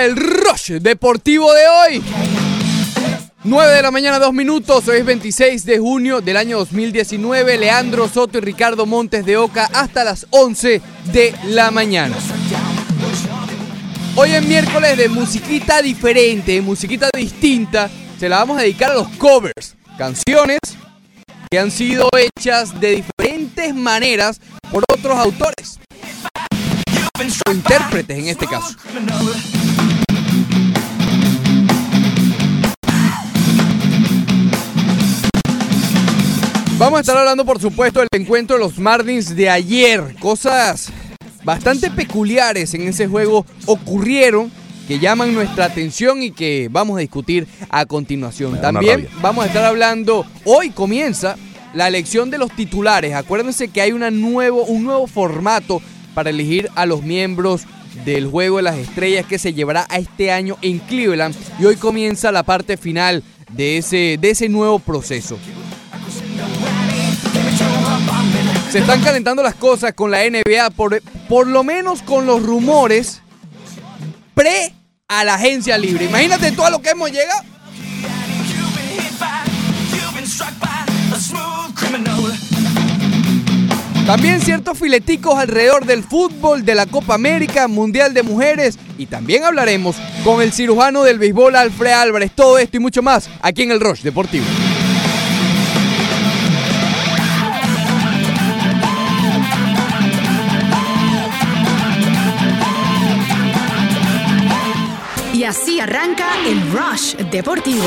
El Rush Deportivo de hoy. 9 de la mañana, 2 minutos. Hoy es 26 de junio del año 2019. Leandro Soto y Ricardo Montes de Oca hasta las 11 de la mañana. Hoy es miércoles de musiquita diferente, musiquita distinta. Se la vamos a dedicar a los covers. Canciones que han sido hechas de diferentes maneras por otros autores. O intérpretes en este caso. Vamos a estar hablando, por supuesto, del encuentro de los Marlins de ayer. Cosas bastante peculiares en ese juego ocurrieron que llaman nuestra atención y que vamos a discutir a continuación. También rabia. vamos a estar hablando, hoy comienza la elección de los titulares. Acuérdense que hay una nuevo, un nuevo formato para elegir a los miembros del Juego de las Estrellas que se llevará a este año en Cleveland y hoy comienza la parte final de ese, de ese nuevo proceso. Se están calentando las cosas con la NBA, por, por lo menos con los rumores pre a la agencia libre. Imagínate todo a lo que hemos llegado. También ciertos fileticos alrededor del fútbol, de la Copa América, Mundial de Mujeres y también hablaremos con el cirujano del béisbol Alfred Álvarez. Todo esto y mucho más aquí en el Rush Deportivo. Y así arranca el Rush Deportivo.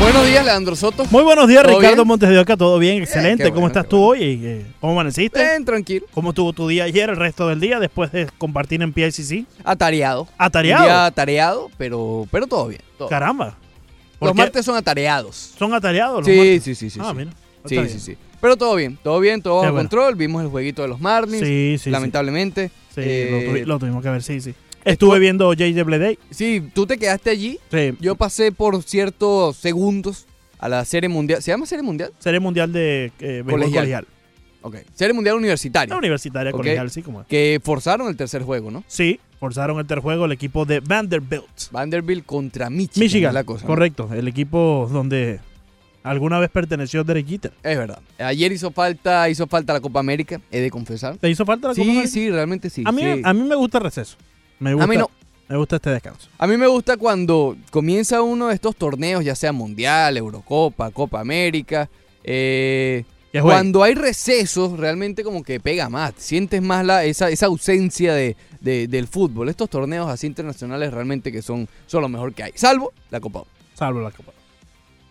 Buenos días, Leandro Soto. Muy buenos días, ¿Todo Ricardo bien? Montes de Oca. ¿Todo bien? Excelente. ¿Cómo bueno, estás tú hoy? Eh, ¿Cómo amaneciste? Ven, tranquilo. ¿Cómo estuvo tu día ayer, el resto del día, después de compartir en PICC? Atareado. ¿Atareado? Un día atareado, pero, pero todo bien. todo. Caramba. ¿Por Los qué? martes son atareados. ¿Son atareados los Sí, martes? sí, sí, sí. Ah, sí. mira. Sí, sí, bien. sí. Pero todo bien, todo bien, todo bajo bueno. control. Vimos el jueguito de los Marlins. Sí, sí, sí. lamentablemente. Sí, Eh, lo, tuvi- lo tuvimos que ver, sí, sí. Estuve viendo JW Day. Sí, tú te quedaste allí. Sí. Yo pasé por ciertos segundos a la serie mundial. ¿Se llama serie mundial? Serie Mundial de eh, Colegial. colegial. Ok. Serie mundial universitaria. La universitaria Ok. colegial, sí, como es. Que forzaron el tercer juego, ¿no? Sí, forzaron el terjuego el equipo de Vanderbilt. Vanderbilt contra Michigan. Michigan, es la cosa, ¿no? correcto. El equipo donde alguna vez perteneció Derek Jeter. Es verdad. Ayer hizo falta, hizo falta la Copa América, he de confesar. ¿Te hizo falta la Copa Sí, América? sí, realmente sí. A mí, sí. a mí me gusta el receso. Me gusta, A mí no. Me gusta este descanso. A mí me gusta cuando comienza uno de estos torneos, ya sea Mundial, Eurocopa, Copa América. eh, cuando hay recesos, realmente como que pega más. Sientes más la, esa, esa ausencia de, de- del fútbol. Estos torneos así internacionales realmente que son, son lo mejor que hay. Salvo la Copa Oro. Salvo la Copa.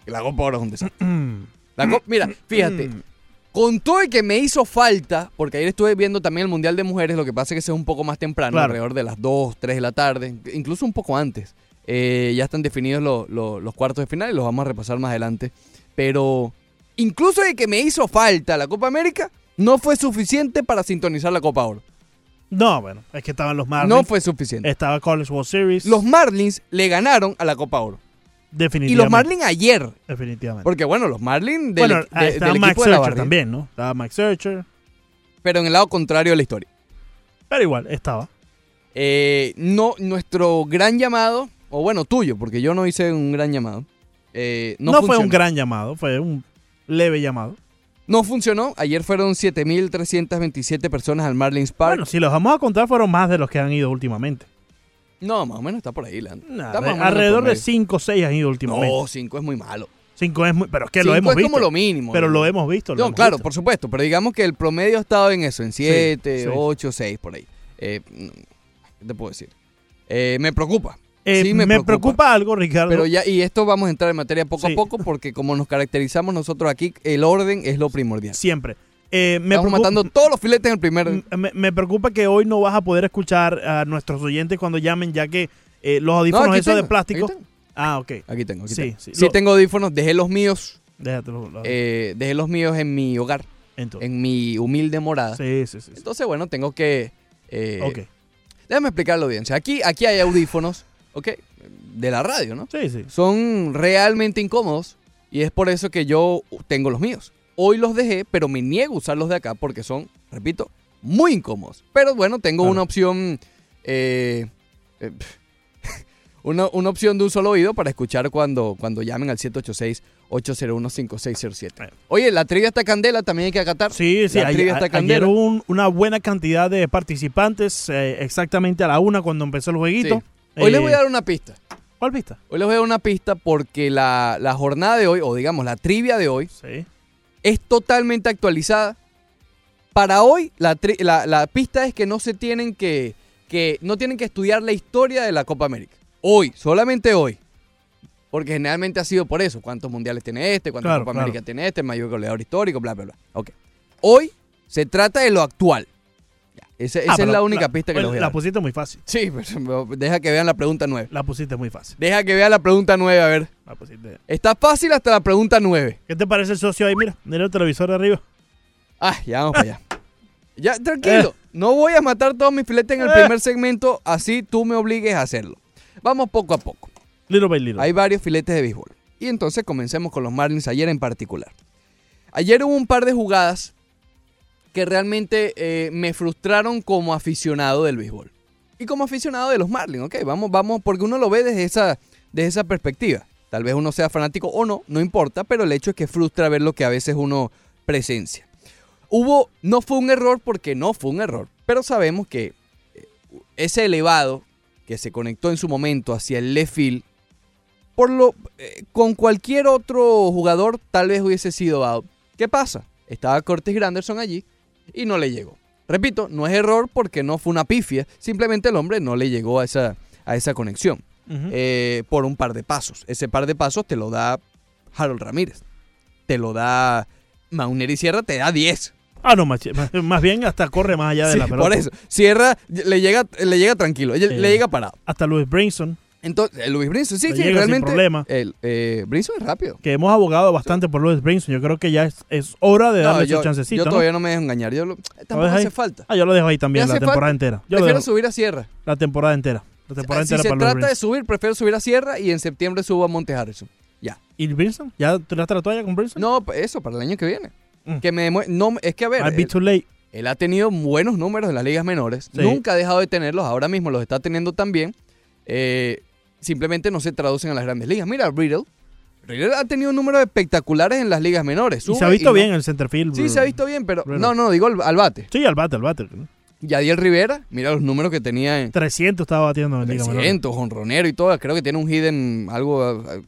La Copa Oro es un desastre. La Copa- mira, fíjate. Con todo el que me hizo falta, porque ayer estuve viendo también el Mundial de Mujeres, lo que pasa es que es un poco más temprano, Claro. alrededor de las 2, 3 de la tarde, incluso un poco antes. Eh, ya están definidos lo- lo- los cuartos de final y los vamos a repasar más adelante. Pero incluso de que me hizo falta la Copa América, no fue suficiente para sintonizar la Copa Oro. No, bueno, es que estaban los Marlins. No fue suficiente. Estaba College World Series. Los Marlins le ganaron a la Copa Oro. Y definitivamente. los Marlins ayer. Definitivamente. Porque bueno, los Marlins del, bueno, de- estaba del Max equipo de la Searcher también, ¿no? Estaba Max Searcher. Pero en el lado contrario de la historia. Pero igual, estaba. Eh, no, nuestro gran llamado, o bueno, tuyo, porque yo no hice un gran llamado. eh, no No, fue un gran llamado, fue un leve llamado. No funcionó. Ayer fueron 7.327 personas al Marlins Park. Bueno, si los vamos a contar, fueron más de los que han ido últimamente. No, más o menos está por ahí, Leandro. Nah, Está más o menos en el alrededor de promedio. 5 o 6 han ido últimamente. No, 5 es muy malo. 5 es muy. Pero es que lo hemos es visto. como lo mínimo. pero ¿no? lo hemos visto. lo No, hemos claro, visto. por supuesto, pero digamos que el promedio ha estado en eso, en 7, sí. 8, 6, por ahí. Eh, ¿Qué te puedo decir? Eh, me preocupa. Eh, sí, me, me preocupa. preocupa. algo, Ricardo. Pero ya, y esto vamos a entrar en materia poco Sí. a poco, porque como nos caracterizamos nosotros aquí, el orden es lo primordial. Siempre. Eh, me, Estamos matando todos los filetes en el primer. me, me preocupa que hoy no vas a poder escuchar a nuestros oyentes cuando llamen, ya que eh, los No, audífonos esos de plástico. Ah, ok. aquí tengo. aquí Sí, tengo. sí. Sí Lo- tengo audífonos, dejé los míos, Déjatelo. lo- eh, dejé los míos en mi hogar, entonces. en mi humilde morada. Sí, sí, sí. sí. Entonces, bueno, tengo que. eh, ok. Déjame explicar a la audiencia. Aquí, aquí hay audífonos, ¿ok? De la radio, ¿no? Sí, sí. Son realmente incómodos y es por eso que yo tengo los míos. Hoy los dejé, pero me niego a usar los de acá porque son, repito, muy incómodos. Pero bueno, tengo Claro. una opción. eh, eh, una, una opción de un solo oído para escuchar cuando, cuando llamen al 786-801-5607. Oye, la trivia está candela, también hay que acatar. Sí, sí. La ayer- trivia está a- candela. ayer hubo un- una buena cantidad de participantes, eh, exactamente a la una cuando empezó el jueguito. Sí. Hoy les Eh, voy a dar una pista. ¿Cuál pista? Hoy les voy a dar una pista porque la, la jornada de hoy, o digamos la trivia de hoy, Sí. Es totalmente actualizada. Para hoy, la, tri- la- la pista es que no se tienen que, que, no tienen que estudiar la historia de la Copa América. Hoy, solamente hoy. Porque generalmente ha sido por eso. ¿Cuántos mundiales tiene este? ¿Cuántas Claro, Copa claro. América tiene este? El mayor goleador histórico, bla, bla, bla. Ok. Hoy se trata de lo actual. Ya, Esa, Ah, es la única pista que bueno, les voy a La dar. pusiste muy fácil. Sí, pero deja que vean la pregunta 9. La pusiste muy fácil. Deja que vean la pregunta 9, a ver. La pusiste- Está fácil hasta la pregunta 9. ¿Qué te parece el socio ahí? Mira, mira el televisor de arriba. Ah, ya vamos para allá. Ya, tranquilo. No voy a matar todos mis filetes en el Eh. primer segmento, así tú me obligues a hacerlo. Vamos poco a poco. Little by little. Hay varios filetes de béisbol. Y entonces comencemos con los Marlins ayer en particular. Ayer hubo un par de jugadas que realmente eh, me frustraron como aficionado del béisbol. Y como aficionado de los Marlins, ok, vamos, vamos, porque uno lo ve desde esa, desde esa perspectiva. Tal vez uno sea fanático o no, no importa, pero el hecho es que frustra ver lo que a veces uno presencia. Hubo, no fue un error porque no fue un error, pero sabemos que eh, ese elevado que se conectó en su momento hacia el left field, por lo, eh, con cualquier otro jugador tal vez hubiese sido out. ¿Qué pasa? Estaba Curtis Granderson allí y no le llegó. Repito, no es error porque no fue una pifia, simplemente el hombre no le llegó a esa, a esa conexión eh, por un par de pasos. Ese par de pasos te lo da Harold Ramírez, te lo da Mauneri Sierra, te da 10. Ah, no, más, más- bien hasta corre más allá de Sí, la pelota. por eso. Sierra le llega, le llega tranquilo, le llega parado. Hasta Luis Brinson, Entonces, eh, Luis Brinson, sí, sí, llega sin realmente. problema. El, eh, Brinson es rápido. que hemos abogado bastante por Luis Brinson. Yo creo que ya es, es hora de No, darle yo, su chancecito. yo todavía no me dejo engañar. Yo lo- tampoco ahí? hace falta. Ah, yo lo dejo ahí también, la temporada falta. entera. Yo Prefiero subir a Sierra. la temporada entera. La temporada si entera se para Luis trata de subir, prefiero subir a Sierra y en septiembre subo a Monte Harrison. Ya. ¿Y Brinson? ¿Ya tiraste la toalla con Brinson? No, eso, para el año que viene. Mm. Que me no, es que a ver, be too late. él ha tenido buenos números en las ligas menores. Sí. Nunca ha dejado de tenerlos. Ahora mismo los está teniendo también. Eh, simplemente no se traducen a las grandes ligas. Mira, Riddle. Riddle ha tenido números espectaculares en las ligas menores. Y Sube se ha visto no- bien en el centerfield. Sí, se ha visto bien, pero Riddle. no, no, digo al, al bate. Sí, al bate, al bate. Yadiel Rivera, mira los números que tenía en 300 estaba batiendo en Liga Menor. 300, jonronero y todo. Creo que tiene un hidden algo eh,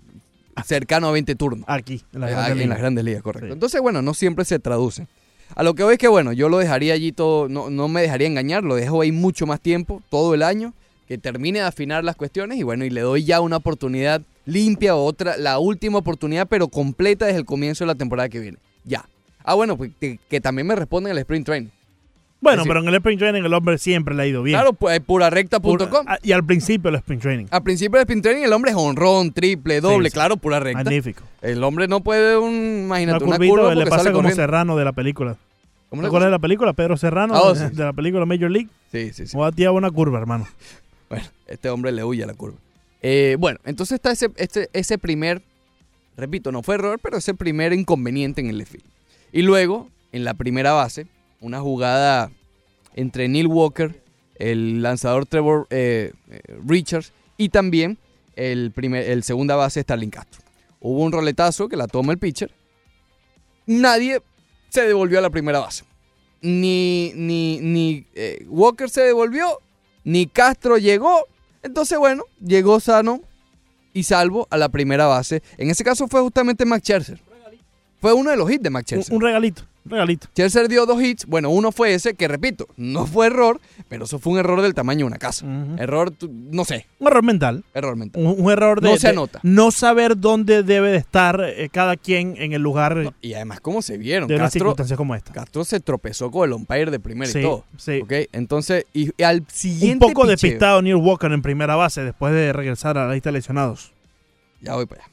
cercano a 20 turnos. Aquí, en la Eh, Grandes en Ligas. las grandes ligas, correcto. Sí. Entonces, bueno, no siempre se traduce. A lo que voy es que, bueno, yo lo dejaría allí todo, no, no me dejaría engañar, lo dejo ahí mucho más tiempo, todo el año, que termine de afinar las cuestiones y bueno, y le doy ya una oportunidad limpia otra, la última oportunidad, pero completa desde el comienzo de la temporada que viene. Ya. Ah, bueno, pues que, que también me responden el sprint training. Bueno, pero en el sprint training el hombre siempre le ha ido bien. Claro, pues purarecta.com. Pura- ah, y al principio el sprint training. Al principio del sprint training el hombre es honrón, triple, doble, sí. claro, pura recta. Magnífico. El hombre no puede un, Una imagínate, una, curvita curva le pasa sale como corriendo. Serrano de la película. ¿Cómo ¿Te acuerdas de la película? Pedro Serrano, Ah, oh, de, sí. de la película Major League. Sí, sí, sí. O batía una curva, hermano. Bueno, este hombre le huye a la curva. Eh, bueno, entonces está ese, este- ese primer, repito, no fue error, pero ese primer inconveniente en el field. Y luego, en la primera base, una jugada entre Neil Walker, el lanzador Trevor eh, eh, Richards y también el, primer, el segunda base Starling Castro. Hubo un roletazo que la toma el pitcher. Nadie se devolvió a la primera base. Ni, ni, ni Walker se devolvió, ni Castro llegó. Entonces, bueno, llegó sano y salvo a la primera base. En ese caso fue justamente Max Scherzer. Fue uno de los hits de Max Scherzer. un regalito. Scherzer dio dos hits. Bueno, uno fue ese, que repito, no fue error, pero eso fue un error del tamaño de una casa. Error, no sé, Un error mental. error mental. Un, un error de No se de anota. no saber dónde debe de estar eh, cada quien en el lugar No, y además, ¿cómo se vieron? de Castro, circunstancia como esta. Castro se tropezó con el umpire de primera Sí, y todo. sí. ¿Ok? Entonces, y, y al Un siguiente poco picheo- despistado Neil Walker en primera base después de regresar a la lista de lesionados. Ya voy para allá.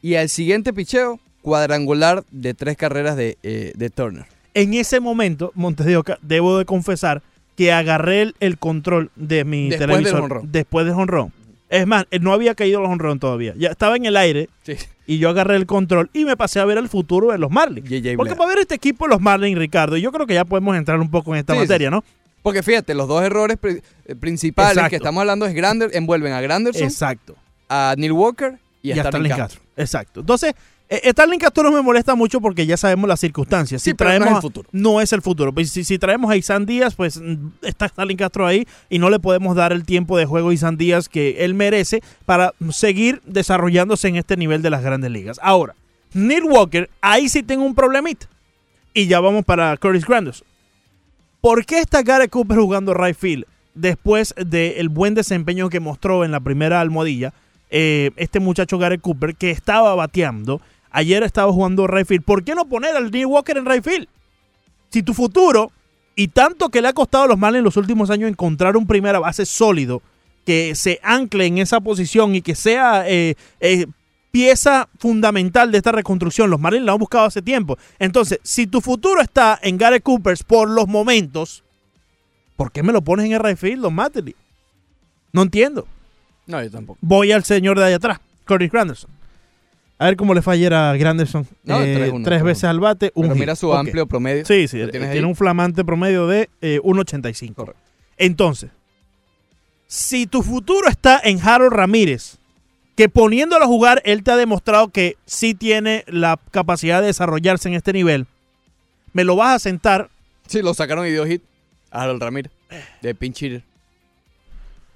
Y al siguiente picheo, cuadrangular de tres carreras de, eh, de Turner. En ese momento, Montes de Oca, debo de confesar que agarré el, el control de mi Después del televisor después del honrón. Es más, eh, no había caído el honrón todavía. Ya estaba en el aire Sí. y yo agarré el control y me pasé a ver el futuro de los Marlins. Porque para ver este equipo los Marlins, Ricardo, yo creo que ya podemos entrar un poco en esta Sí, materia, ¿no? Porque fíjate, los dos errores eh, principales Exacto. que estamos hablando es Grander, envuelven a Granderson, Exacto. a Neil Walker y a, Y a. Castro. Exacto. Entonces, eh, Starlin Castro no me molesta mucho porque ya sabemos las circunstancias. Sí, si pero no es traemos el futuro. No es el futuro. Pues si, si traemos a Isan Díaz, pues mm, está Starlin Castro ahí y no le podemos dar el tiempo de juego a Isan Díaz que él merece para seguir desarrollándose en este nivel de las grandes ligas. Ahora, Neil Walker, ahí sí tengo un problemita. Y ya vamos para Curtis Granderson. ¿Por qué está Garrett Cooper jugando right field después del buen desempeño que mostró en la primera almohadilla? eh, este muchacho Garrett Cooper que estaba bateando, ayer estaba jugando right field. ¿Por qué no poner al Neil Walker en right field? Si tu futuro, y tanto que le ha costado a los Marlins en los últimos años encontrar un primera base sólido que se ancle en esa posición y que sea eh, eh, pieza fundamental de esta reconstrucción. Los Marlins lo han buscado hace tiempo. Entonces, si tu futuro está en Garrett Coopers por los momentos, ¿por qué me lo pones en el field, Don Mattingly? No entiendo. No, yo tampoco. Voy al señor de allá atrás, Curtis Granderson. A ver cómo le fue ayer a Granderson. No, Eh, 3-1, tres veces al bate, un Pero hit. mira su amplio promedio. Sí, sí, ¿Lo eh, tienes tiene ahí? un flamante promedio de eh, 1.85. Correcto. Entonces, si tu futuro está en Harold Ramírez, que poniéndolo a jugar, él te ha demostrado que sí tiene la capacidad de desarrollarse en este nivel, me lo vas a sentar. Sí, lo sacaron y dio hit a Harold Ramírez de pinch hitter.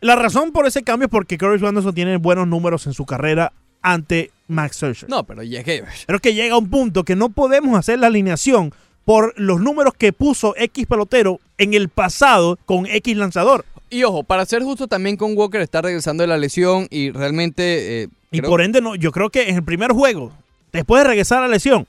La razón por ese cambio es porque Curtis Granderson tiene buenos números en su carrera ante Max Scherzer. No, pero que... Pero que llega un punto que no podemos hacer la alineación por los números que puso X pelotero en el pasado con X lanzador. Y ojo, para ser justo también con Walker está regresando de la lesión y realmente... eh, Y creo- por ende, no, yo creo que en el primer juego, después de regresar a la lesión,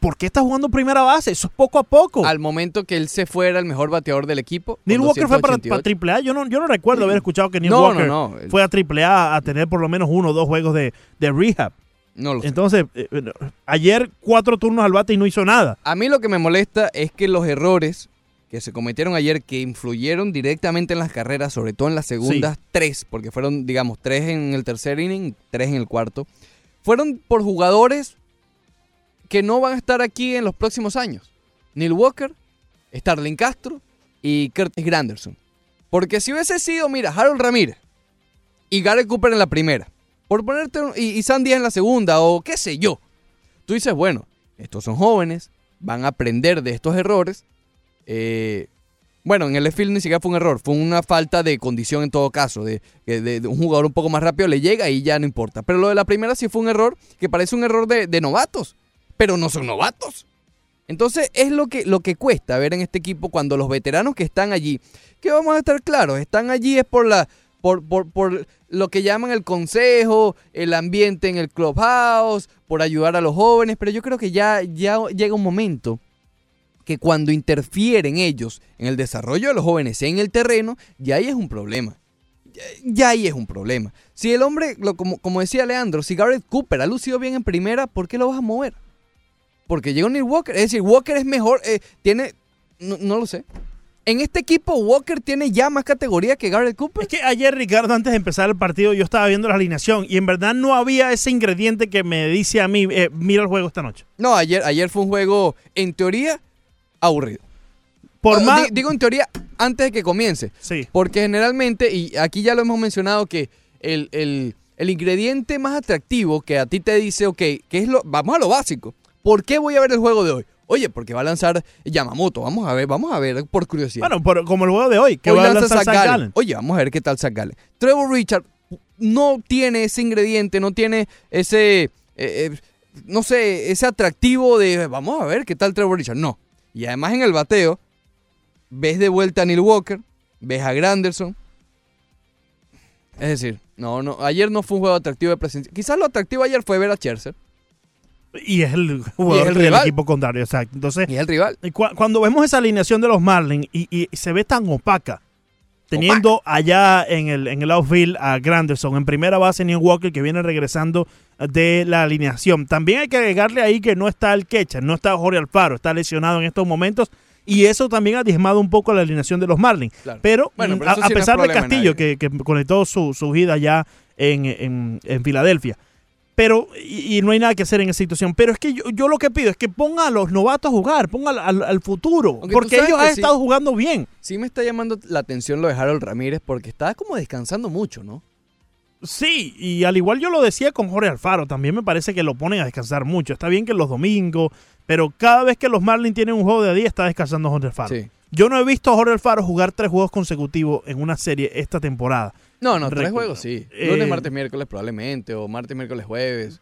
¿por qué está jugando primera base? Eso es poco a poco. al momento que él se fuera el mejor bateador del equipo. Neil Walker fue para, 288. para AAA. Yo no, yo no recuerdo haber escuchado que Neil No, Walker no, no. fue a AAA a tener por lo menos uno o dos juegos de, de rehab. No lo sé. Entonces, eh, ayer cuatro turnos al bate y no hizo nada. A mí lo que me molesta es que los errores que se cometieron ayer, que influyeron directamente en las carreras, sobre todo en las segundas tres, porque fueron, digamos, tres en el tercer inning, tres en el cuarto, fueron por jugadores que no van a estar aquí en los próximos años. Neil Walker, Starling Castro y Curtis Granderson. Porque si hubiese sido, mira, Harold Ramírez y Garrett Cooper en la primera, por ponerte, y, y San Díaz en la segunda, o qué sé yo, tú dices, bueno, estos son jóvenes, van a aprender de estos errores. eh, bueno, en el left field ni siquiera fue un error, fue una falta de condición en todo caso, de un jugador un poco más rápido le llega y ya no importa. Pero lo de la primera sí fue un error que parece un error de, de novatos, pero no son novatos. Entonces es lo que, lo que cuesta ver en este equipo cuando los veteranos que están allí, que vamos a estar claros, están allí es por la, por, por, por lo que llaman el consejo, el ambiente en el clubhouse, por ayudar a los jóvenes, pero yo creo que ya, ya llega un momento que cuando interfieren ellos en el desarrollo de los jóvenes en el terreno, ya ahí es un problema. Ya, ahí es un problema. Si el hombre, lo- como, como decía Leandro, si Garrett Cooper ha lucido bien en primera, ¿por qué lo vas a mover? Porque llega un Walker. Es decir, Walker es mejor, eh, tiene, no, no lo sé. En este equipo, Walker tiene ya más categoría que Garrett Cooper. Es que ayer, Ricardo, antes de empezar el partido, yo estaba viendo la alineación y en verdad no había ese ingrediente que me dice a mí, eh, mira el juego esta noche. No, ayer, ayer fue un juego, en teoría, aburrido. Por más... di- digo en teoría antes de que comience. sí. Porque generalmente, y aquí ya lo hemos mencionado, que el, el- el ingrediente más atractivo que a ti te dice, ok, ¿qué es lo, vamos a lo básico. ¿Por qué voy a ver el juego de hoy? Oye, porque va a lanzar Yamamoto. Vamos a ver, vamos a ver por curiosidad. Bueno, por- como el juego de hoy, que Hoy va a lanza lanzar Zach Gallen. Oye, vamos a ver qué tal Zach Gallen. Trevor Richard no tiene ese ingrediente, no tiene ese, eh, eh, no sé, ese atractivo de vamos a ver qué tal Trevor Richard. No. Y además en el bateo, ves de vuelta a Neil Walker, ves a Granderson. Es decir, no, no, ayer no fue un juego atractivo de presencia. Quizás lo atractivo ayer fue ver a Scherzer Y es el jugador el del rival. equipo contrario, exacto. Entonces, y es el rival. Cu- cuando vemos esa alineación de los Marlins y, y se ve tan opaca, teniendo allá en el, en el outfield a Granderson, en primera base Neil Walker que viene regresando de la alineación. También hay que agregarle ahí que no está el catcher, no está Jorge Alfaro, está lesionado en estos momentos y eso también ha diezmado un poco la alineación de los Marlins. Claro. Pero, Bueno, mm, pero a, no pesar de Castillo, que, que conectó su, su gira ya en, en- en Filadelfia. Pero, y, y no hay nada que hacer en esa situación. Pero es que yo, yo lo que pido es que ponga a los novatos a jugar, ponga al, al- al futuro. Aunque porque ellos han sí. estado jugando bien. Sí me está llamando la atención lo de Harold Ramírez porque está como descansando mucho, ¿no? Sí, y al igual yo lo decía con Jorge Alfaro, también me parece que lo ponen a descansar mucho. Está bien que los domingos, pero cada vez que los Marlins tienen un juego de día está descansando Jorge Alfaro. Sí. Yo no he visto a Jorge Alfaro jugar tres juegos consecutivos en una serie esta temporada. No, no, tres juegos sí. Eh, Lunes, martes, miércoles probablemente, o martes, miércoles, jueves.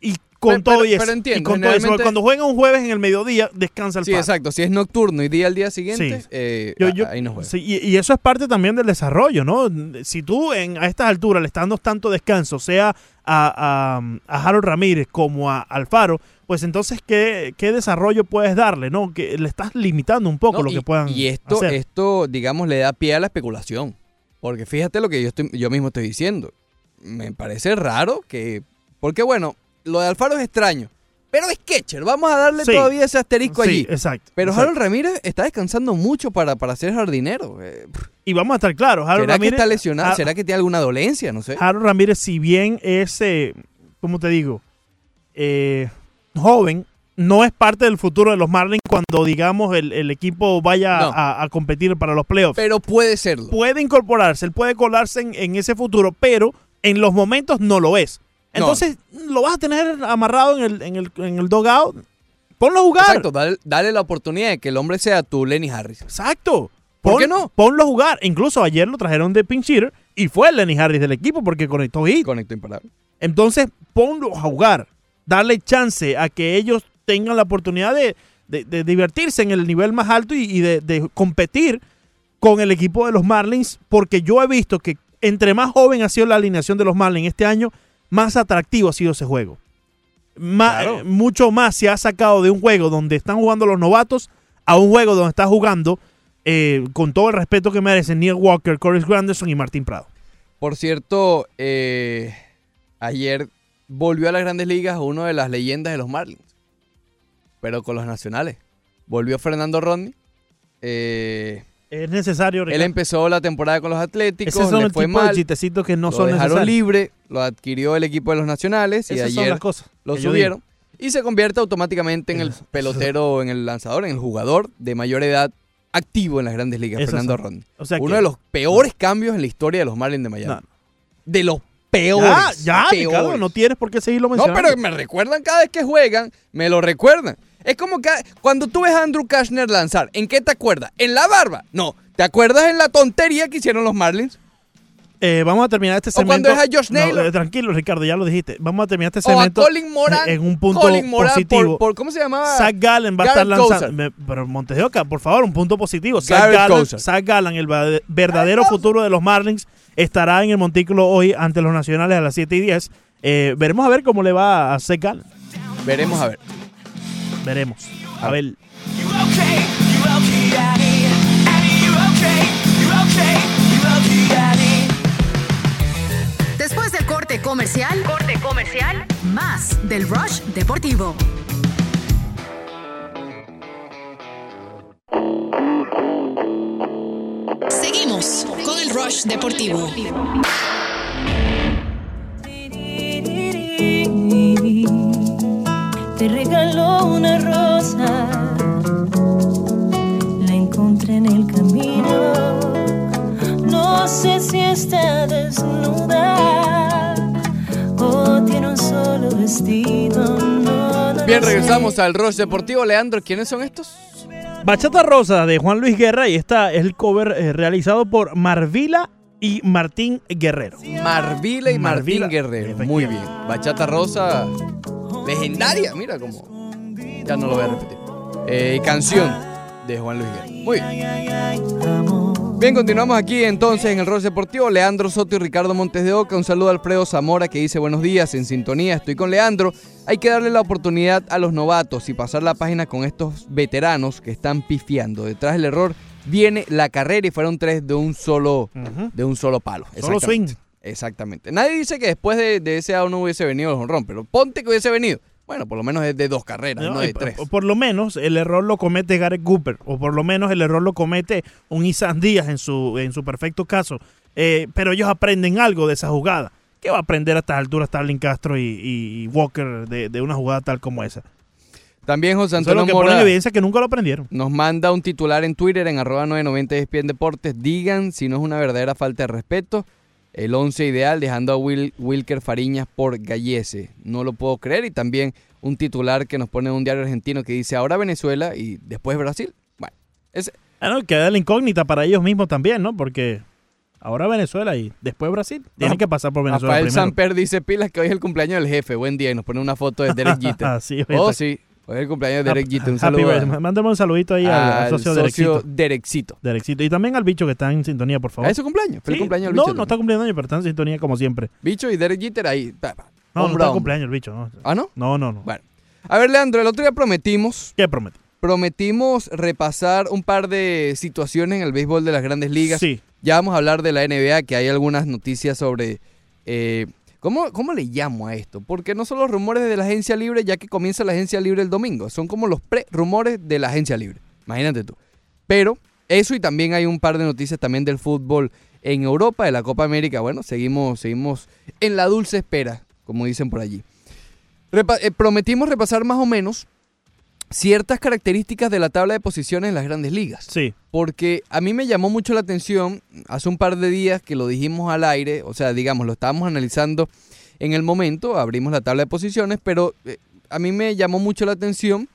Y con Pero- todo y eso. pero entiendo, y con todo eso, cuando juega un jueves en el mediodía, descansa el Sí, exacto. Si es nocturno y día al día siguiente, Sí. eh, Yo- a- yo- ahí no juega. sí, y, y eso es parte también del desarrollo, ¿no? Si tú en, a estas alturas le estás dando tanto descanso, sea a, a- a Harold Ramírez como a Alfaro, pues entonces, ¿qué, qué desarrollo puedes darle, no? Que le estás limitando un poco No, lo y, que puedan y esto, hacer. esto, digamos, le da pie a la especulación. Porque fíjate lo que yo, estoy, yo mismo estoy diciendo. Me parece raro que... Porque bueno, lo de Alfaro es extraño. Pero es catcher. Vamos a darle Sí. todavía ese asterisco Sí, allí. exacto. Pero exacto. Harold Ramírez está descansando mucho para, para ser jardinero. Eh, Y vamos a estar claros, Harold ¿Será Ramírez... que está lesionado? ¿Será que tiene alguna dolencia? No sé. Harold Ramírez, si bien es, eh, ¿cómo te digo? Eh, joven, no es parte del futuro de los Marlins cuando, digamos, el, el equipo vaya No. a, a competir para los playoffs. Pero puede serlo. puede incorporarse, él puede colarse en, en ese futuro, pero en los momentos no lo es. No. Entonces, lo vas a tener amarrado en el, en el, en el dogout. Ponlo a jugar. Exacto, dale, dale la oportunidad de que el hombre sea tu Lenny Harris. Exacto. ¿Por qué no? Ponlo a jugar. Incluso ayer lo trajeron de pinch hitter y fue el Lenny Harris del equipo porque conectó hit. Conecto imparable. Entonces, ponlo a jugar. Darle chance a que ellos tengan la oportunidad de, de- de divertirse en el nivel más alto y, y de, de competir con el equipo de los Marlins, porque yo he visto que entre más joven ha sido la alineación de los Marlins este año, más atractivo ha sido ese juego. Claro. eh, mucho más se ha sacado de un juego donde están jugando los novatos a un juego donde está jugando, eh, con todo el respeto que merecen, Neil Walker, Corey Granderson y Martín Prado. Por cierto, eh, ayer volvió a las grandes ligas uno de las leyendas de los Marlins. Pero con los nacionales. Volvió Fernando Rodney. Eh, Es necesario, él Ricardo. empezó la temporada con los Atléticos. Esos son le el fue tipo de mal. chistecitos que no lo son dejaron necesarios. libre. Lo adquirió el equipo de los nacionales. Y Esas son ayer las cosas. lo que yo subieron. Y se convierte automáticamente en el pelotero, en el lanzador, en el jugador de mayor edad activo en las grandes ligas, Fernando son. Rodney. digo. O sea Uno que- de los peores cambios en la historia de los Marlins de Miami. No. De los peores. Ya, ya, peores. Ricardo, no tienes por qué seguirlo No, mencionando. pero me recuerdan cada vez que juegan, me lo recuerdan. Es como que cuando tú ves a Andrew Kashner lanzar, ¿en qué te acuerdas? ¿En la barba? No, ¿te acuerdas en la tontería que hicieron los Marlins? Eh, vamos a terminar este O cuando segmento. es a Josh Naylor. eh, tranquilo, Ricardo, ya lo dijiste. Vamos a terminar este O a segmento Colin Moran. en un punto Colin Moran positivo. Por, por- ¿Cómo se llamaba? Zach Gallen va a estar lanzando. Me- pero Montes de Oca, por favor, un punto positivo. Zach Gallen. Zach Gallen, el verdadero futuro de los Marlins, estará en el montículo hoy ante los nacionales a las 7 y 10. Eh, veremos a ver cómo le va a Zach Gallen. Veremos a ver. Veremos. A ver. Después del corte comercial, corte comercial, más del Rush Deportivo. Seguimos con el Rush Deportivo. Te regaló una rosa, la encontré en el camino. No sé si está desnuda o tiene un solo vestido. No, no, Bien, regresamos al Rush Deportivo. Leandro, ¿quiénes son estos? Bachata Rosa de Juan Luis Guerra y esta es el cover eh, realizado por Marvila y Martín Guerrero. Marvila y Martín Marvila, Guerrero. Muy bien. Bachata Rosa, legendaria. Mira cómo. Ya no lo voy a repetir. Eh, canción de Juan Luis Guerra. Muy bien. Bien, continuamos aquí entonces en el Rol Deportivo. Leandro Soto y Ricardo Montes de Oca. Un saludo a Alfredo Zamora que dice buenos días, en sintonía. Estoy con Leandro. Hay que darle la oportunidad a los novatos y pasar la página con estos veteranos que están pifiando. Detrás del error viene la carrera y fueron tres de un solo, de un solo palo. Solo swing. Exactamente. Nadie dice que después de, de ese out no hubiese venido el jonrón, pero ponte que hubiese venido. Bueno, por lo menos es de dos carreras, no, No, de y por- tres. Por, lo menos el error lo comete Gareth Cooper, o por lo menos el error lo comete un Isan Díaz en su, en su perfecto caso. Eh, pero ellos aprenden algo de esa jugada. ¿Qué va a aprender a estas alturas Starling Castro y, y Walker de, de una jugada tal como esa? También José Eso es lo Antonio que Mora evidencia que nunca lo aprendieron. nos manda un titular en Twitter en arroba 990 ESPN Deportes. Digan si no es una verdadera falta de respeto. El 11 ideal dejando a Will, Wilker Fariñas por Gallese. No lo puedo creer. Y también un titular que nos pone en un diario argentino que dice ahora Venezuela y después Brasil. Bueno, ese, Ah, no, queda la incógnita para ellos mismos también, ¿no? Porque ahora Venezuela y después Brasil. Tienen que pasar por Venezuela Rafael primero. Samper dice pilas que hoy es el cumpleaños del jefe. Buen día. Y nos pone una foto de Derek Jeter. Ah, sí, oh, sí. Hoy es el cumpleaños de Derek Jeter. Un saludo a-. Mándame un saludito ahí al, socio, socio Derexito. Derexito. Y también al bicho que está en sintonía, por favor. ¿A su cumpleaños? Feliz Sí, cumpleaños al no, bicho. no está cumpliendo años, pero está en sintonía como siempre. Bicho y Derek Jeter ahí. pa, pa, No, no está cumpleaños el bicho. No, ¿Ah, no? no, no. no. Bueno. A ver, Leandro, el otro día prometimos, ¿Qué promete? prometimos repasar un par de situaciones en el béisbol de las grandes ligas. Sí. Ya vamos a hablar de la NBA, que hay algunas noticias sobre... eh, ¿cómo, ¿Cómo le llamo a esto? Porque no son los rumores de la agencia libre, ya que comienza la agencia libre el domingo. Son como los pre-rumores de la agencia libre. Imagínate tú. Pero eso y también hay un par de noticias también del fútbol en Europa, de la Copa América. Bueno, seguimos, seguimos en la dulce espera, como dicen por allí. Eh, prometimos repasar más o menos ciertas características de la tabla de posiciones en las grandes ligas. Sí. Porque a mí me llamó mucho la atención hace un par de días que lo dijimos al aire, o sea, digamos, lo estábamos analizando en el momento, abrimos la tabla de posiciones, pero eh, a mí me llamó mucho la atención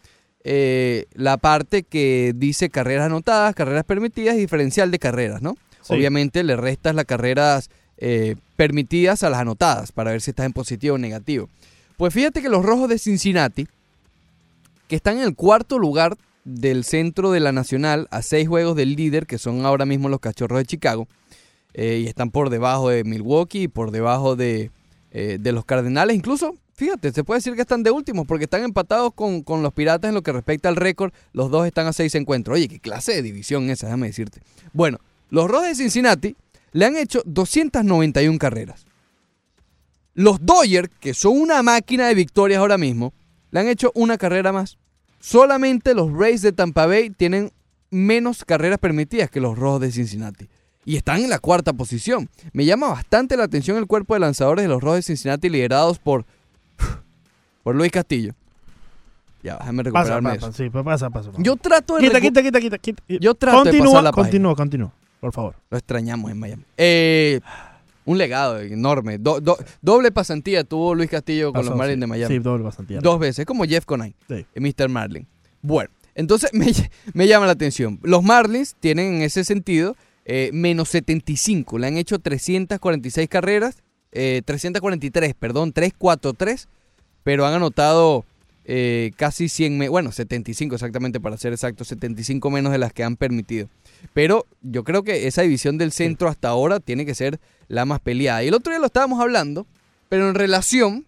eh, la parte que dice carreras anotadas, carreras permitidas y diferencial de carreras, ¿no? Sí. Obviamente le restas las carreras eh, permitidas a las anotadas para ver si estás en positivo o negativo. Pues fíjate que los rojos de Cincinnati, que están en el cuarto lugar del centro de la Nacional, a seis juegos del líder, que son ahora mismo los Cachorros de Chicago, eh, y están por debajo de Milwaukee y por debajo de, eh, de los Cardenales. Incluso, fíjate, se puede decir que están de últimos porque están empatados con, con los Piratas en lo que respecta al récord. Los dos están a seis encuentros. Oye, qué clase de división esa, déjame decirte. Bueno, los Rojos de Cincinnati le han hecho 291 carreras. Los Dodgers, que son una máquina de victorias ahora mismo, le han hecho una carrera más. Solamente los Rays de Tampa Bay tienen menos carreras permitidas que los Rojos de Cincinnati. Y están en la cuarta posición. Me llama bastante la atención el cuerpo de lanzadores de los Rojos de Cincinnati liderados por, por Luis Castillo. Ya, déjame recuperarme de pasa, eso. sí, pues pasa, pasa. pasa. Yo trato de... Quita, quita, quita, quita, quita. Yo trato de continúa, pasar la página. continúa, continúa, por favor. Lo extrañamos en Miami. Eh, un legado enorme. Do- do- doble pasantía tuvo Luis Castillo con Pasó, los Marlins sí. de Miami. Sí, doble bastante. Dos veces, como Jeff Conine, Sí. eh, Mr. Marlin. Bueno, entonces me, me llama la atención. Los Marlins tienen en ese sentido eh, menos 75. Le han hecho 346 carreras, eh, 343, perdón, 343, pero han anotado eh, casi 100, me- bueno, 75 exactamente para ser exacto, 75 menos de las que han permitido. Pero yo creo que esa división del centro hasta ahora tiene que ser la más peleada. Y el otro día lo estábamos hablando, pero en relación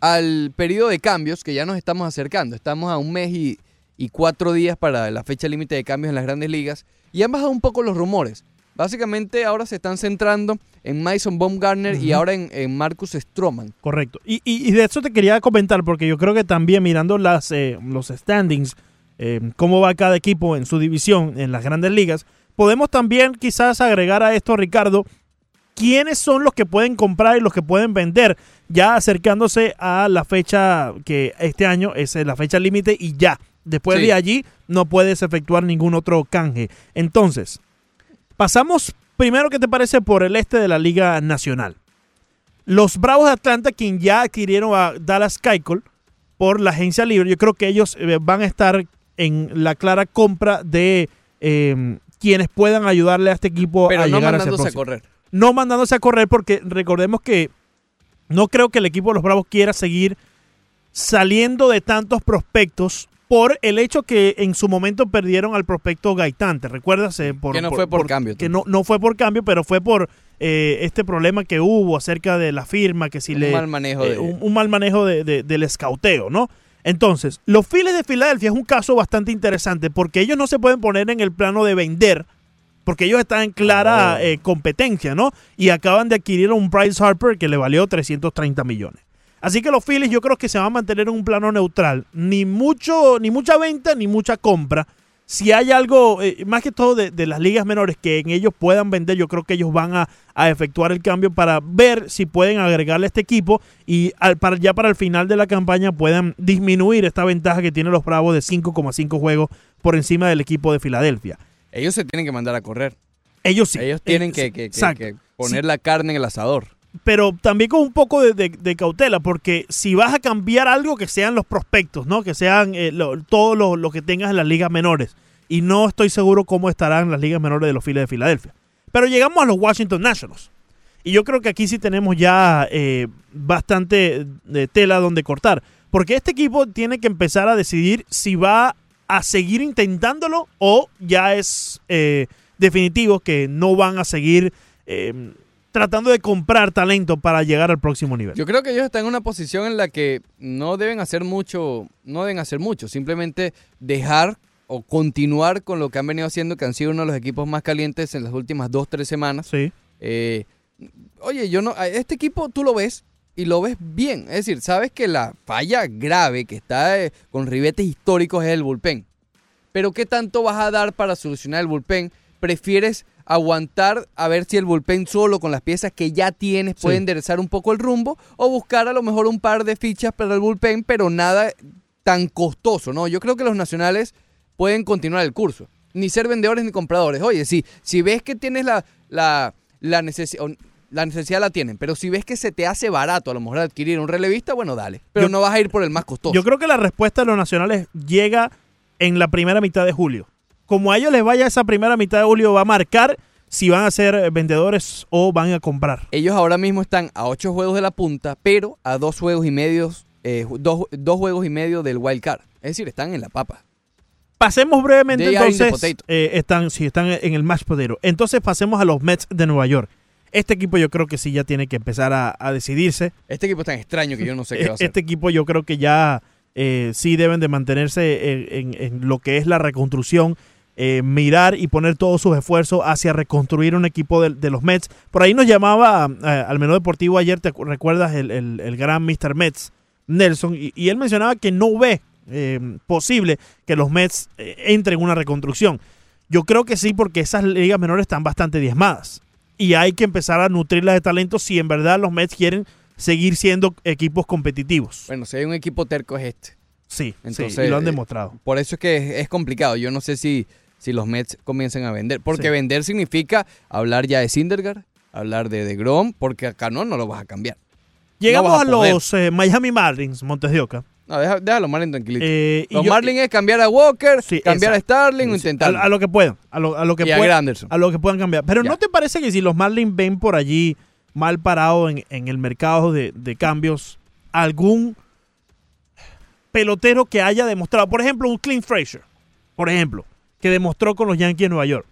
al periodo de cambios que ya nos estamos acercando. Estamos a un mes y, y cuatro días para la fecha límite de cambios en las grandes ligas y han bajado un poco los rumores. Básicamente ahora se están centrando en Mason Baumgartner y ahora en, en Marcus Stroman. Correcto. Y, y- y de eso te quería comentar, porque yo creo que también mirando las, eh, los standings, eh, cómo va cada equipo en su división en las grandes ligas, podemos también quizás agregar a esto, Ricardo, quiénes son los que pueden comprar y los que pueden vender, ya acercándose a la fecha que este año es eh, la fecha límite y ya. Después Sí. de allí no puedes efectuar ningún otro canje. Entonces, pasamos primero, ¿qué te parece por el este de la Liga Nacional? Los Bravos de Atlanta, quien ya adquirieron a Dallas Keuchel, por la agencia libre. Yo creo que ellos eh, van a estar en la clara compra de eh, quienes puedan ayudarle a este equipo Pero a no llegar a ese a correr. No mandándose a correr porque recordemos que no creo que el equipo de los Bravos quiera seguir saliendo de tantos prospectos por el hecho que en su momento perdieron al prospecto Gaitán, ¿te recuerdas? Eh, por, Que no fue por cambio, Que no, no fue por cambio, pero fue por eh, este problema que hubo acerca de la firma, que si Un le... mal manejo eh, de- un, un mal manejo de- de- del escauteo, ¿no? Entonces, los Phillies de Filadelfia es un caso bastante interesante porque ellos no se pueden poner en el plano de vender, porque ellos están en clara Oh. eh, competencia, ¿no? Y acaban de adquirir a un Bryce Harper que le valió 330 millones. Así que los Phillies yo creo que se van a mantener en un plano neutral. Ni mucho, ni mucha venta, ni mucha compra. Si hay algo, eh, más que todo de, de las ligas menores, que en ellos puedan vender, yo creo que ellos van a, a efectuar el cambio para ver si pueden agregarle a este equipo y al- para, ya para el final de la campaña puedan disminuir esta ventaja que tienen los Bravos de 5,5 juegos por encima del equipo de Filadelfia. Ellos se tienen que mandar a correr. Ellos sí. Ellos tienen Eh, que, sí, que- que- exacto. que poner la carne en el asador. pero también con un poco de, de- de cautela, porque si vas a cambiar algo, que sean los prospectos, ¿no? Que sean eh, lo- todo lo, lo que tengas en las ligas menores. Y no estoy seguro cómo estarán las ligas menores de los Phillies de Filadelfia. Pero llegamos a los Washington Nationals. Y yo creo que aquí sí tenemos ya eh, bastante de tela donde cortar. Porque este equipo tiene que empezar a decidir si va a seguir intentándolo o ya es eh, definitivo que no van a seguir eh, tratando de comprar talento para llegar al próximo nivel. Yo creo que ellos están en una posición en la que no deben hacer mucho, no deben hacer mucho, simplemente dejar o continuar con lo que han venido haciendo, que han sido uno de los equipos más calientes en las últimas dos, tres semanas. sí. Eh, oye, yo no, este equipo tú lo ves y lo ves bien. Es decir, sabes que la falla grave que está eh, con ribetes históricos es el bullpen. Pero ¿qué tanto vas a dar para solucionar el bullpen? ¿Prefieres aguantar a ver si el bullpen solo con las piezas que ya tienes puede Sí. enderezar un poco el rumbo? ¿O buscar a lo mejor un par de fichas para el bullpen, pero nada tan costoso? No, yo creo que los nacionales pueden continuar el curso. Ni ser vendedores ni compradores. Oye, si, si ves que tienes la, la, la, necesi- o- la necesidad, la tienen. Pero si ves que se te hace barato a lo mejor adquirir un relevista, bueno, dale. Pero Yo- no vas a ir por el más costoso. Yo creo que la respuesta de los nacionales llega en la primera mitad de julio. Como a ellos les vaya esa primera mitad de julio, va a marcar si van a ser vendedores o van a comprar. Ellos ahora mismo están a ocho juegos de la punta, pero a dos juegos y medios, eh, dos, dos juegos y medio del wild card. Es decir, están en la papa. Pasemos brevemente They entonces. potato. eh, están, sí, están en el match potero. Entonces pasemos a los Mets de Nueva York. Este equipo yo creo que sí ya tiene que empezar a, a decidirse. Este equipo es tan extraño que yo no sé qué va a hacer. Este equipo yo creo que ya eh, sí deben de mantenerse en, en- en lo que es la reconstrucción, eh, mirar y poner todos sus esfuerzos hacia reconstruir un equipo de, de los Mets. Por ahí nos llamaba eh, al menú deportivo ayer, ¿te recuerdas? El, el- el gran Mr. Mets, Nelson, y, y él mencionaba que no ve eh, posible que los Mets entren en una reconstrucción. Yo creo que sí, porque esas ligas menores están bastante diezmadas. Y hay que empezar a nutrirlas de talento si en verdad los Mets quieren seguir siendo equipos competitivos. Bueno, si hay un equipo terco es este. Sí, Entonces, sí, y lo han eh, demostrado. Por eso es que es, es complicado. Yo no sé si, si los Mets comiencen a vender. Porque Sí. vender significa hablar ya de Syndergaard, hablar de, de Grom, porque acá no, no lo vas a cambiar. Llegamos a, los eh, Miami Marlins, Montes de Oca. No, deja- déjalo Marlin tranquilito. Eh, los yo- Marlins es cambiar a Walker, Sí, cambiar exacto. a Starling o intentar. a, a lo que puedan, a lo, a lo que y puedan, a lo que puedan cambiar. Pero Ya. ¿no te parece que si los Marlins ven por allí mal parado en, en el mercado de, de cambios, algún pelotero que haya demostrado, por ejemplo, un Clint Frazier, por ejemplo, que demostró con los Yankees de Nueva York?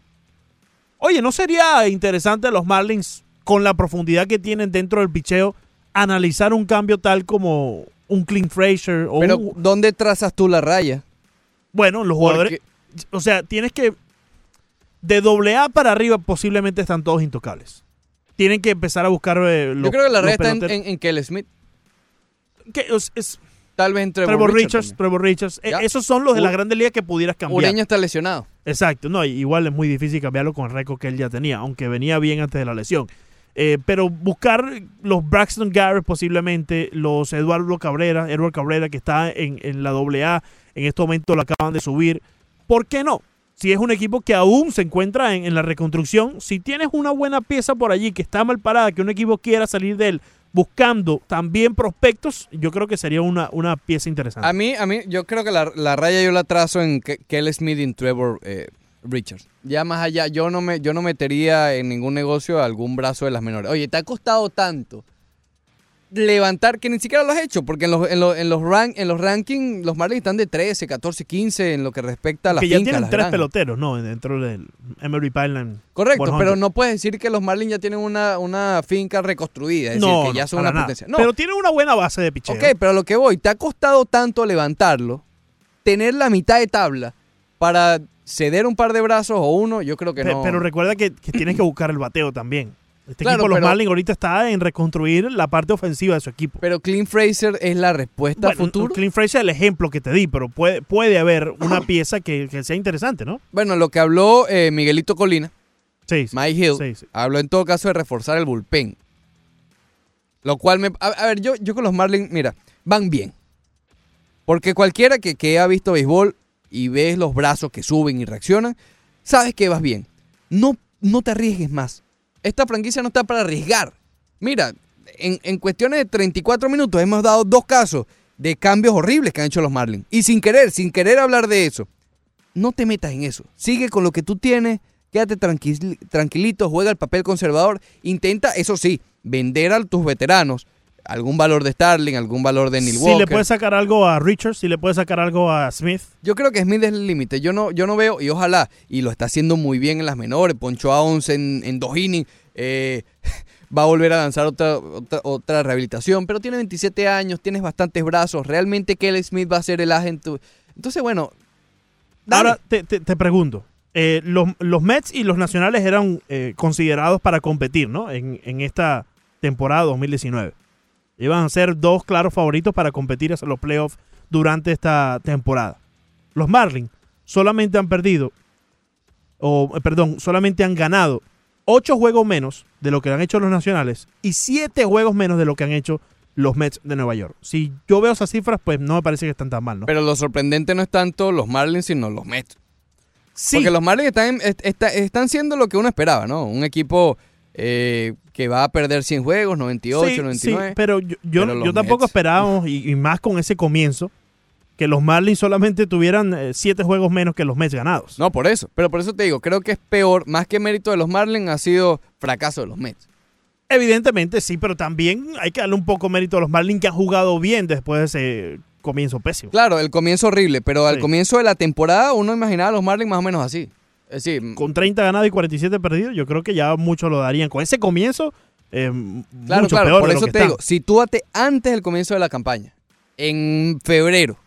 Oye, ¿no sería interesante a los Marlins, con la profundidad que tienen dentro del picheo, analizar un cambio tal como un Clint Frazier o Pero, un- ¿dónde trazas tú la raya? bueno, los jugadores, Porque o sea, tienes que de doble A para arriba posiblemente están todos intocables. Tienen que empezar a buscar eh, los, yo creo que la raya está en, en, en Kelly Smith. Que es, es Tal vez entre Trevor Richards, Trevor Richards. Eh, Ya. esos son los de las U- grandes ligas que pudieras cambiar. Ureña está lesionado. Exacto, no, igual es muy difícil cambiarlo con el récord que él ya tenía, aunque venía bien antes de la lesión. Eh, pero buscar los Braxton Garrett posiblemente, los Eduardo Cabrera, Edward Cabrera que está en, en la AA, en este momento lo acaban de subir. ¿Por qué no? Si es un equipo que aún se encuentra en, en la reconstrucción, si tienes una buena pieza por allí que está mal parada, que un equipo quiera salir de él buscando también prospectos, yo creo que sería una, una pieza interesante. A mí, a mí, yo creo que la, la raya yo la trazo en Ke- Kelly Smith y Trevor eh, Richards. Ya más allá, yo no me, yo no metería en ningún negocio algún brazo de las menores. Oye, te ha costado tanto levantar que ni siquiera lo has hecho, porque en los, en los, en los, rank, en los rankings los Marlins están de 13, 14, 15 en lo que respecta a las que ya fincas, tienen tres peloteros, ¿no? Dentro del Emery Pipeline. Correcto, 100. pero no puedes decir que los Marlins ya tienen una, una finca reconstruida, es no, decir, que ya son una potencia. No, Pero tienen una buena base de picheo. Ok, pero a lo que voy, te ha costado tanto levantarlo, tener la mitad de tabla para ceder un par de brazos o uno, yo creo que Pe- no. Pero recuerda que, que tienes que buscar el bateo también. Este Claro, equipo, los Marlins, ahorita está en reconstruir la parte ofensiva de su equipo. Pero Clint Fraser es la respuesta Bueno, futuro. Clint Fraser es el ejemplo que te di, pero puede, puede haber una pieza que, que sea interesante, ¿no? Bueno, lo que habló eh, Miguelito Colina, Sí, sí. Mike Hill, Sí, sí. habló en todo caso de reforzar el bullpen. Lo cual me... A, a ver, yo, yo con los Marlins, mira, van bien. Porque cualquiera que, que ha visto béisbol y ves los brazos que suben y reaccionan, sabes que vas bien. No, no te arriesgues más. Esta franquicia no está para arriesgar. Mira, en, en cuestiones de 34 minutos hemos dado dos casos de cambios horribles que han hecho los Marlins. Y sin querer, sin querer hablar de eso. No te metas en eso. Sigue con lo que tú tienes. Quédate tranquil- tranquilito, juega el papel conservador. Intenta, eso sí, vender a tus veteranos algún valor de Starling, algún valor de Neil Si Walker. le puedes sacar algo a Richards, si le puedes sacar algo a Smith. Yo creo que Smith es el límite. Yo no, yo no veo, y ojalá, y lo está haciendo muy bien en las menores, ponchó a 11 en, en dos innings, eh, va a volver a lanzar otra, otra, otra rehabilitación, pero tiene 27 años, tienes bastantes brazos, realmente Kelly Smith va a ser el agente. Entonces, bueno, dale. Ahora te, te- te pregunto, eh, los, los Mets y los Nacionales eran eh, considerados para competir, ¿no? En, en esta temporada 2019. Iban a ser dos claros favoritos para competir hacia los playoffs durante esta temporada. Los Marlins solamente han perdido, o eh, perdón, solamente han ganado ocho juegos menos de lo que han hecho los Nacionales y siete juegos menos de lo que han hecho los Mets de Nueva York. Si yo veo esas cifras, pues no me parece que están tan mal, ¿no? Pero lo sorprendente no es tanto los Marlins, sino los Mets. sí, Porque los Marlins están, est- está- están siendo lo que uno esperaba, ¿no? Un equipo eh, que va a perder 100 juegos, 98, Sí, 99. sí, pero yo, yo, Pero yo tampoco Mets. esperábamos, y, y más con ese comienzo, que los Marlins solamente tuvieran eh, siete juegos menos que los Mets ganados. No, por eso. Pero por eso te digo, creo que es peor, más que mérito de los Marlins, ha sido fracaso de los Mets. Evidentemente sí, pero también hay que darle un poco mérito a los Marlins que han jugado bien después de ese comienzo pésimo. Claro, el comienzo horrible, pero al Sí. comienzo de la temporada uno imaginaba a los Marlins más o menos así. Es decir, Con 30 ganados y 47 perdidos, yo creo que ya muchos lo darían. Con ese comienzo, eh, claro, mucho claro, peor por de lo eso que te están. digo, sitúate antes del comienzo de la campaña, en febrero.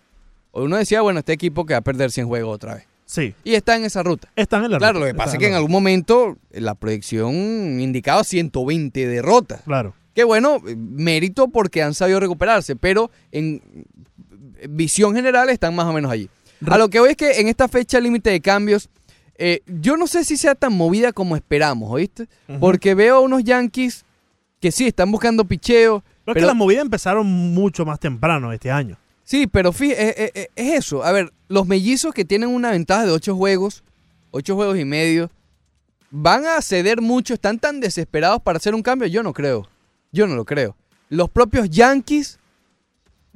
Uno decía, bueno, este equipo que va a perder 100 juegos otra vez. Sí, Y está en esa ruta. están en la Claro, ruta, lo que pasa es que en algún momento eh, la proyección indicaba 120 derrotas. Claro. Que bueno, eh, mérito porque han sabido recuperarse, pero en eh, visión general están más o menos allí. A lo que voy es que en esta fecha límite de cambios, eh, yo no sé si sea tan movida como esperamos, ¿oíste? Porque veo a unos Yankees que sí, están buscando picheo. Pero, es que las movidas empezaron mucho más temprano este año. Sí, pero fíjate, es, eso. A ver, los mellizos que tienen una ventaja de ocho juegos, ocho juegos y medio, van a ceder mucho, están tan desesperados para hacer un cambio, yo no creo. Yo no lo creo. Los propios Yankees,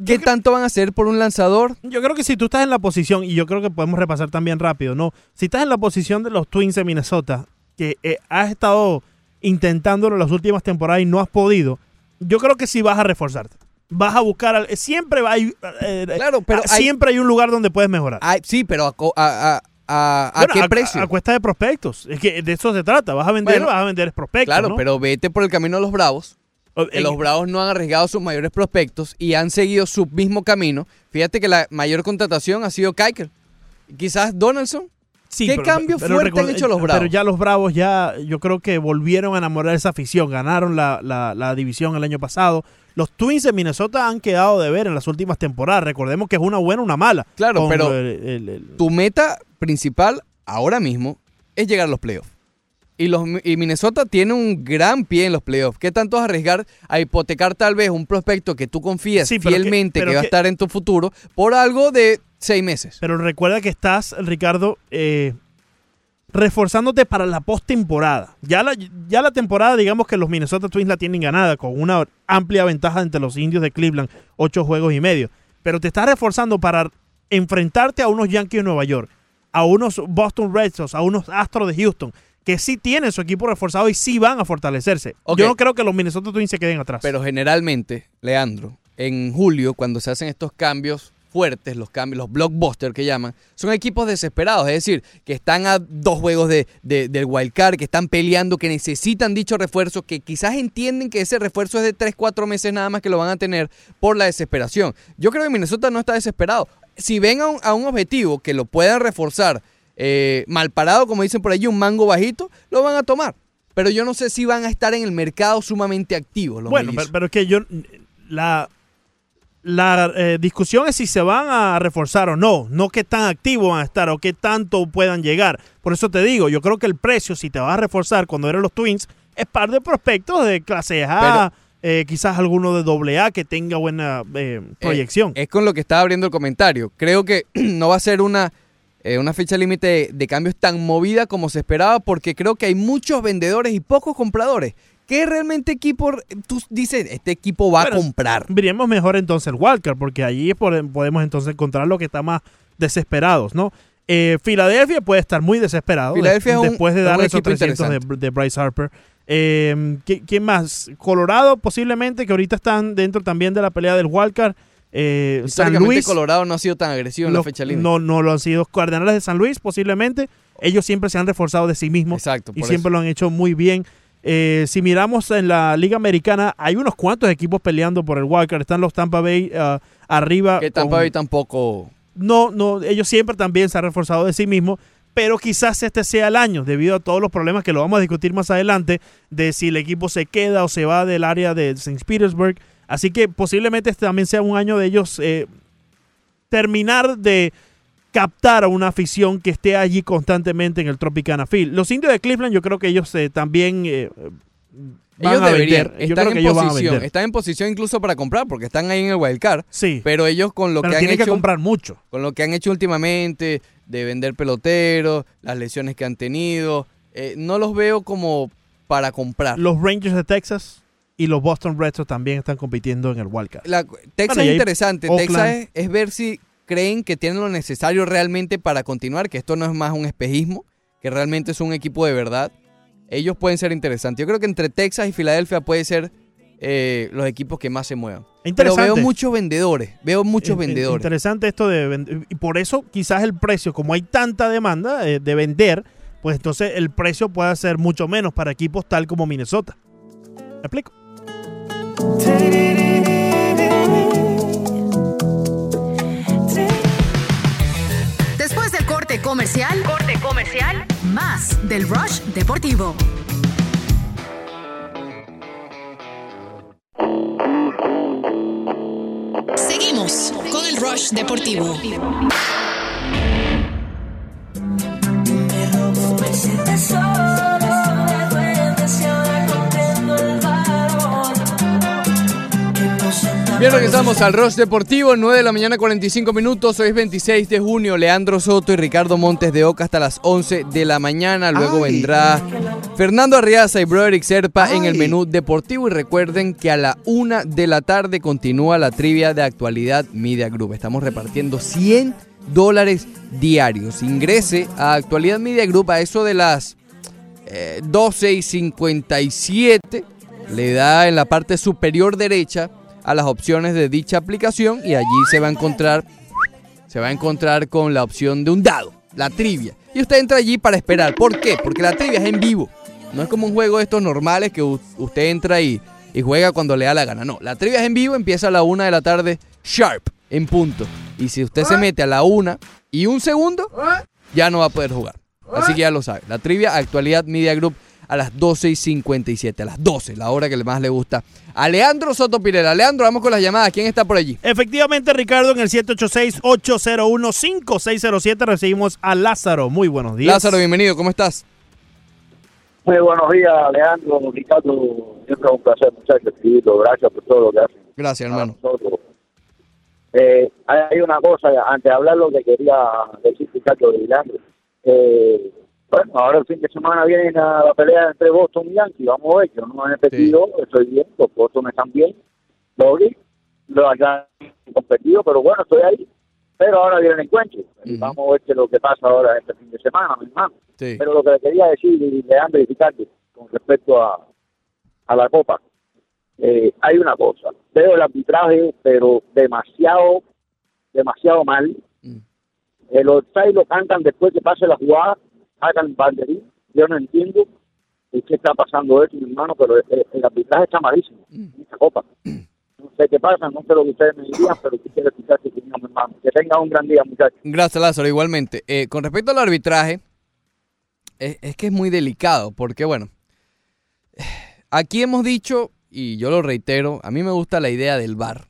¿qué tanto van a hacer por un lanzador? Yo creo que si tú estás en la posición, y yo creo que podemos repasar también rápido, ¿no? Si estás en la posición de los Twins de Minnesota, que eh, has estado intentándolo en las últimas temporadas y no has podido, yo creo que sí vas a reforzarte. Vas a buscar, al- siempre va a, eh, eh, Claro, pero ah, hay- siempre hay un lugar donde puedes mejorar. Sí, pero a, a- a- a- ¿a Bueno, qué precio? A, cuesta de prospectos. Es que de eso se trata. Vas a vender, Bueno, vas a vender prospectos. claro, ¿no? pero vete por el camino de los Bravos. O- que los Bravos no han arriesgado sus mayores prospectos y han seguido su mismo camino. Fíjate que la mayor contratación ha sido Kiker. Quizás Donaldson. Sí, ¿Qué cambio fuerte han hecho los Bravos? Pero ya los Bravos ya, yo creo que volvieron a enamorar esa afición. Ganaron la, la- la división el año pasado. Los Twins de Minnesota han quedado de ver en las últimas temporadas. Recordemos que es una buena, una mala. Claro, pero el- el- el- tu meta principal ahora mismo es llegar a los playoffs. Y, los, y Minnesota tiene un gran pie en los playoffs. ¿Qué tanto vas a arriesgar a hipotecar tal vez un prospecto que tú confías Sí, pero que- fielmente que, pero va a estar en tu futuro por algo de seis meses? Pero recuerda que estás, Ricardo, eh, reforzándote para la postemporada. Ya la, ya la temporada, digamos que los Minnesota Twins la tienen ganada con una amplia ventaja entre los indios de Cleveland, ocho juegos y medio. Pero te estás reforzando para enfrentarte a unos Yankees de Nueva York, a unos Boston Red Sox, a unos Astros de Houston, que sí tienen su equipo reforzado y sí van a fortalecerse. Ok. Yo no creo que los Minnesota Twins se queden atrás. Pero generalmente, Leandro, en julio, cuando se hacen estos cambios fuertes, los cambios, los blockbusters que llaman, son equipos desesperados, es decir, que están a dos juegos de, de- del wild card, que están peleando, que necesitan dicho refuerzo, que quizás entienden que ese refuerzo es de 3, 4 meses nada más que lo van a tener por la desesperación. Yo creo que Minnesota no está desesperado. Si ven a un, a un objetivo que lo puedan reforzar eh, mal parado, como dicen por ahí, un mango bajito, lo van a tomar. Pero yo no sé si van a estar en el mercado sumamente activos. Los bueno, pero, mellizos. pero es que yo. La, la eh, discusión es si se van a reforzar o no, no qué tan activos van a estar o qué tanto puedan llegar. Por eso te digo, yo creo que el precio, si te vas a reforzar cuando eran los Twins, es par de prospectos de clase A, eh, quizás alguno de doble A que tenga buena eh, proyección. Eh, es con lo que estaba abriendo el comentario. Creo que no va a ser una, eh, una fecha límite de, cambios tan movida como se esperaba, porque creo que hay muchos vendedores y pocos compradores. ¿Qué realmente equipo tú dices, este equipo va Bueno, a comprar? Veríamos mejor entonces el Walker, porque allí podemos entonces encontrar lo que está más desesperados, ¿no? Eh, Filadelfia puede estar muy desesperado de- un- después de darle esos equipo 300 de, Bryce Harper. Eh, ¿qui- ¿Quién más? Colorado posiblemente, que ahorita están dentro también de la pelea del Wildcard. Eh, San Luis. Colorado no ha sido tan agresivo en la fecha límite. no, no lo han sido. Cardenales de San Luis posiblemente. Ellos siempre se han reforzado de sí mismos Exacto, y siempre eso. lo han hecho muy bien. Eh, si miramos en la Liga Americana, hay unos cuantos equipos peleando por el Walker. Están los Tampa Bay ah, arriba. Que Tampa con- Bay tampoco... No, no, ellos siempre también se han reforzado de sí mismos. Pero quizás este sea el año, debido a todos los problemas que lo vamos a discutir más adelante, de si el equipo se queda o se va del área de St. Petersburg. Así que posiblemente este también sea un año de ellos eh, terminar de captar a una afición que esté allí constantemente en el Tropicana Field. Los indios de Cleveland, yo creo que ellos eh, también eh, van Ellos a deberían, vender. Yo están creo que en ellos van a posición, están en posición incluso para comprar, porque están ahí en el wild card. Sí, pero, ellos con lo que han tienen que hecho... comprar mucho. con lo que han hecho últimamente, de vender peloteros, las lesiones que han tenido, eh, no los veo como para comprar. Los Rangers de Texas y los Boston Red Sox también están compitiendo en el Wildcard. La- Texas Bueno, es interesante. Oakland. Texas es, es ver si creen que tienen lo necesario realmente para continuar, que esto no es más un espejismo, que realmente es un equipo de verdad. Ellos pueden ser interesantes. Yo creo que entre Texas y Filadelfia puede ser eh, los equipos que más se muevan. Pero Interesante. veo muchos vendedores, veo muchos vendedores. Interesante esto de vend- y por eso quizás el precio, como hay tanta demanda eh, de vender, pues entonces el precio puede ser mucho menos para equipos tal como Minnesota. ¿Me explico? Después del corte comercial, corte comercial, más del Rush Deportivo. Seguimos con el Rush Deportivo. Bien, regresamos al Rush Deportivo, 9 de la mañana, 45 minutos. Hoy es 26 de junio. Leandro Soto y Ricardo Montes de Oca hasta las 11 de la mañana. Luego vendrá Fernando Arriaza y Broderick Serpa en el menú deportivo. Y recuerden que a la 1 de la tarde continúa la trivia de actualidad Media Group. Estamos repartiendo 100 dólares diarios. Ingrese a Actualidad Media Group a eso de las eh, 12 y 57. Le da en la parte superior derecha a las opciones de dicha aplicación y allí se va a encontrar se va a encontrar con la opción de un dado, la trivia. Y usted entra allí para esperar. ¿Por qué? Porque la trivia es en vivo. No es como un juego de estos normales que usted entra y, y juega cuando le da la gana. No, la trivia es en vivo, empieza a la una de la tarde, sharp, en punto. Y si usted se mete a la una y un segundo, ya no va a poder jugar. Así que ya lo sabe. La trivia, actualidad Media Group a las 12 y 57. A las 12, la hora que más le gusta. A Leandro Soto Pirela. Leandro, vamos con las llamadas. ¿Quién está por allí? Efectivamente, Ricardo, en el 786-801-5607 recibimos a Lázaro. Muy buenos días. Lázaro, bienvenido. ¿Cómo estás? Muy buenos días, Leandro, Ricardo. Siempre es un placer, muchachos, escribirlo. Gracias por todo lo que hacen Gracias, hermano. nosotros. Eh, hay una cosa, antes de hablar lo que quería decir Ricardo y Leandro. Eh, Bueno, ahora el fin de semana viene la, la pelea entre Boston y Yankees. Vamos a ver, yo no me he repetido, estoy bien, los Boston están bien. Los Yankees han competido, pero bueno, estoy ahí. Pero ahora viene el encuentro. Vamos a ver qué es lo que pasa ahora este fin de semana, mi hermano. Sí. Pero lo que le quería decir, Leandro y Ricardo, con respecto a, a la Copa, eh, hay una cosa. Veo el arbitraje, pero demasiado, demasiado mal. Mm. El offside lo cantan después que pase la jugada, hagan banderín. Yo no entiendo qué está pasando eso, mi hermano, pero el, el arbitraje está malísimo en esta Copa. No sé qué pasa, no sé lo que ustedes me dirían, pero quisiera escuchar su opinión, mi hermano. Que tengan un gran día, muchachos. Gracias, Lázaro. Igualmente. Eh, con respecto al arbitraje, es, es que es muy delicado, porque bueno, aquí hemos dicho, y yo lo reitero, a mí me gusta la idea del VAR,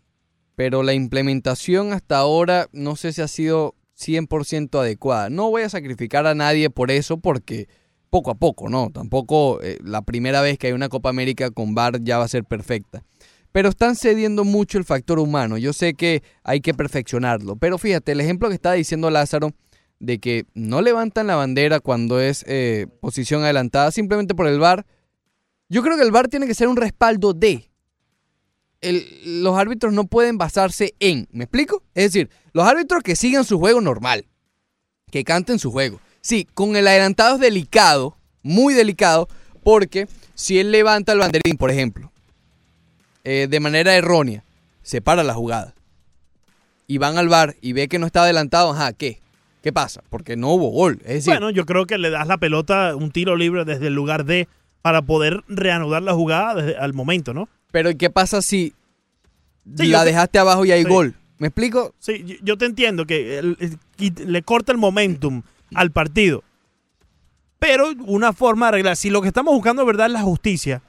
pero la implementación hasta ahora no sé si ha sido 100% adecuada. No voy a sacrificar a nadie por eso, porque poco a poco, ¿no? Tampoco eh, la primera vez que hay una Copa América con VAR ya va a ser perfecta. Pero están cediendo mucho el factor humano. Yo sé que hay que perfeccionarlo. Pero fíjate, el ejemplo que estaba diciendo Lázaro de que no levantan la bandera cuando es eh, posición adelantada simplemente por el VAR. Yo creo que el VAR tiene que ser un respaldo de. Los árbitros no pueden basarse en. ¿Me explico? Es decir, los árbitros que sigan su juego normal. Que canten su juego. Sí, con el adelantado es delicado. Muy delicado. Porque si él levanta el banderín, por ejemplo. eh, de manera errónea. Se para la jugada. Y van al VAR y ve que no está adelantado. Ajá, ¿qué? ¿Qué pasa? Porque no hubo gol. Es decir, Bueno, yo creo que le das la pelota, un tiro libre desde el lugar D para poder reanudar la jugada desde al momento, ¿no? Pero ¿y qué pasa si Sí, la te- dejaste abajo y hay sí. gol? ¿Me explico? Sí, yo, te entiendo que le corta el momentum al partido. Pero una forma de arreglar, si lo que estamos buscando de verdad es la justicia,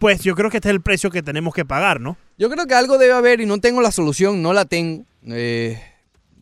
pues yo creo que este es el precio que tenemos que pagar, ¿no? Yo creo que algo debe haber y no tengo la solución, no la tengo. Eh,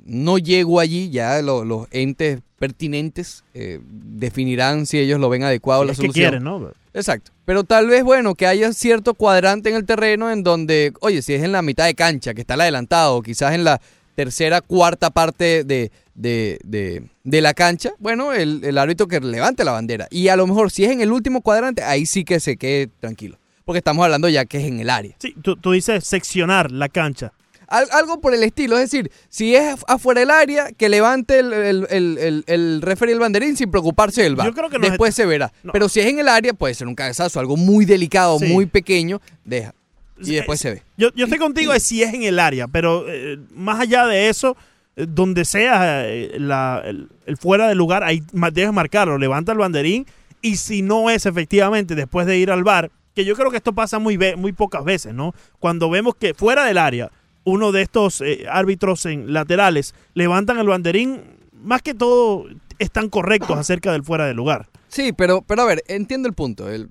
no llego allí, ya lo- los entes pertinentes eh, definirán si ellos lo ven adecuado Si la es que solución. quieren, ¿no? Exacto. Pero tal vez, bueno, que haya cierto cuadrante en el terreno en donde, oye, si es en la mitad de cancha, que está el adelantado, o quizás en la tercera, cuarta parte de, de, de- de la cancha, bueno, el, el árbitro que levante la bandera. Y a lo mejor, si es en el último cuadrante, ahí sí que se quede tranquilo. Porque estamos hablando ya que es en el área. Sí, tú, tú dices seccionar la cancha. Al- algo por el estilo, es decir, si es afuera del área, que levante el, el, el, el, el referee el banderín sin preocuparse del VAR. Yo creo que nos Después se verá. no. Pero si es en el área, puede ser un cabezazo, algo muy delicado, Sí. muy pequeño, deja. Y después eh, se ve. Yo, yo estoy contigo de si es en el área, pero eh, más allá de eso, eh, donde sea eh, la- el, el fuera de lugar, ahí debes marcarlo, levanta el banderín y si no es efectivamente después de ir al bar, que yo creo que esto pasa muy, muy pocas veces, ¿no? Cuando vemos que fuera del área, uno de estos eh, árbitros en laterales levantan el banderín, más que todo están correctos acerca del fuera de lugar. Sí, pero, pero a ver, entiendo el punto. el-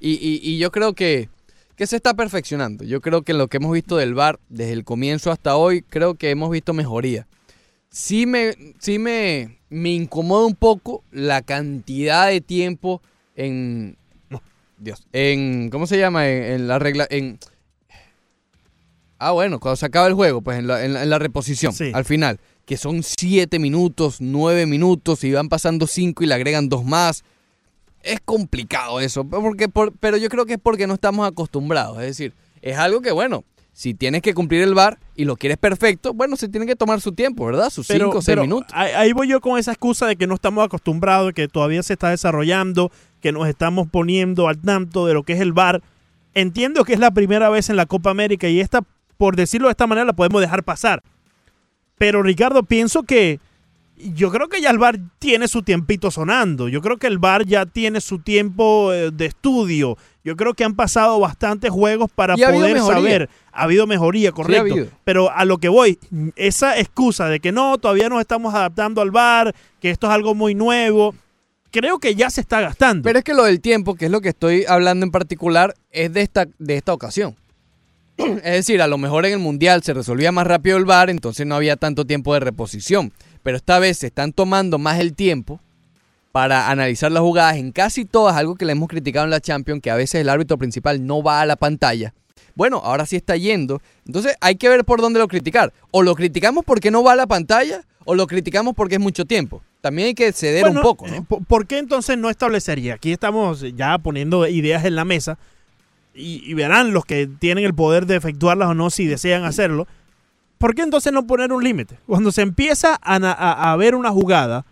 y, y- y yo creo que, que se está perfeccionando. Yo creo que lo que hemos visto del VAR desde el comienzo hasta hoy, creo que hemos visto mejoría. Sí me, sí me, me incomoda un poco la cantidad de tiempo en... Dios. En... ¿Cómo se llama? En, en la regla... En, ah, bueno, cuando se acaba el juego, pues en la, en la- en la reposición, Sí. al final. Que son siete minutos, nueve minutos, y van pasando cinco y le agregan dos más. Es complicado eso, porque, por- pero yo creo que es porque no estamos acostumbrados. Es decir, es algo que, bueno, si tienes que cumplir el bar y lo quieres perfecto, bueno, se tiene que tomar su tiempo, ¿verdad? Sus Pero- cinco o seis pero minutos. Ahí, voy yo con esa excusa de que no estamos acostumbrados, que todavía se está desarrollando, que nos estamos poniendo al tanto de lo que es el VAR. Entiendo que es la primera vez en la Copa América y esta, por decirlo de esta manera, la podemos dejar pasar. Pero Ricardo, pienso que yo creo que ya el VAR tiene su tiempito sonando. Yo creo que el VAR ya tiene su tiempo eh, de estudio. Yo creo que han pasado bastantes juegos para ha poder saber. Ha habido mejoría, correcto. habido. Pero a lo que voy, esa excusa de que no, todavía nos estamos adaptando al VAR, que esto es algo muy nuevo, creo que ya se está gastando. Pero es que lo del tiempo, que es lo que estoy hablando en particular, es de esta, de esta ocasión. es decir, a lo mejor en el Mundial se resolvía más rápido el VAR, entonces no había tanto tiempo de reposición. Pero esta vez se están tomando más el tiempo para analizar las jugadas en casi todas, algo que le hemos criticado en la Champions, que a veces el árbitro principal no va a la pantalla. Bueno, ahora sí está yendo. Entonces hay que ver por dónde lo criticar. O lo criticamos porque no va a la pantalla, o lo criticamos porque es mucho tiempo. también hay que ceder Bueno, un poco, eh, ¿no? ¿por- ¿Por qué entonces no establecería? Aquí estamos ya poniendo ideas en la mesa y, verán los que tienen el poder de efectuarlas o no si desean hacerlo. ¿Por qué entonces no poner un límite? Cuando se empieza a, a- a ver una jugada,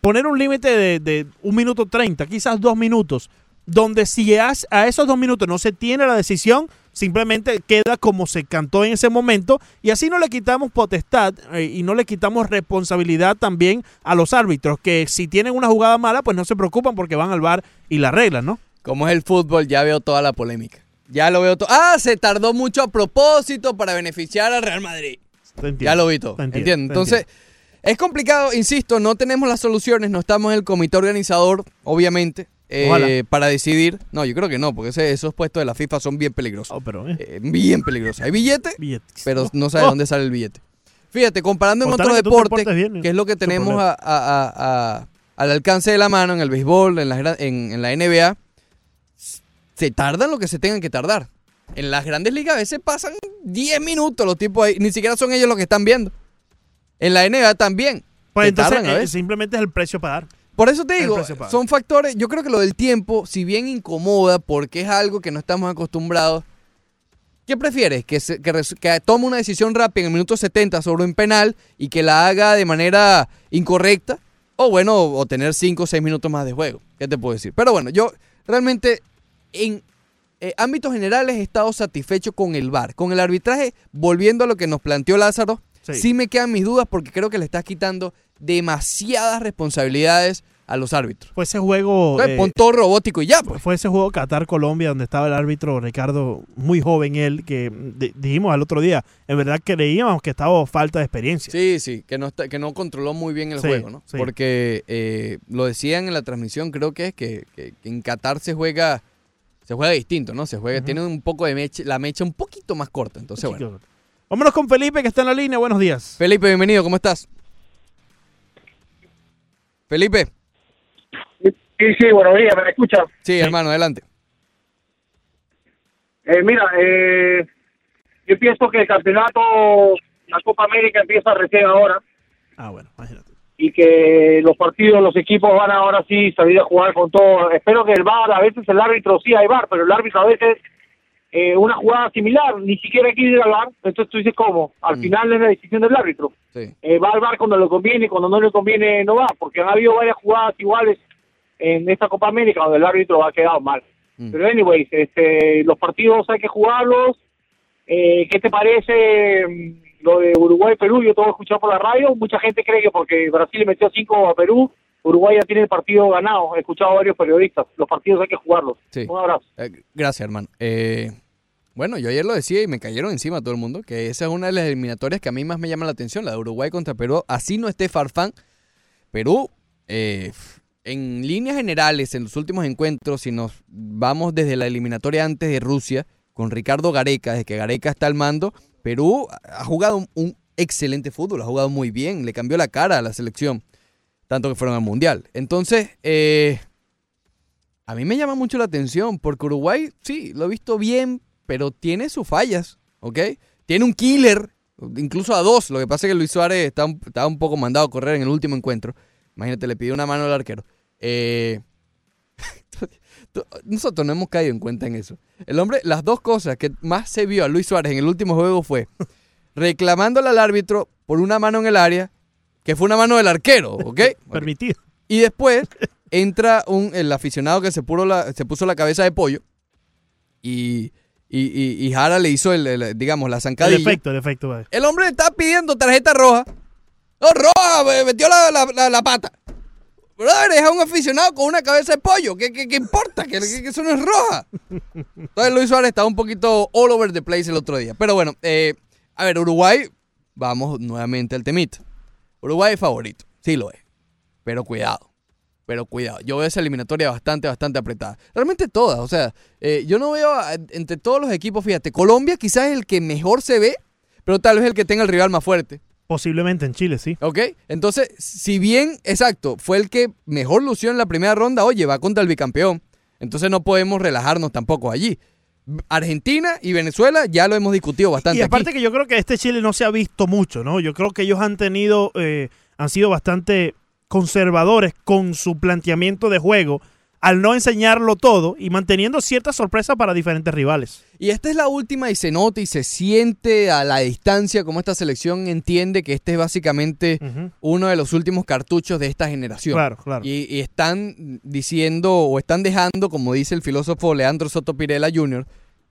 poner un límite de, de un minuto treinta, quizás dos minutos, donde si as- a esos dos minutos no se tiene la decisión, simplemente queda como se cantó en ese momento y así no le quitamos potestad eh, y no le quitamos responsabilidad también a los árbitros, que si tienen una jugada mala, pues no se preocupan porque van al bar y la arreglan, ¿no? Como es el fútbol, ya veo toda la polémica. Ya lo veo todo. Ah, se tardó mucho a propósito para beneficiar al Real Madrid. Entiendo. Ya lo vi todo. Entiendo, Entonces, es complicado, insisto, no tenemos las soluciones, no estamos en el comité organizador, obviamente, eh, para decidir. No, yo creo que no, porque ese- esos puestos de la FIFA son bien peligrosos. Oh, pero, eh, Eh, bien peligrosos. Hay billete, billetes. pero no sabe oh, dónde sale el billete. Fíjate, comparando en tal otros que deportes, es lo que tenemos a- a- a- a- al alcance de la mano en el béisbol, en la, en la NBA, se tardan lo que se tengan que tardar. En las grandes ligas a veces pasan 10 minutos los tipos ahí, ni siquiera son ellos los que están viendo. En la NBA también. Pues entonces a eh, simplemente es el precio para dar. Por eso te digo, son factores, yo creo que lo del tiempo, si bien incomoda, porque es algo que no estamos acostumbrados, ¿qué prefieres? ¿Que, se- que, que tome una decisión rápida en el minuto 70 sobre un penal y que la haga de manera incorrecta? O bueno, o tener 5 o 6 minutos más de juego. ¿Qué te puedo decir? Pero bueno, yo realmente en eh, ámbitos generales he estado satisfecho con el VAR. Con el arbitraje, volviendo a lo que nos planteó Lázaro, Sí. sí me quedan mis dudas porque creo que le estás quitando demasiadas responsabilidades a los árbitros. Fue ese juego. Entonces, eh, pon todo robótico y ya, pues. Fue ese juego Qatar-Colombia donde estaba el árbitro Ricardo, muy joven él, que di- dijimos al otro día, en verdad creíamos que estaba falta de experiencia. Sí, sí, que no, está, que no controló muy bien el Sí, juego, ¿no? sí. Porque eh, lo decían en la transmisión, creo que es que, que- que en Qatar se juega se juega distinto, ¿no? Se juega, tiene un poco de mecha, la mecha un poquito más corta. Entonces, bueno. Vámonos con Felipe que está en la línea. Buenos días. Felipe, bienvenido, ¿cómo estás? Felipe, Sí, sí, buenos días, ¿me escucha? sí, hermano, adelante. Eh, mira, eh, yo pienso que el campeonato, la Copa América empieza recién ahora Ah, bueno, imagínate. Y que los partidos, los equipos van ahora sí salir a jugar con todo. Espero que el VAR, a veces el árbitro sí hay VAR, pero el árbitro a veces eh, una jugada similar, ni siquiera quiere ir al VAR, entonces tú dices cómo, al Mm. final es la decisión del árbitro. Sí. Eh, va al VAR cuando le conviene y cuando no le conviene no va, porque han habido varias jugadas iguales en esta Copa América donde el árbitro ha quedado mal. Mm. Pero anyways, este, los partidos hay que jugarlos. Eh, ¿Qué te parece mm, lo de Uruguay-Perú? Yo todo escuchado por la radio. Mucha gente cree que porque Brasil le metió 5 a Perú, Uruguay ya tiene el partido ganado. He escuchado a varios periodistas. Los partidos hay que jugarlos. Sí. Un abrazo. Eh, gracias, hermano. Eh, bueno, yo ayer lo decía y me cayeron encima todo el mundo, que esa es una de las eliminatorias que a mí más me llama la atención, la de Uruguay contra Perú. Así no esté Farfán. Perú, eh, en líneas generales, en los últimos encuentros, si nos vamos desde la eliminatoria antes de Rusia, con Ricardo Gareca, desde que Gareca está al mando, Perú ha jugado un, excelente fútbol, ha jugado muy bien, le cambió la cara a la selección, tanto que fueron al Mundial. Entonces, eh, a mí me llama mucho la atención porque Uruguay, sí, lo he visto bien, pero tiene sus fallas, ¿ok? Tiene un killer, incluso a dos. Lo que pasa es que Luis Suárez está un- estaba un poco mandado a correr en el último encuentro. Imagínate, le pidió una mano al arquero. Eh, nosotros no hemos caído en cuenta en eso. El hombre, las dos cosas que más se vio a Luis Suárez en el último juego fue reclamándole al árbitro por una mano en el área, que fue una mano del arquero, ¿ok? Permitido. Y después entra un, el aficionado que se, puso la, se puso la cabeza de pollo y, y, y- y Jara le hizo, el, el- digamos, la El zancadilla. efecto, el efecto. vaya. El hombre está pidiendo tarjeta roja. No, roja, me metió la, la- la- la pata. Brother, es un aficionado con una cabeza de pollo. ¿Qué, qué- qué importa? Que, que- eso no es roja. Entonces Luis Suárez estaba un poquito all over the place el otro día. Pero bueno, eh, a ver, Uruguay, vamos nuevamente al temita. Uruguay es favorito, sí lo es. Pero cuidado, pero cuidado. Yo veo esa eliminatoria bastante, bastante apretada. Realmente todas, o sea, eh, yo no veo a- entre todos los equipos, fíjate, Colombia quizás es el que mejor se ve, pero tal vez el que tenga el rival más fuerte. Posiblemente en Chile, sí. ¿Ok? Entonces, si bien, exacto, fue el que mejor lució en la primera ronda, oye, va contra el bicampeón. Entonces no podemos relajarnos tampoco allí. Argentina y Venezuela ya lo hemos discutido bastante. Y aparte aquí. que yo creo que este Chile no se ha visto mucho, ¿no? Yo creo que ellos han tenido, eh, han sido bastante conservadores con su planteamiento de juego al no enseñarlo todo y manteniendo cierta sorpresa para diferentes rivales. Y esta es la última y se nota y se siente a la distancia como esta selección entiende que este es básicamente uno de los últimos cartuchos de esta generación. Claro, claro. Y, y están diciendo o están dejando, como dice el filósofo Leandro Soto Pirela Jr.,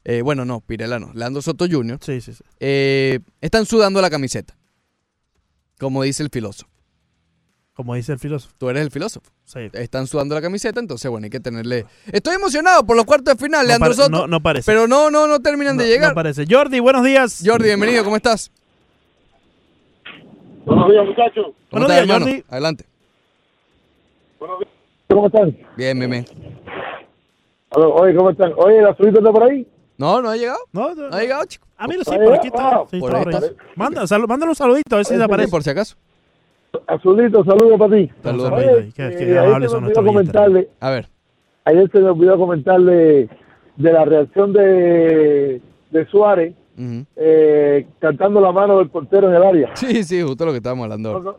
eh, bueno, no, Pirela no, Leandro Soto Jr., Sí, sí, sí. eh, están sudando la camiseta, como dice el filósofo. Como dice el filósofo. Tú eres el filósofo. Sí. Están sudando la camiseta, entonces, bueno, hay que tenerle... Estoy emocionado por los cuartos de final, No Leandro Soto. no- no parece. Pero no, no, no terminan No, de llegar. no parece. Jordi, buenos días. Jordi, bienvenido, ¿cómo estás? Buenos días, muchachos. ¿Cómo Buenos estás, días, hermano? Jordi. Adelante. Buenos días. ¿Cómo están? Bien, bien, bien. Oye, ¿cómo están? Oye, ¿el azulito está por ahí? No, no ha llegado. No, no, No ha llegado, chico. Ah, mira, sí, por aquí está. ah, Sí, por está ahí está. Manda, sal- mándale un saludito, a ver si Ahí te está, aparece. Por si acaso. Azulito, saludos para ti. Saludos. Rey. Qué- eh, amables son nuestros comentarle, A ver. ayer se me olvidó comentarle de la reacción de, de Suárez eh, cantando la mano del portero en el área. Sí, sí, justo lo que estábamos hablando No, ahora. no,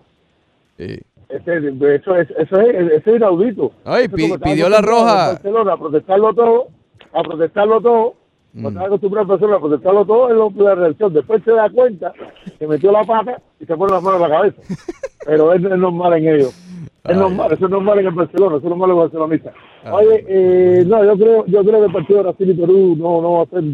Sí. ese- eso, es, eso, es, eso es inaudito. Ay, pi- pidió la roja. a protestarlo todo, a protestarlo todo. Mm. Cuando estaba acostumbrado a Barcelona a todo, no pudo la reacción. Después se da cuenta que metió la pata y se pone las manos en la cabeza. Pero eso es normal en ellos. Es normal, eso es normal en el Barcelona, eso es normal en el barcelonista. Oye, eh, no, yo creo, yo creo que el partido de Brasil y Perú no, no va a ser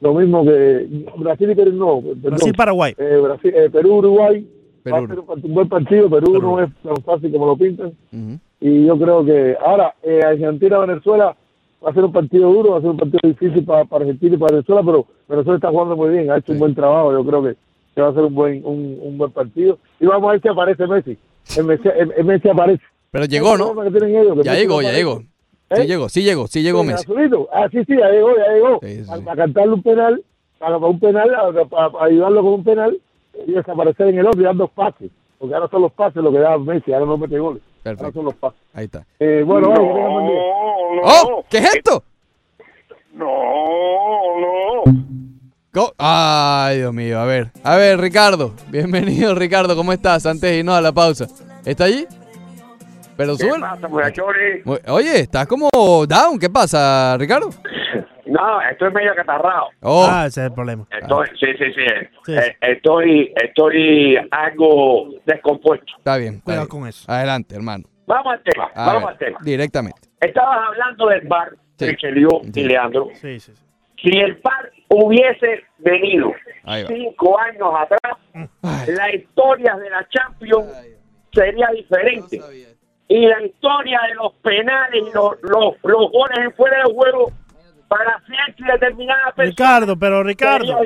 lo mismo que Brasil y Perú no. Brasil-Paraguay. Eh, Brasil, eh, Perú, Uruguay. Va Perú. a ser un, buen partido. Perú, Perú. no es tan fácil como lo pintan. Ujú. Y yo creo que ahora, eh, Argentina-Venezuela va a ser un partido duro, va a ser un partido difícil para, para Argentina y para Venezuela, pero Venezuela está jugando muy bien, ha hecho un buen trabajo. Yo creo que, que va a ser un buen un, un buen partido. Y vamos a ver si aparece Messi. El Messi, el- el Messi aparece. Pero llegó, ¿no? ellos, Ya llegó, no ya aparece. llegó. Sí ¿Eh? llegó, sí llegó, sí llegó Sí, Messi. Azulito. Ah, sí, sí, ya llegó, ya llegó. Sí, para cantarle un penal, para, para un penal, a- para, para ayudarlo con un penal y desaparecer en el otro y dar dos pases. Porque ahora son los pases lo que da Messi, ahora no mete goles. Perfecto. los. Ahí está. Eh, bueno, día. ¡Oh! ¿Qué es esto? No, no. Go- Ay, Dios mío, a ver. A ver, Ricardo. Bienvenido, Ricardo. ¿Cómo estás? Antes de irnos a la pausa. ¿Está allí? Pero ¿Qué sube. pasa, muchachones? Mu- Oye, estás como down. ¿Qué pasa, Ricardo? No, estoy medio catarrado. Oh, Ah, ese es el problema. Estoy, sí, sí, sí. Sí. Eh, estoy, estoy algo descompuesto. está bien. está Cuidado bien. con eso. Adelante, hermano. Vamos al tema, A vamos ver, al tema. Directamente. Estabas hablando del bar, Sí. Richelieu Sí. y Leandro. Sí, sí, sí. Si el par hubiese venido cinco años atrás, Ay. la historia de la Champions sería diferente. Y la historia de los penales y los, los, los goles en fuera de juego para cierta y determinada persona Ricardo, pero Ricardo,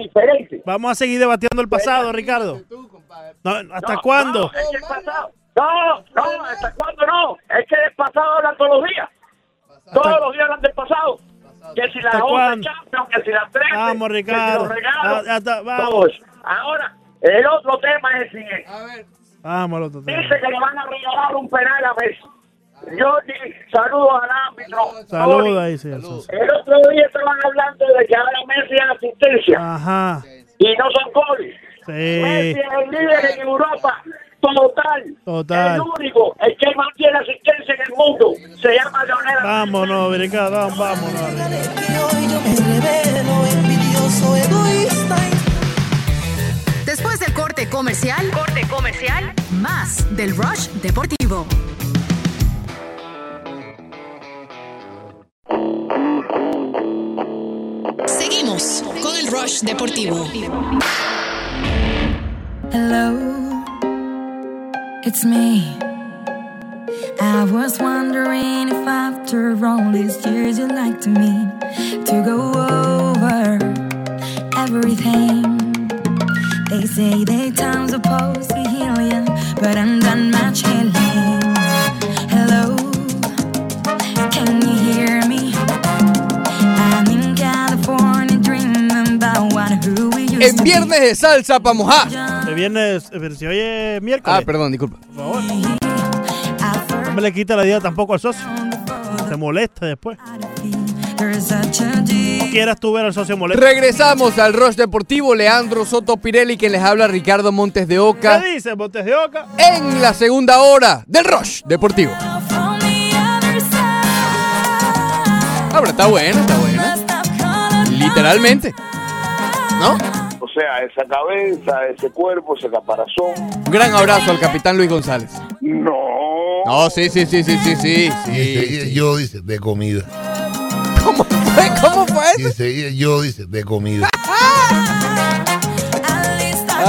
vamos a seguir debatiendo el pasado, Ricardo. No, ¿Hasta No, cuándo? No, es que el pasado. No, no, ¿hasta cuándo no? Es que del pasado hablan todos los días. Todos los días hablan del pasado. Que si la ¿Hasta 11 cuándo? Champions, que si la 13, Vamos, que si Ricardo. los regalos, Ah, hasta- vamos. Ahora, el otro tema es el siguiente. Vamos al otro tema. Dice que le van a regalar un penal a Messi. Yo saludos al árbitro. Saluda ahí, sí. sí, sí. El otro día estaban hablando de que ahora Messi es asistencia Ajá. y no son goles. Sí. Messi es el líder en Europa. Total. Total. El único, el que mantiene asistencia en el mundo, se llama Leonel. Vámonos, vamos, vámonos. Después del corte comercial, corte comercial, más del Rush Deportivo. Seguimos con el Rush Deportivo. Hello, it's me. I was wondering if after all these years you'd like to meet to go over everything. They say that time's supposed to heal you, but I'm done much healing. En viernes de salsa para mojar. El viernes, pero si hoy es miércoles, Ah, perdón, disculpa. por favor. No me le quita la idea tampoco al socio. Se molesta después. Deep Quieras tú ver al socio molesto. Regresamos al Rush Deportivo. Leandro Soto Pirelli, quien les habla Ricardo Montes de Oca. ¿Qué dice, Montes de Oca? En la segunda hora del Rush Deportivo. Ahora está bueno, está colored Literalmente. ¿No? O sea, esa cabeza, ese cuerpo, ese caparazón. Un gran abrazo al capitán Luis González. No. No, sí, sí, sí, sí, sí, sí. Sí, yo, dice, de comida. ¿Cómo fue? ¿Cómo fue Y eso? seguía yo, dice, de comida.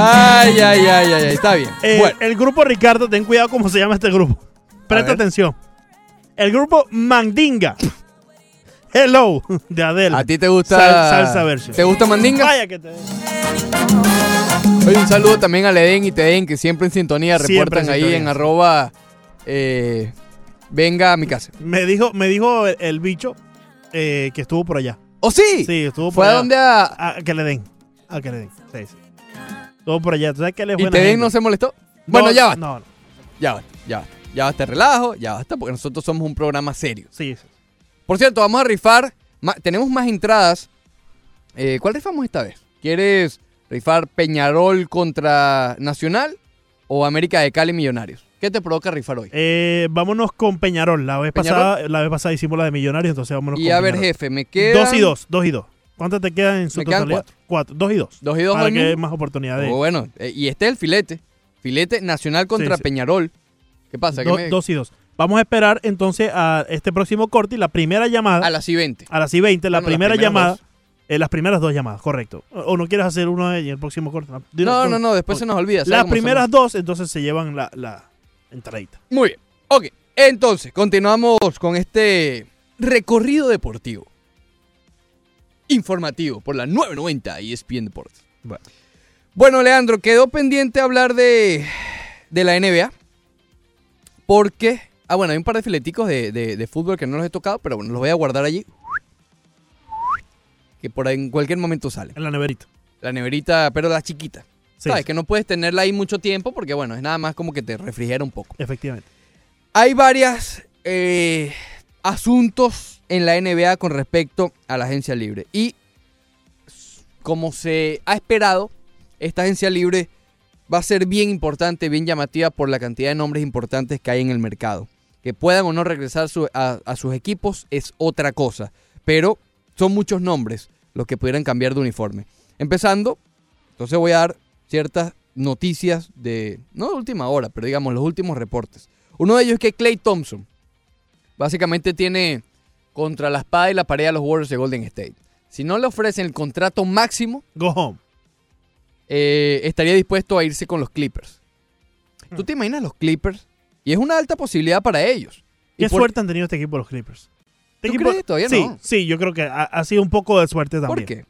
Ay, ay, ay, ay, ay, está bien. Eh, Bueno, El grupo Ricardo, ten cuidado cómo se llama este grupo. Presta atención. El grupo Mandinga. Hello, de Adele. a ti te gusta. Sal- salsa version. ¿Te gusta Mandinga? Vaya que te... Oye, un saludo también a Leden y Teden, que siempre en sintonía Siempre reportan en ahí sintonía, en arroba. eh, venga a mi casa. Me dijo, me dijo el, el bicho eh, que estuvo por allá. ¿Oh, sí? Sí, estuvo por ¿Fue a allá. donde a. A que le den. A que le den. Sí, sí. Estuvo por allá. ¿Tú sabes que él es ¿Y buena Teden gente? no se molestó? Bueno, No, ya basta. No, no. Ya basta, ya basta. Ya basta el relajo, ya basta, porque nosotros somos un programa serio. Sí, sí. Por cierto, vamos a rifar. ma- tenemos más entradas. Eh, ¿Cuál rifamos esta vez? ¿Quieres rifar Peñarol contra Nacional o América de Cali Millonarios? ¿Qué te provoca rifar hoy? Eh, vámonos con Peñarol. La vez ¿Peñarol? pasada, la vez pasada hicimos la de Millonarios, entonces vámonos y con a ver, Peñarol. jefe, me quedan. Dos y dos, dos y dos. ¿Cuántas te quedan en su Me quedan totalidad? Cuatro. Dos y dos. Dos y dos Para que haya más oportunidad de. Oh, bueno, eh, y este es el filete. Filete Nacional contra sí. Peñarol. ¿Qué pasa? ¿Qué Do- me- Dos y dos. Vamos a esperar entonces a este próximo corte y la primera llamada. A las y 20. a las y 20, la Bueno, primera llamada. dos. Eh, las primeras dos llamadas, correcto. O, o no quieres hacer uno en el próximo corte. Una- No, no, no, después se nos olvida. ¿sabes Las primeras somos? dos, entonces se llevan la, la entradita. Muy bien. Ok, entonces, continuamos con este recorrido deportivo. Informativo por la 990 y ESPN Deportes. Bueno. Bueno, Leandro, quedó pendiente hablar de, de la NBA. Porque. Ah, bueno, hay un par de fileticos de, de- de fútbol que no los he tocado, pero bueno, los voy a guardar allí. Que por ahí en cualquier momento salen. En la neverita. La neverita, pero la chiquita. Sí, Sabes que no puedes tenerla ahí mucho tiempo porque, bueno, es nada más como que te refrigera un poco. efectivamente. Hay varias eh, asuntos en la NBA con respecto a la agencia libre. Y como se ha esperado, esta agencia libre va a ser bien importante, bien llamativa por la cantidad de nombres importantes que hay en el mercado. Que puedan o no regresar su- a, a sus equipos es otra cosa. Pero son muchos nombres los que pudieran cambiar de uniforme. Empezando, entonces voy a dar ciertas noticias de, no de última hora, pero digamos los últimos reportes. Uno de ellos es que Clay Thompson básicamente tiene contra la espada y la pared a los Warriors de Golden State. Si no le ofrecen el contrato máximo, Go home. eh, estaría dispuesto a irse con los Clippers. ¿Tú te imaginas los Clippers? Y es una alta posibilidad para ellos. Y Qué por- suerte han tenido este equipo los Clippers. ¿Tú equipo- crees? Todavía sí, no. Sí, yo creo que ha, ha sido un poco de suerte también. ¿Por qué?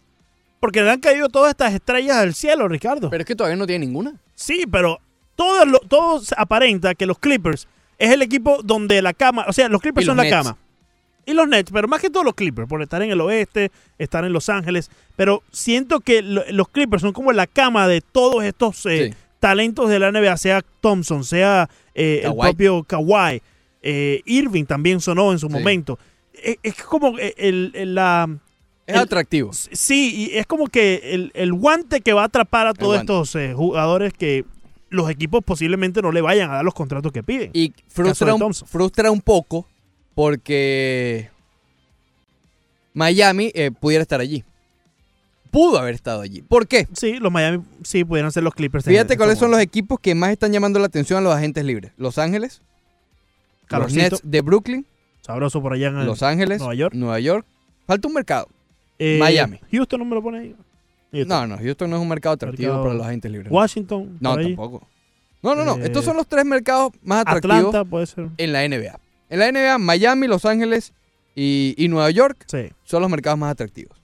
Porque le han caído todas estas estrellas del cielo, Ricardo. Pero es que todavía no tiene ninguna. sí, pero todo, lo- todo aparenta que los Clippers es el equipo donde la cama, o sea, los Clippers Y son los la Nets. cama. Y los Nets, pero más que todos los Clippers, por estar en el oeste, estar en Los Ángeles. Pero siento que lo- los Clippers son como la cama de todos estos eh, Sí. talentos de la NBA, sea Thompson, sea eh, el propio Kawhi. eh, Irving también sonó en su Sí. momento. Es, es como eh, el, el- la... Es El- atractivo. Sí, y es como que el, el guante que va a atrapar a todos estos eh, jugadores que los equipos posiblemente no le vayan a dar los contratos que piden. Y frustra un, frustra un poco porque Miami eh, pudiera estar allí. Pudo haber estado allí. ¿Por qué? Sí, los Miami sí pudieran ser los Clippers. Fíjate en cuáles este son los equipos que más están llamando la atención a los agentes libres. Los Ángeles, los Calorcito. Nets de Brooklyn, Sabroso por allá en Los Ángeles, Nueva York. Nueva York. Falta un mercado. Eh, Miami. Houston no me lo pone ahí. Houston. No, no, Houston no es un mercado atractivo Mercado- para los agentes libres. Washington. No, tampoco. No, no, no. Eh, Estos son los tres mercados más atractivos Atlanta puede ser. en la NBA. En la NBA, Miami, Los Ángeles y, y Nueva York Sí. son los mercados más atractivos.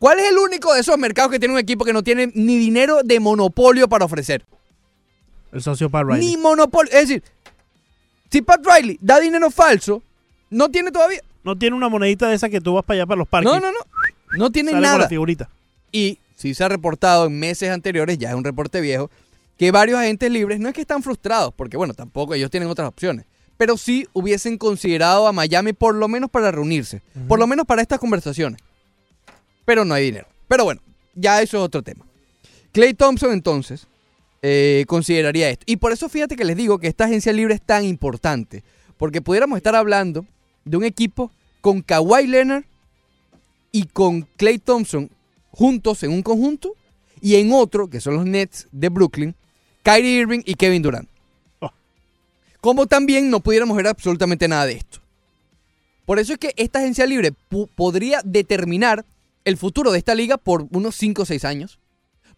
¿Cuál es el único de esos mercados que tiene un equipo que no tiene ni dinero de monopolio para ofrecer? El socio Pat Riley. Ni monopolio. Es decir, si Pat Riley da dinero falso, no tiene todavía. No tiene una monedita de esa que tú vas para allá para los parques. No, no, no. No tiene Sale con la nada. figurita. Y si se ha reportado en meses anteriores, ya es un reporte viejo, que varios agentes libres no es que están frustrados, porque bueno, tampoco ellos tienen otras opciones, pero sí hubiesen considerado a Miami por lo menos para reunirse, por lo menos para estas conversaciones. Pero no hay dinero. Pero bueno, ya eso es otro tema. Clay Thompson entonces eh, consideraría esto. Y por eso fíjate que les digo que esta agencia libre es tan importante, porque pudiéramos estar hablando de un equipo con Kawhi Leonard y con Clay Thompson juntos en un conjunto y en otro, que son los Nets de Brooklyn, Kyrie Irving y Kevin Durant. Oh. Como también no pudiéramos ver absolutamente nada de esto. Por eso es que esta agencia libre podría determinar el futuro de esta liga por unos 5 o 6 años.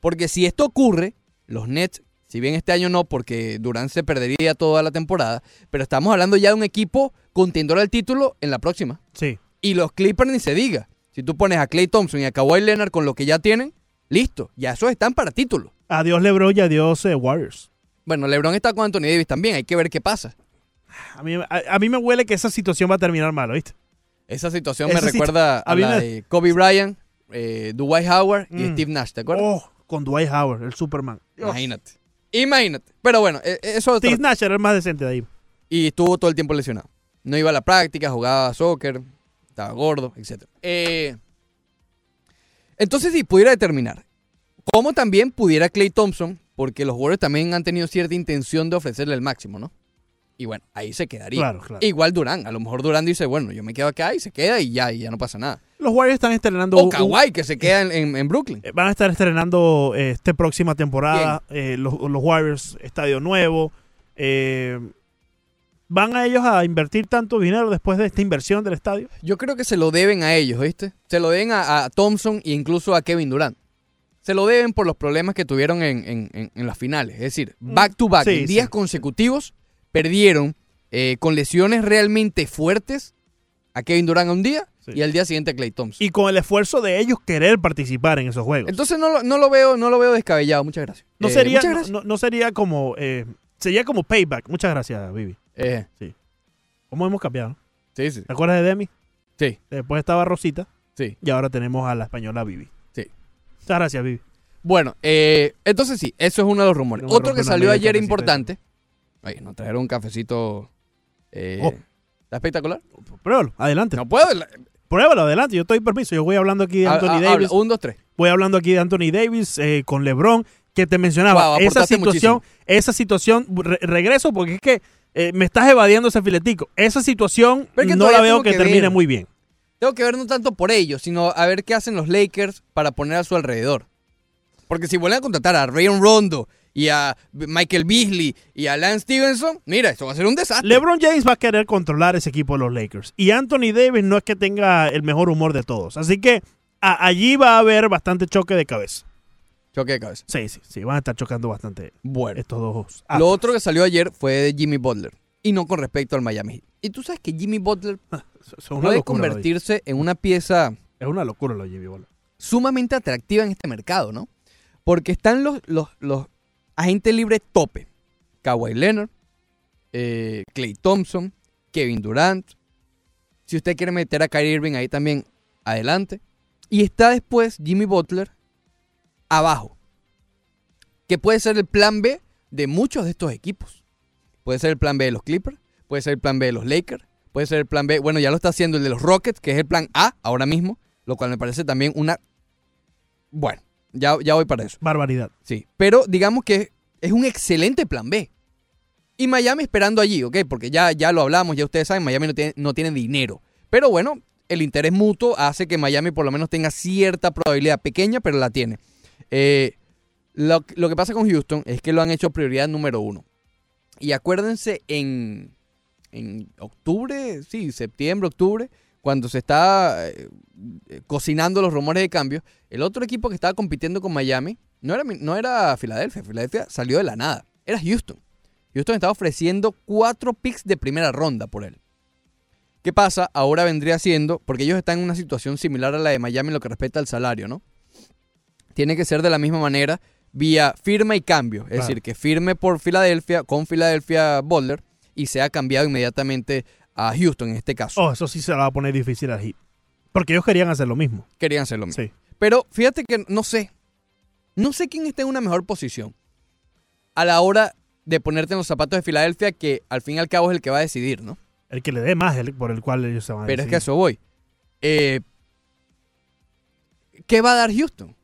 Porque si esto ocurre, los Nets, si bien este año no, porque Durant se perdería toda la temporada, pero estamos hablando ya de un equipo contendor al título en la próxima. Sí. Y los Clippers ni se diga. Si tú pones a Clay Thompson y a Kawhi Leonard con lo que ya tienen, listo, ya esos están para título. Adiós LeBron y adiós eh, Warriors. Bueno, LeBron está con Anthony Davis también, hay que ver qué pasa. A mí, a, a mí me huele que esa situación va a terminar mal, ¿viste? Esa situación Esa me recuerda a la me- de Kobe Bryant, eh, Dwight Howard y Mm. Steve Nash, ¿te acuerdas? Oh, con Dwight Howard, el Superman. Dios. Imagínate. Imagínate. Pero bueno, eh, eh, eso Steve Nash era el más decente de ahí. Y estuvo todo el tiempo lesionado. No iba a la práctica, jugaba soccer, estaba gordo, etc. Eh, entonces, si pudiera determinar, como también pudiera Clay Thompson, porque los Warriors también han tenido cierta intención de ofrecerle el máximo, ¿no? Y bueno, ahí se quedaría. Claro, claro. Igual Durán, a lo mejor Durán dice, bueno, yo me quedo acá y se queda y ya, y ya no pasa nada. Los Warriors están estrenando. O Kawhi, que se queda en, en- en Brooklyn. eh, Van a estar estrenando eh, esta próxima temporada eh, los, los Warriors, estadio nuevo. eh, ¿Van a ellos a invertir tanto dinero después de esta inversión del estadio? Yo creo que se lo deben a ellos, ¿viste? Se lo deben a, a Thompson e incluso a Kevin Durant. Se lo deben por los problemas que tuvieron en, en- las finales. Es decir, back to back, Mm. Sí, días sí. consecutivos, perdieron eh, con lesiones realmente fuertes a Kevin Durant un día Sí. y al día siguiente a Clay Thompson. Y con el esfuerzo de ellos querer participar en esos juegos. Entonces no, lo- no lo veo, no lo veo descabellado. Muchas gracias. no, Eh, sería, no, gracias. no- no sería como. eh, sería como payback. Muchas gracias, Vivi. Eh, ¿Cómo hemos cambiado? sí, sí, ¿Te acuerdas de Demi? sí, Después estaba Rosita sí. y ahora tenemos a la española Vivi. Sí. Muchas gracias, Vivi. Bueno, eh, entonces sí, eso es uno de los rumores. No Otro que salió ayer importante. Oye, nos trajeron un cafecito. eh, Oh. ¿Está espectacular? Pruébalo, adelante. No puedo. la- Pruébalo, adelante. Yo estoy permiso. Yo voy hablando aquí de ha- Anthony ha- Davis. habla, un, dos, tres. Voy hablando aquí de Anthony Davis eh, con LeBron, que te mencionaba. Wow, esa situación, esa situación, re- regreso porque es que eh, me estás evadiendo ese filetico. Esa situación Pero es que no la veo que, que termine muy bien. Tengo que ver no tanto por ellos, sino a ver qué hacen los Lakers para poner a su alrededor. Porque si vuelven a contratar a Rayon Rondo y a Michael Beasley y a Lance Stevenson, mira, esto va a ser un desastre. LeBron James va a querer controlar ese equipo de los Lakers. Y Anthony Davis no es que tenga el mejor humor de todos. Así que a- allí va a haber bastante choque de cabeza. Choque de cabeza. Sí, sí, sí. Van a estar chocando bastante Bueno. estos dos. Lo otro que salió ayer fue de Jimmy Butler. Y no con respecto al Miami Heat. Y tú sabes que Jimmy Butler puede locura, convertirse en una pieza Es una locura lo de Jimmy Butler. sumamente atractiva en este mercado, ¿no? Porque están los, los, los agentes libres tope. Kawhi Leonard, eh, Clay Thompson, Kevin Durant. Si usted quiere meter a Kyrie Irving ahí también, adelante. Y está después Jimmy Butler abajo. Que puede ser el plan B de muchos de estos equipos. Puede ser el plan B de los Clippers, puede ser el plan B de los Lakers, puede ser el plan B, bueno, ya lo está haciendo el de los Rockets, que es el plan A ahora mismo, lo cual me parece también una... Bueno, ya, ya voy para eso. Barbaridad. Sí, pero digamos que es un excelente plan B. Y Miami esperando allí, ¿ok? Porque ya, ya lo hablamos, ya ustedes saben, Miami no tiene, no tiene dinero. Pero bueno, el interés mutuo hace que Miami por lo menos tenga cierta probabilidad pequeña, pero la tiene. Eh, lo, lo que pasa con Houston es que lo han hecho prioridad número uno. Y acuérdense en, en octubre, sí, septiembre, octubre, cuando se está eh, cocinando los rumores de cambio, el otro equipo que estaba compitiendo con Miami no era, no era Filadelfia. Filadelfia salió de la nada. Era Houston. Houston estaba ofreciendo cuatro picks de primera ronda por él. ¿Qué pasa? Ahora vendría siendo, porque ellos están en una situación similar a la de Miami en lo que respecta al salario, ¿no? Tiene que ser de la misma manera, vía firma y cambio. Es Claro. decir, que firme por Filadelfia, con Filadelfia Boulder, y sea cambiado inmediatamente a Houston en este caso. Oh, eso sí se la va a poner difícil al Heat. Porque ellos querían hacer lo mismo. Querían hacer lo mismo. Sí. Pero fíjate que no sé. No sé quién está en una mejor posición a la hora de ponerte en los zapatos de Filadelfia, que al fin y al cabo es el que va a decidir, ¿no? El que le dé más el- por el cual ellos se van a Pero es que a eso voy. Eh, ¿Qué va a dar Houston?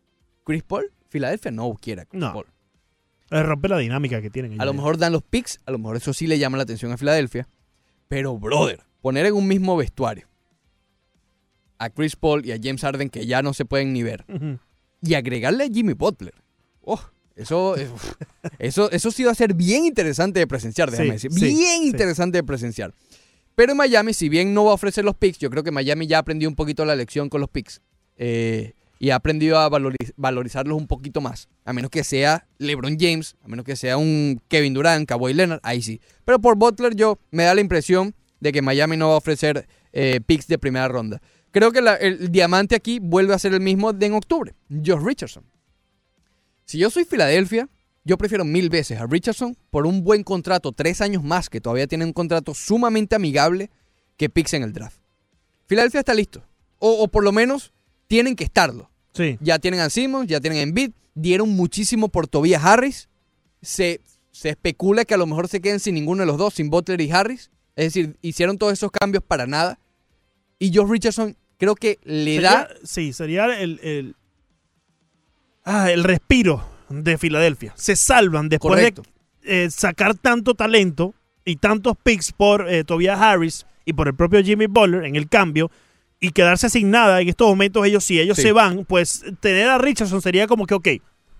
¿Chris Paul? Filadelfia no quiere a Chris No. Paul. Eh, rompe la dinámica que tienen. A lo mejor dan los picks, a lo mejor eso sí le llama la atención a Filadelfia. Pero, brother, poner en un mismo vestuario a Chris Paul y a James Harden, que ya no se pueden ni ver, y agregarle a Jimmy Butler. Oh, eso, eh, eso, eso sí va a ser bien interesante de presenciar, déjame Sí, decir. bien sí. interesante de presenciar. Pero en Miami, si bien no va a ofrecer los picks, yo creo que Miami ya aprendió un poquito la lección con los picks. eh, y ha aprendido a valoriz- valorizarlos un poquito más. A menos que sea LeBron James, a menos que sea un Kevin Durant, Kawhi Leonard, ahí sí. Pero por Butler yo me da la impresión de que Miami no va a ofrecer eh, picks de primera ronda. Creo que la- el diamante aquí vuelve a ser el mismo de en octubre, Josh Richardson. Si yo soy Filadelfia, yo prefiero mil veces a Richardson por un buen contrato, tres años más, que todavía tiene un contrato sumamente amigable que picks en el draft. Filadelfia está listo. O, o por lo menos tienen que estarlo. Sí. Ya tienen a Simmons, ya tienen a Embiid, dieron muchísimo por Tobias Harris. Se, se especula que a lo mejor se queden sin ninguno de los dos, sin Butler y Harris. Es decir, hicieron todos esos cambios para nada. Y Josh Richardson creo que le Sería- da... sí, sería el, el, ah, el respiro de Filadelfia. Se salvan después Correcto. de eh, sacar tanto talento y tantos picks por eh, Tobias Harris y por el propio Jimmy Butler en el cambio y quedarse sin nada en estos momentos ellos si ellos Sí. se van pues tener a Richardson sería como que ok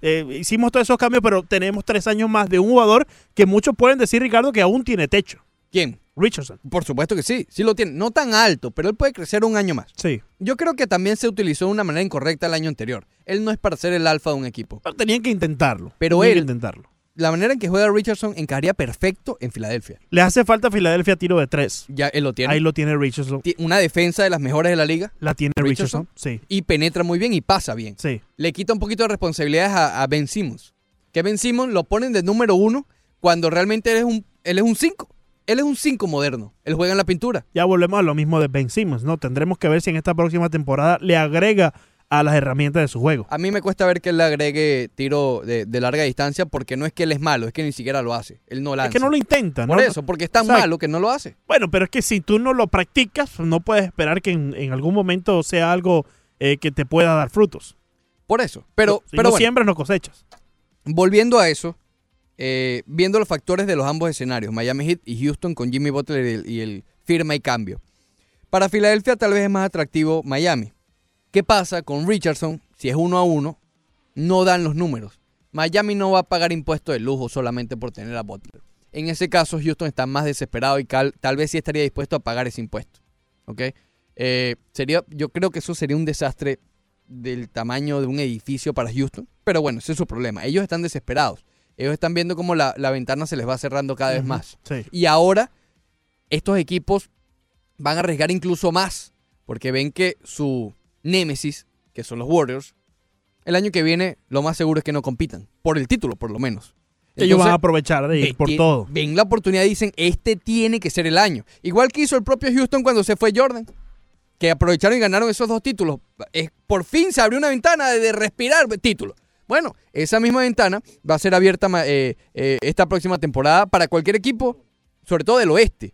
eh, hicimos todos esos cambios pero tenemos tres años más de un jugador que muchos pueden decir Ricardo que aún tiene techo ¿Quién? Richardson Por supuesto que sí, sí lo tiene. No tan alto, pero él puede crecer un año más. sí Yo creo que también se utilizó de una manera incorrecta el año anterior. Él no es para ser el alfa de un equipo. pero tenían que intentarlo Pero tenían que él- intentarlo La manera en que juega Richardson encajaría perfecto en Filadelfia. le hace falta a Filadelfia tiro de tres Ya él lo tiene. ahí lo tiene Richardson Una defensa de las mejores de la liga la tiene Richardson. Richardson, sí y penetra muy bien y pasa bien. sí Le quita un poquito de responsabilidades a, a Ben Simmons. Que Ben Simmons lo ponen de número uno cuando realmente él es un él es un 5. Él es un 5 moderno. Él juega en la pintura. ya volvemos a lo mismo de Ben Simmons, ¿no? Tendremos que ver si en esta próxima temporada le agrega a las herramientas de su juego. A mí me cuesta ver que él le agregue tiro de, de larga distancia porque no es que él es malo, es que ni siquiera lo hace. Él no lanza. Es que no lo intenta, Por ¿no? eso, porque es tan malo que no lo hace. Bueno, pero es que si tú no lo practicas, no puedes esperar que en, en algún momento sea algo eh, que te pueda dar frutos. Por eso. Pero, si pero no bueno, siembras, no cosechas. volviendo a eso, eh, viendo los factores de los ambos escenarios, Miami Heat y Houston con Jimmy Butler y el, firma y cambio. Para Filadelfia tal vez es más atractivo Miami. ¿Qué pasa con Richardson? Si es uno a uno, no dan los números. Miami no va a pagar impuestos de lujo solamente por tener a Butler. En ese caso, Houston está más desesperado y tal vez sí estaría dispuesto a pagar ese impuesto. ¿Ok? Eh, sería, yo creo que eso sería un desastre del tamaño de un edificio para Houston. Pero bueno, ese es su problema. Ellos están desesperados. Ellos están viendo cómo la, la ventana se les va cerrando cada vez más. Sí. Y ahora estos equipos van a arriesgar incluso más porque ven que su némesis, que son los Warriors, el año que viene lo más seguro es que no compitan, por el título por lo menos. Ellos van a aprovechar de ir ve- por todo. Ven la oportunidad y dicen, este tiene que ser el año. Igual que hizo el propio Houston cuando se fue Jordan, que aprovecharon y ganaron esos dos títulos. Es- por fin se abrió una ventana de, de respirar títulos. Bueno, esa misma ventana va a ser abierta eh, eh, esta próxima temporada para cualquier equipo, sobre todo del oeste,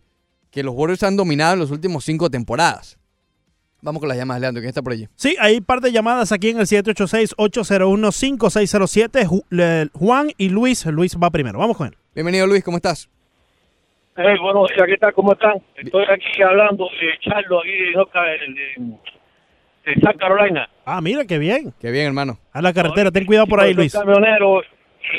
que los Warriors han dominado en las últimas cinco temporadas. Vamos con las llamadas, Leandro, ¿quién está por allí? Sí, hay par de llamadas aquí en el 786-801-5607. Ju- le- Juan y Luis. Luis va primero. Vamos con él. Bienvenido, Luis, ¿cómo estás? Eh, bueno, ¿qué tal? ¿Cómo están? Estoy aquí hablando de Charlo, aquí de, de, de South Carolina. Ah, mira, qué bien. Qué bien, hermano. A la carretera. Ten cuidado por ahí, Soy Luis. camionero,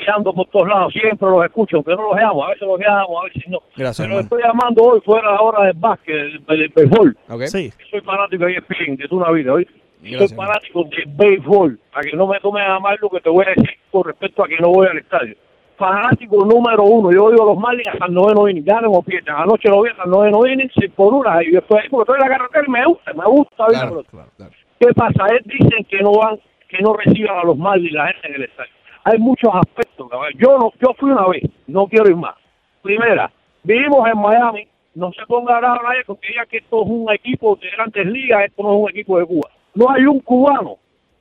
guiando por todos lados, siempre los escucho, aunque no los llamo, a veces los llamo, a veces no. Gracias, Pero estoy llamando hoy fuera la hora del básquet, del, béisbol. ¿Ok? Sí. Soy fanático de ESPN, de toda una vida. Gracias, Soy fanático del béisbol, para que no me tomen a mal lo que te voy a decir con respecto a que no voy al estadio. Fanático número uno, yo digo los Marlins hasta el noveno inning, ganen o pierdan. Anoche lo vi hasta el noveno inning, sin por una, y después, porque estoy en la carretera y me gusta, me gusta Claro, claro, claro. ¿Qué pasa? Él dicen que no van, que no reciban a los Marlins la gente en el estadio. Hay muchos aspectos. cabrón. Yo no, yo fui una vez, no quiero ir más. Primera, vivimos en Miami, no se ponga bravo nadie porque diga que esto es un equipo de grandes ligas, esto no es un equipo de Cuba. No hay un cubano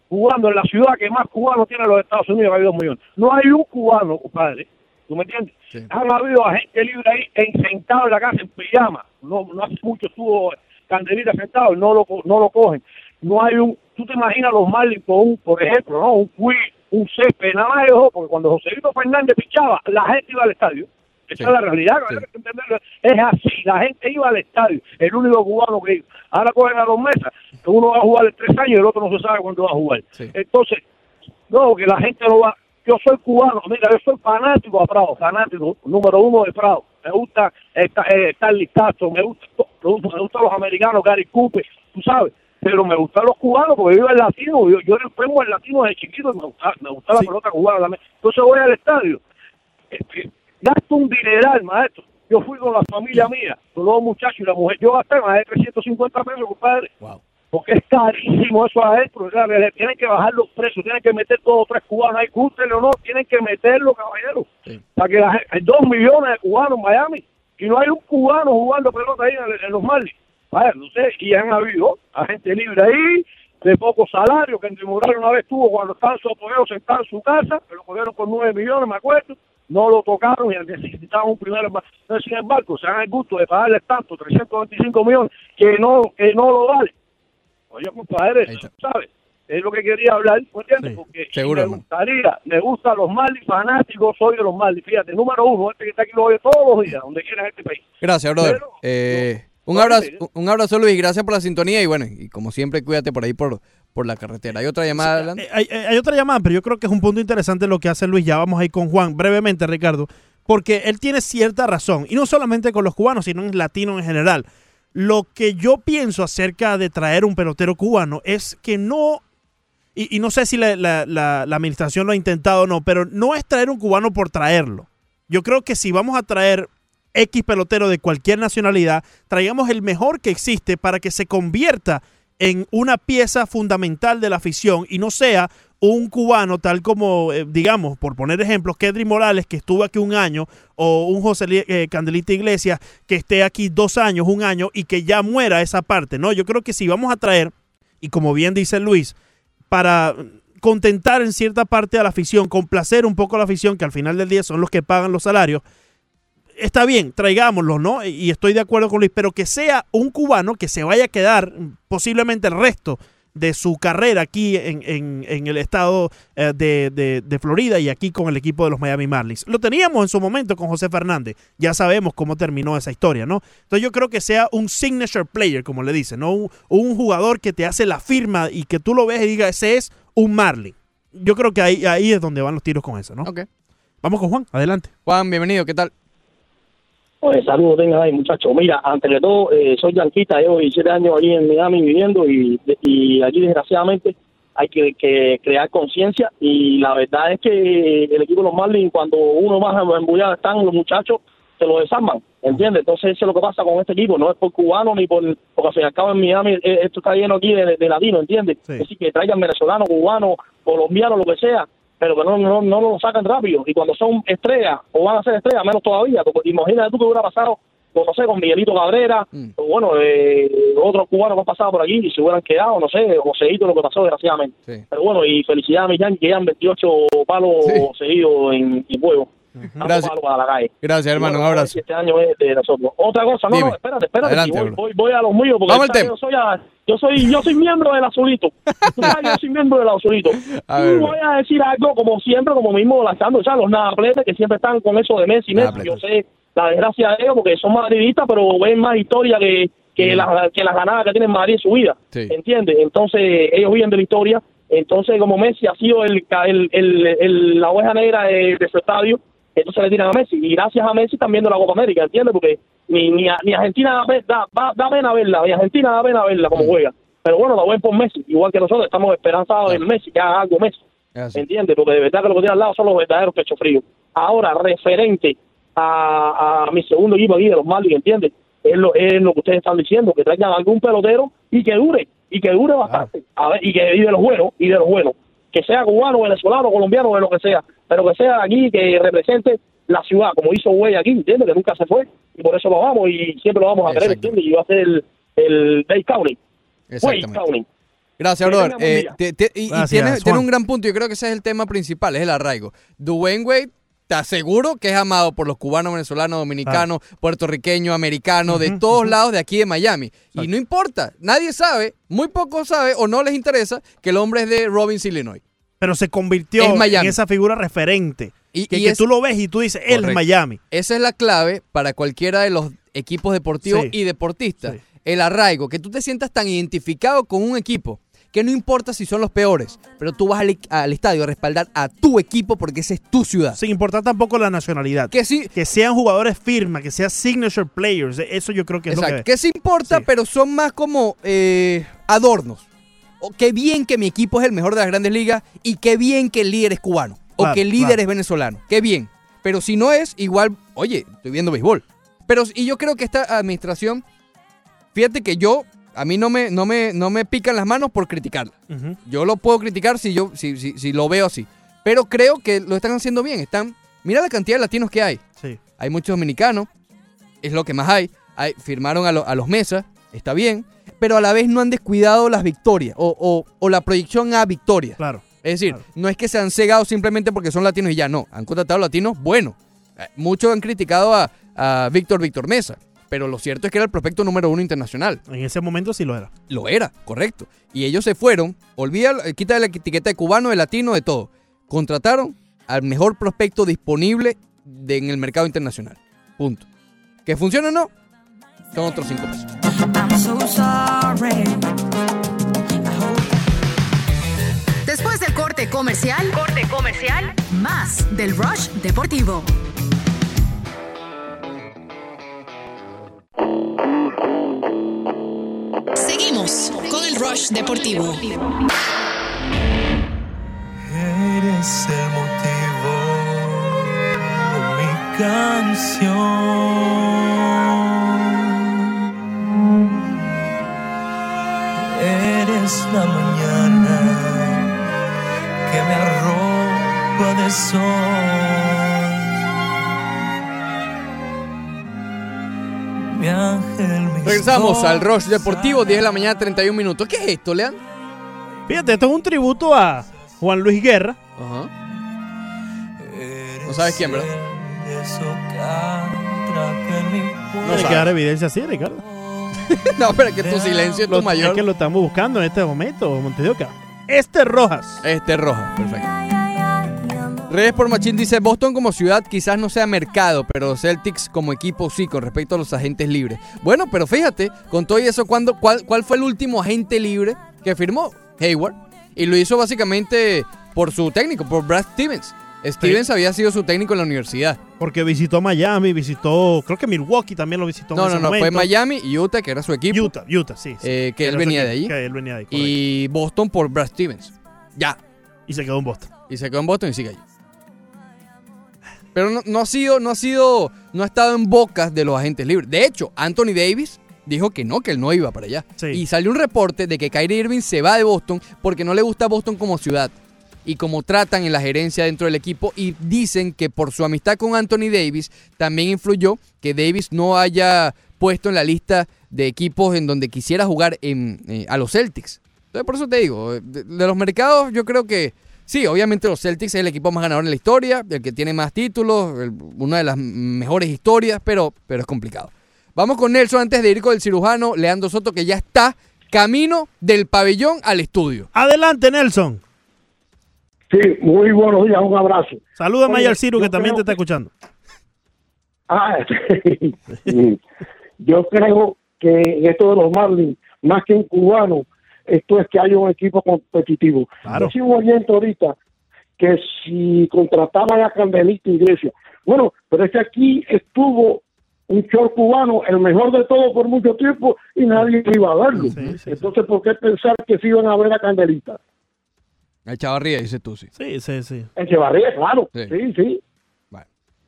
jugando en la ciudad que más cubanos tiene los Estados Unidos, que hay dos millones. No hay un cubano, compadre, ¿Tú me entiendes? Sí. Han habido agentes libres ahí en, sentado en la casa en pijama. No, no hace mucho estuvo Candelita sentado y no lo, no lo cogen. No hay un... Tú te imaginas los Marlins con un, por ejemplo, ¿no? Un Cui, un césped, nada más de ojo, porque cuando Joselito Fernández pichaba, la gente iba al estadio. Esa Sí. es la realidad, Sí. hay que entenderlo. es así, la gente iba al estadio, el único cubano que iba. Ahora cogen a dos mesas, que uno va a jugar en tres años y el otro no se sabe cuándo va a jugar. Sí. Entonces, no, que la gente no va. Yo soy cubano, mira, yo soy fanático a Prado, fanático número uno de Prado. Me gusta esta, eh, Castro, me gusta, me gusta- los americanos, Gary Cooper, tú sabes. Pero me gustan los cubanos porque yo el latino, yo, yo era enfermo el latino desde chiquito y me gusta, me gusta la pelota cubana también. Entonces voy al estadio este, gasto un dineral, maestro. Yo fui con la familia mía, con los muchachos y la mujer. Yo gasté más de 350 pesos, compadre. Wow. Porque es carísimo eso adentro. le tienen que bajar los precios, tienen que meter todos tres cubanos ahí, gústenle o no, tienen que meterlo, caballero. Sí. Para que la hay dos millones de cubanos en Miami y no hay un cubano jugando pelota ahí en, en los Marlins. Vaya, no sé, y han habido agente libre ahí, de poco salario, que Andrew Morales una vez tuvo cuando estaba en su sentado en su casa, que lo cogieron con nueve millones, me acuerdo, no lo tocaron y necesitaban un primero más. Entonces, sin embargo, se dan el gusto de pagarles tanto, 325 millones, que no, que no lo vale. Oye, compadre. ¿sabes? Es lo que quería hablar, ¿me entiendes? Sí, Porque seguro, me gustaría, me gustan los Marlins, fanáticos, soy de los Marlins. Fíjate, número uno, este que está aquí lo oye todos los días, donde quiera en este país. Gracias, brother. Pero, Eh, un, abrazo, un abrazo, Luis. Gracias por la sintonía. Y bueno, y como siempre, cuídate por ahí por, por la carretera. ¿Hay otra llamada adelante? Hay, hay- hay otra llamada, pero yo creo que es un punto interesante lo que hace Luis. Ya vamos ahí con Juan, brevemente, Ricardo, porque él tiene cierta razón, y no solamente con los cubanos, sino en latino en general. Lo que yo pienso acerca de traer un pelotero cubano es que no, y, y no sé si la, la- la- la administración lo ha intentado o no, pero no es traer un cubano por traerlo. Yo creo que si vamos a traer X pelotero de cualquier nacionalidad, traigamos el mejor que existe para que se convierta en una pieza fundamental de la afición y no sea un cubano tal como, eh, digamos, por poner ejemplos, Kedri Morales, que estuvo aquí un año, o un José eh, Candelita Iglesias, que esté aquí dos años, un año, y que ya muera esa parte, ¿no? Yo creo que si vamos a traer, y como bien dice Luis, para contentar en cierta parte a la afición, complacer un poco a la afición, que al final del día son los que pagan los salarios, está bien, traigámoslo, ¿no? Y estoy de acuerdo con Luis, pero que sea un cubano que se vaya a quedar posiblemente el resto de su carrera aquí en, en- en el estado eh, de, de- de Florida y aquí con el equipo de los Miami Marlins. Lo teníamos en su momento con José Fernández, ya sabemos cómo terminó esa historia, ¿no? Entonces yo creo que sea un signature player, como le dicen, ¿no? Un, un jugador que te hace la firma y que tú lo ves y digas, ese es un Marlin. Yo creo que ahí, ahí es donde van los tiros con eso, ¿no? Ok. Vamos con Juan, adelante. Juan, bienvenido. ¿Qué tal? Pues saludos tengan ahí, muchachos. Mira, antes de todo, eh, soy yanquita, llevo 17 años allí en Miami viviendo y, y allí desgraciadamente hay que, que crear conciencia y la verdad es que el equipo de los Marlins, cuando uno más embullado están los muchachos, se lo desarman, ¿entiendes? Entonces eso es lo que pasa con este equipo, no es por cubano ni por, porque al fin y al cabo en Miami eh, esto está lleno aquí de, de latinos, ¿entiendes? Sí. Es decir, que traigan venezolanos, cubanos, colombianos, lo que sea, pero que no, no, no lo sacan rápido. Y cuando son estrellas, o van a ser estrellas, menos todavía. Porque imagínate tú que hubiera pasado, con, no sé, con Miguelito Cabrera, Mm. o bueno, eh, otros cubanos que han pasado por aquí y se hubieran quedado, no sé, Joseito, lo que pasó desgraciadamente. Sí. Pero bueno, y felicidades a Yankees que llevan 28 palos Sí. seguidos en, en juego. Gracias. Gracias, hermano. Un abrazo. Este año es de nosotros. Otra cosa, no, no, espérate, espérate. Adelante, voy, voy, voy a los míos porque Vamos yo soy, a- yo soy yo soy miembro del azulito. Tú sabes que yo soy miembro del azulito. A y voy a decir algo como siempre, como mismo lanzando, o sea, los nadapletes que siempre están con eso de Messi, Messi. Yo sé la desgracia de ellos porque son madridistas, pero ven más historia que que, las, que las ganadas que tiene Madrid en su vida. Sí. ¿Entiendes? Entonces, ellos viven de la historia. Entonces, como Messi ha sido el, el, el, el- la oveja negra de, de su estadio, entonces le tiran a Messi. Y gracias a Messi también de la Copa América, ¿entiendes? Porque ni, ni, a- ni Argentina da, da, da pena verla, ni Argentina da pena verla como juega. Pero bueno, la ven por Messi, igual que nosotros estamos esperanzados en Messi, que haga algo Messi. ¿Entiendes? Porque de verdad que lo que tiene al lado son los verdaderos pechos fríos. Ahora, referente a, a mi segundo equipo aquí de los Marlins, ¿entiendes? Es lo, es lo que ustedes están diciendo, que traigan algún pelotero y que dure, y que dure bastante. A ver, y que y de los buenos, y de los buenos. Que sea cubano, venezolano, colombiano, de lo que sea. Pero que sea aquí, que represente la ciudad, como hizo Güey aquí, ¿entiendes? Que nunca se fue. Y por eso lo vamos y siempre lo vamos a querer. ¿entiendes? Y va a ser el, el Dave County. Wade Exactamente. County. Gracias, brother. Eh, te- te- y y Gracias, tiene, tiene Juan. un gran punto. Yo creo que ese es el tema principal, es el arraigo. Dwayne Wade te aseguro que es amado por los cubanos, venezolanos, dominicanos, puertorriqueños, americanos, de todos lados de aquí de Miami. Y no importa, nadie sabe, muy poco sabe o no les interesa que el hombre es de Robbins, Illinois. Pero se convirtió Es en esa figura referente. Y- que y que es- tú lo ves y tú dices, él es. Miami. Esa es la clave para cualquiera de los equipos deportivos Sí. y deportistas. El arraigo, que tú te sientas tan identificado con un equipo que no importa si son los peores, pero tú vas al, al estadio a respaldar a tu equipo porque esa es tu ciudad. Sin importar tampoco la nacionalidad. Que sí. Que sean jugadores firma, que sean signature players. Eso yo creo que es Exacto. lo que... Que sí importa, pero son más como eh, adornos. O qué bien que mi equipo es el mejor de las grandes ligas y qué bien que el líder es cubano. o Claro, que el líder claro. es venezolano. Qué bien. Pero si no es, igual, oye, estoy viendo béisbol. Pero, y yo creo que esta administración, fíjate que yo, a mí no me, no me, no me pican las manos por criticarla. Yo lo puedo criticar si yo, si, si, si lo veo así. Pero creo que lo están haciendo bien. Están, mira la cantidad de latinos que hay. Sí. Hay muchos dominicanos, es lo que más hay. Hay- firmaron a, lo- a los mesas, está bien, pero a la vez no han descuidado las victorias o, o- o la proyección a victorias. Claro. Es decir, no es que se han cegado simplemente porque son latinos y ya no. Han contratado latinos buenos. Eh, Muchos han criticado a, a Víctor Víctor Mesa, pero lo cierto es que era el prospecto número uno internacional. En ese momento sí lo era. Lo era, correcto. Y ellos se fueron, olvida, eh, quita la etiqueta de cubano, de latino, de todo. Contrataron al mejor prospecto disponible de- en el mercado internacional. Punto. ¿Que funciona o no? Son otros cinco pesos. I'm so sorry. Después del corte comercial, corte comercial, más del Rush Deportivo. Seguimos con el Rush Deportivo. Eres el motivo de mi canción. Eres la mañana que me arropa de sol. Mi ángel, mi Regresamos al Rush Deportivo, 10 de la mañana, 31 minutos. ¿Qué es esto, Lean? Fíjate, esto es un tributo a Juan Luis Guerra. Ajá. No sabes quién, ¿verdad? No hay que dar evidencia así, Ricardo. no, pero es que tu silencio es tu Lo- mayor. Es que lo estamos buscando en este momento, Montevideo. Este Rojas. Este Rojas, perfecto. Redes por Machín dice, Boston como ciudad quizás no sea mercado, pero Celtics como equipo sí, con respecto a los agentes libres. Bueno, pero fíjate, con todo eso, ¿cuándo, cuál, ¿cuál fue el último agente libre que firmó? Hayward. Y lo hizo básicamente por su técnico, por Brad Stevens. Stevens había sido su técnico en la universidad. Porque visitó Miami, visitó, creo que Milwaukee también lo visitó. en No, ese no, no, fue. Miami y Utah, que era su equipo. Utah, Utah, sí. sí. eh, que él venía de allí. que él venía de ahí, correcto. y Boston por Brad Stevens. Ya. Y se quedó en Boston. Y se quedó en Boston y sigue allí. Pero no, no ha sido, no ha sido, no ha estado en bocas de los agentes libres. De hecho, Anthony Davis dijo que no, que él no iba para allá. Y salió un reporte de que Kyrie Irving se va de Boston porque no le gusta Boston como ciudad y como tratan en la gerencia dentro del equipo y dicen que por su amistad con Anthony Davis también influyó que Davis no haya puesto en la lista de equipos en donde quisiera jugar en, eh, a los Celtics. Entonces por eso te digo, de, de los mercados yo creo que sí, obviamente los Celtics es el equipo más ganador en la historia, el que tiene más títulos, el- una de las mejores historias, pero, pero es complicado. Vamos con Nelson antes de ir con el cirujano Leandro Soto que ya está camino del pabellón al estudio. Adelante, Nelson. Sí, muy buenos días, un abrazo. Salúdame Oye, al Ciro que también te está escuchando. Ah, sí. yo creo que en esto de los Marlins, más que un cubano, esto es que hay un equipo competitivo. Claro. Yo sigo oyendo ahorita que si contrataban a Candelita Iglesia, bueno, pero es que aquí estuvo un short cubano, el mejor de todo por mucho tiempo, y nadie iba a verlo. Entonces, ¿por qué pensar que sí iban a ver a Candelita? El Chavarría, dices tú, sí. Sí, sí, sí. Echevarría, claro. Sí. Sí, sí.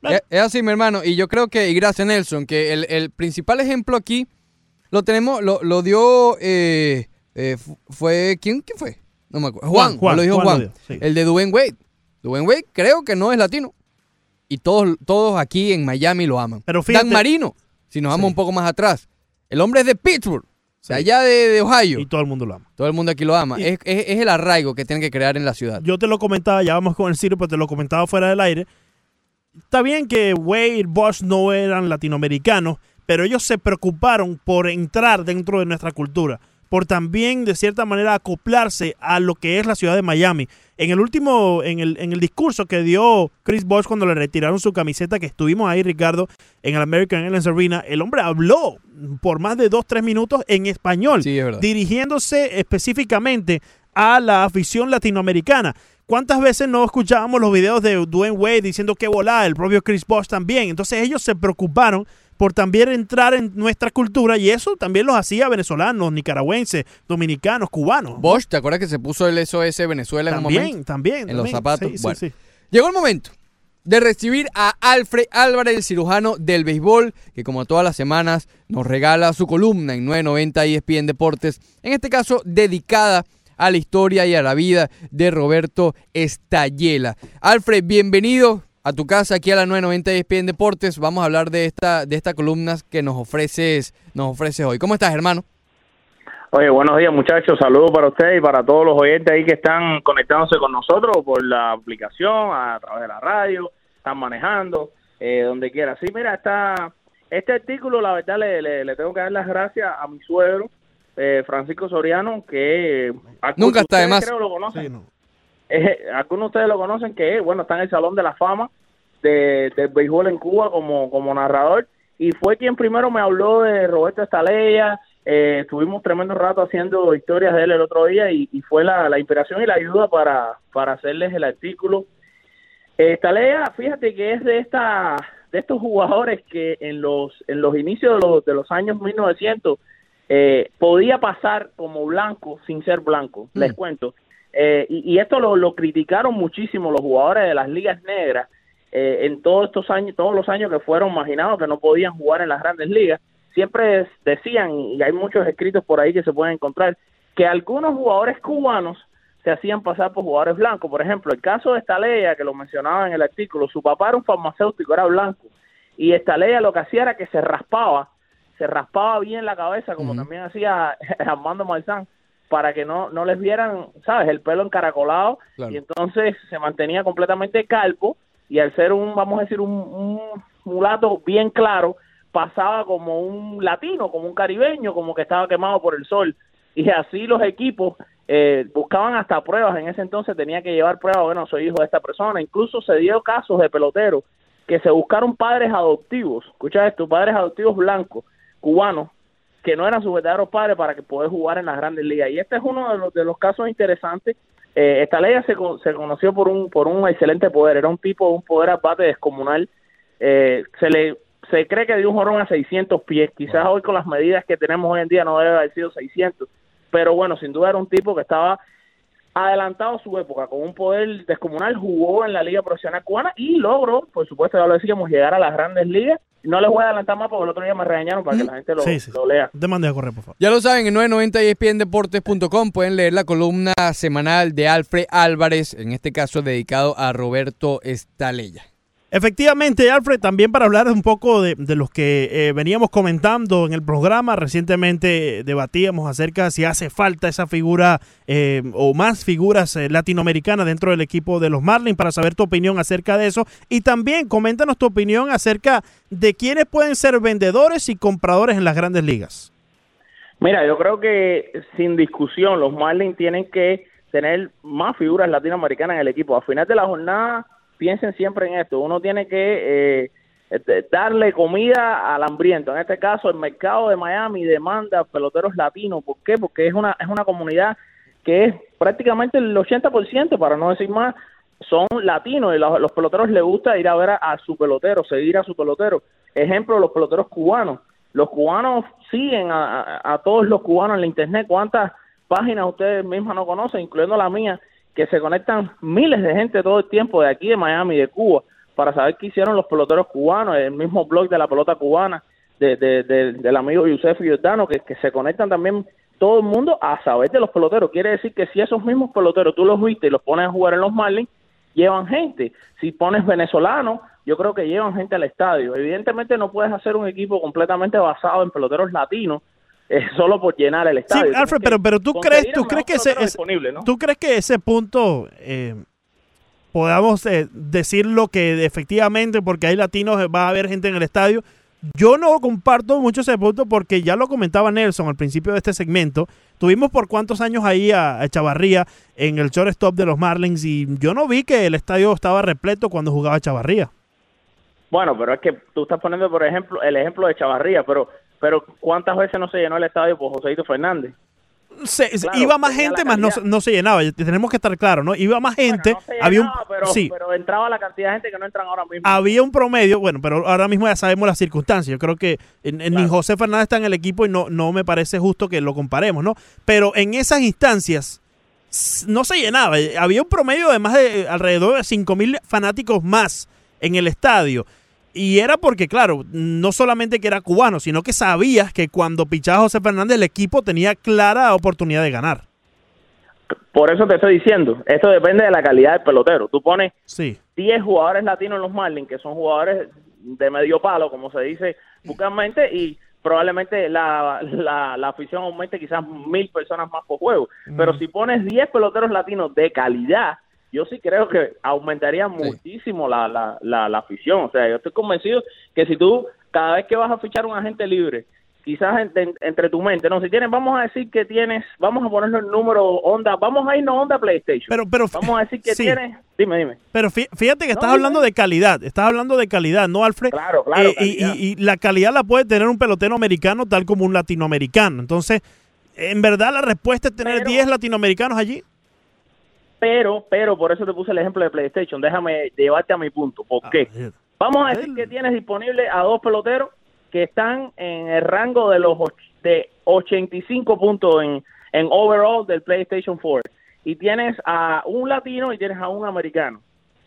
Es, es así, mi hermano. Y yo creo que, y gracias Nelson, que el, el principal ejemplo aquí lo tenemos, lo, lo dio, eh, eh, fu- fue, ¿quién, ¿quién fue? No me acuerdo. Juan, Juan, lo dijo Juan lo sí. El de Dwayne Wade. Dwayne Wade creo que no es latino. Y todos, todos aquí en Miami lo aman. Pero fíjate- Dan Marino, si nos vamos un poco más atrás. El hombre es de Pittsburgh, de allá de, de Ohio. Y todo el mundo lo ama. Todo el mundo aquí lo ama. Es- es el arraigo que tienen que crear en la ciudad. Yo te lo comentaba, ya vamos con el Ciro, pero te lo comentaba fuera del aire. está bien que Wade y Bosch no eran latinoamericanos, pero ellos se preocuparon por entrar dentro de nuestra cultura, por también de cierta manera acoplarse a lo que es la ciudad de Miami. En el último, en el, en el discurso que dio Chris Bosh cuando le retiraron su camiseta, que estuvimos ahí, Ricardo, en el American Airlines Arena, el hombre habló por más de dos, tres minutos en español, Sí, es dirigiéndose específicamente a la afición latinoamericana. ¿Cuántas veces no escuchábamos los videos de Dwayne Wade diciendo que volá, el propio Chris Bosh también? Entonces ellos se preocuparon por también entrar en nuestra cultura y eso también los hacía venezolanos, nicaragüenses, dominicanos, cubanos. Bosch, ¿te acuerdas que se puso el SOS Venezuela en un También, momento? también. En los también. zapatos. Sí, Bueno. sí. Llegó el momento de recibir a Alfred Álvarez, el cirujano del béisbol, que como todas las semanas nos regala su columna en 990 ESPN Deportes, en este caso dedicada a la historia y a la vida de Roberto Estayela. Alfred, bienvenido a tu casa aquí a la 990 ESPN Deportes. Vamos a hablar de esta de esta columna que nos ofreces nos ofreces hoy. ¿Cómo estás, hermano? Oye, buenos días muchachos, saludos para ustedes y para todos los oyentes ahí que están conectándose con nosotros por la aplicación, a través de la radio, están manejando, eh, donde quiera. Sí, mira, está, este artículo la verdad le, le, le tengo que dar las gracias a mi suegro, eh, Francisco Soriano, que... Nunca está de más. creo lo conocen. Eh, algunos de ustedes lo conocen que, bueno, está en el Salón de la Fama de, del béisbol en Cuba como, como narrador y fue quien primero me habló de Roberto Estaleya. Eh, estuvimos tremendo rato haciendo historias de él el otro día y, y fue la, la inspiración y la ayuda para, para hacerles el artículo. Eh, Estaleya, fíjate que es de esta de estos jugadores que en los en los inicios de los, de los años 1900 eh, podía pasar como blanco sin ser blanco, les cuento. Eh, y, y esto lo, lo criticaron muchísimo los jugadores de las ligas negras eh, en todos estos años, todos los años que fueron marginados que no podían jugar en las grandes ligas. Siempre decían, y hay muchos escritos por ahí que se pueden encontrar, que algunos jugadores cubanos se hacían pasar por jugadores blancos. Por ejemplo, el caso de Estalella, que lo mencionaba en el artículo, su papá era un farmacéutico, era blanco, y Estalella lo que hacía era que se raspaba, se raspaba bien la cabeza, como también hacía Armando Marzán, para que no, no les vieran, ¿sabes?, el pelo encaracolado, Claro. y entonces se mantenía completamente calvo, y al ser un, vamos a decir, un, un mulato bien claro, pasaba como un latino, como un caribeño, como que estaba quemado por el sol. Y así los equipos eh, buscaban hasta pruebas. En ese entonces tenía que llevar pruebas, bueno, soy hijo de esta persona. Incluso se dio casos de peloteros que se buscaron padres adoptivos, escucha esto, padres adoptivos blancos, cubanos, que no eran sus verdaderos padres para que poder jugar en las grandes ligas. Y este es uno de los, de los casos interesantes. Eh, esta ley se, se conoció por un, por un excelente poder, era un tipo de un poder a bate descomunal. Eh, se le se cree que dio un jorrón a 600 pies. Quizás hoy con las medidas que tenemos hoy en día no debe haber sido 600. Pero bueno, sin duda era un tipo que estaba adelantado a su época, con un poder descomunal, jugó en la Liga Profesional Cubana y logró, por supuesto, ya lo decíamos, llegar a las grandes ligas. No les voy a adelantar más porque el otro día me regañaron para que la gente lo, Sí, sí. lo lea. Te mandé a correr, por favor. Ya lo saben, en 990 ESPNdeportes.com pueden leer la columna semanal de Alfred Álvarez, en este caso dedicado a Roberto Estaleya. Efectivamente, Alfred, también para hablar un poco de, de los que eh, veníamos comentando en el programa, recientemente debatíamos acerca de si hace falta esa figura eh, o más figuras eh, latinoamericanas dentro del equipo de los Marlins, para saber tu opinión acerca de eso. Y también coméntanos tu opinión acerca de quiénes pueden ser vendedores y compradores en las grandes ligas. Mira, yo creo que sin discusión los Marlins tienen que tener más figuras latinoamericanas en el equipo. Al final de la jornada, piensen siempre en esto. Uno tiene que eh, este, darle comida al hambriento. En este caso, el mercado de Miami demanda peloteros latinos. ¿Por qué? Porque es una, es una comunidad que es prácticamente el 80%, para no decir más, son latinos y los, los peloteros les gusta ir a ver a, su pelotero, seguir a su pelotero. Ejemplo, los peloteros cubanos. Los cubanos siguen a todos los cubanos en la internet. ¿Cuántas páginas ustedes mismas no conocen, incluyendo la mía, que se conectan miles de gente todo el tiempo de aquí, de Miami, de Cuba, para saber qué hicieron los peloteros cubanos, el mismo blog de la pelota cubana, de, de- de- del amigo Yusef Giordano, que, que se conectan también todo el mundo a saber de los peloteros. Quiere decir que si esos mismos peloteros tú los viste y los pones a jugar en los Marlins, llevan gente. Si pones venezolanos, yo creo que llevan gente al estadio. Evidentemente no puedes hacer un equipo completamente basado en peloteros latinos eh, solo por llenar el Sí, estadio. Tienes Alfred, pero, pero tú crees, tú crees que ese, disponible, ¿no? tú crees que ese punto eh, podamos eh, decirlo que efectivamente porque hay latinos va a haber gente en el estadio. Yo no comparto mucho ese punto porque ya lo comentaba Nelson al principio de este segmento. Tuvimos por cuántos años ahí a, a Chavarría en el shortstop de los Marlins y yo no vi que el estadio estaba repleto cuando jugaba Chavarría. Bueno, pero es que tú estás poniendo, por ejemplo, el ejemplo de Chavarría, pero pero ¿cuántas veces no se llenó el estadio por Joséito Fernández? Se- Claro, iba más gente, más no, no se llenaba. Tenemos que estar claros, ¿no? Iba más gente. No había un, pero, sí, pero entraba la cantidad de gente que no entran ahora mismo. había un promedio, bueno, pero ahora mismo ya sabemos las circunstancias. Yo creo que en- ni José Fernández está en el equipo y no, no me parece justo que lo comparemos, ¿no? Pero en esas instancias no se llenaba. Había un promedio de más de alrededor de 5 mil fanáticos más en el estadio. Y era porque, claro, no solamente que era cubano, sino que sabías que cuando pichaba José Fernández el equipo tenía clara oportunidad de ganar. Por eso te estoy diciendo, esto depende de la calidad del pelotero. Tú pones Sí. 10 jugadores latinos en los Marlins, que son jugadores de medio palo, como se dice vulgarmente, y probablemente la, la, la afición aumente quizás mil personas más por juego. Pero si pones 10 peloteros latinos de calidad, yo sí creo que aumentaría muchísimo la, la, la, la afición. O sea, yo estoy convencido que si tú, cada vez que vas a fichar un agente libre, quizás en- en- entre tu mente, no, si tienes, vamos a decir que tienes, vamos a ponerlo en número onda, vamos a irnos onda PlayStation. Pero, pero, vamos a decir que sí. tienes, dime, dime. Pero fí- fíjate que estás No, hablando de calidad, estás hablando de calidad, ¿no, Alfred? Claro, claro, Eh, y, y la calidad la puede tener un pelotero americano tal como un latinoamericano. Entonces, en verdad la respuesta es tener Pero- 10 latinoamericanos allí. Pero, pero, por eso te puse el ejemplo de PlayStation. Déjame llevarte a mi punto. ¿Por qué? Vamos a decir que tienes disponible a dos peloteros que están en el rango de los de 85 puntos en, en overall del PlayStation 4. Y tienes a un latino y tienes a un americano.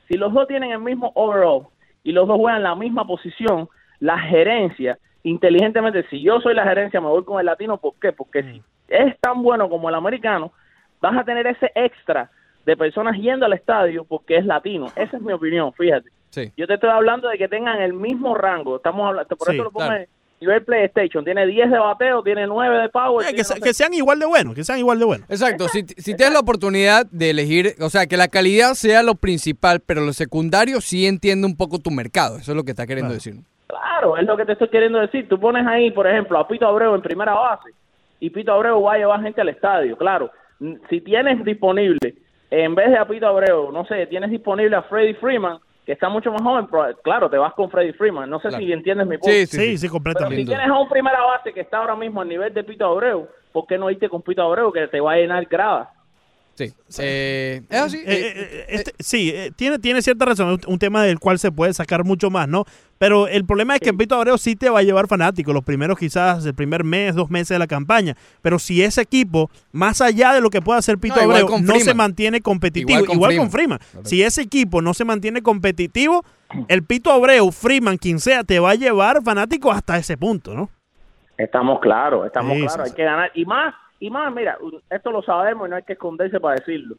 Si los dos tienen el mismo overall y los dos juegan la misma posición, la gerencia, inteligentemente, si yo soy la gerencia, me voy con el latino. ¿Por qué? Porque si es tan bueno como el americano, vas a tener ese extra de personas yendo al estadio porque es latino. Esa es mi opinión, fíjate. Sí. Yo te estoy hablando de que tengan el mismo rango. Estamos hablando, por Sí, eso lo pongo claro. en nivel PlayStation. Tiene 10 de bateo, tiene 9 de power. Eh, que, se- sean igual de buenos, que sean igual de buenos. Exacto, si, si tienes la oportunidad de elegir, o sea, que la calidad sea lo principal, pero lo secundario sí entiende un poco tu mercado. Eso es lo que está queriendo decir. Claro, es lo que te estoy queriendo decir. Tú pones ahí, por ejemplo, a Pito Abreu en primera base y Pito Abreu va a llevar gente al estadio. Claro, si tienes disponible, en vez de a Pito Abreu, no sé, tienes disponible a Freddy Freeman, que está mucho más joven, pero, claro, te vas con Freddy Freeman. No sé Claro. si entiendes mi punto. Sí, sí, Pero completamente. si tienes a un primera base que está ahora mismo al nivel de Pito Abreu, ¿por qué no irte con Pito Abreu que te va a llenar gradas? Sí. Eh, es así. Eh, eh, eh, este- sí, eh, tiene, tiene cierta razón, es un tema del cual se puede sacar mucho más, ¿no? Pero el problema es que Pito Abreu sí te va a llevar fanáticos, los primeros quizás, el primer mes, dos meses de la campaña. Pero si ese equipo, más allá de lo que pueda hacer Pito No, igual Abreu, no se Freeman. mantiene competitivo, Igual igual con con, Freeman. Freeman. Si ese equipo no se mantiene competitivo, el Pito Abreu, Freeman, quien sea, te va a llevar fanáticos hasta ese punto, ¿no? Estamos claros, estamos Sí, claros, sí, hay que ganar. Y más, y más, mira, esto lo sabemos y no hay que esconderse para decirlo.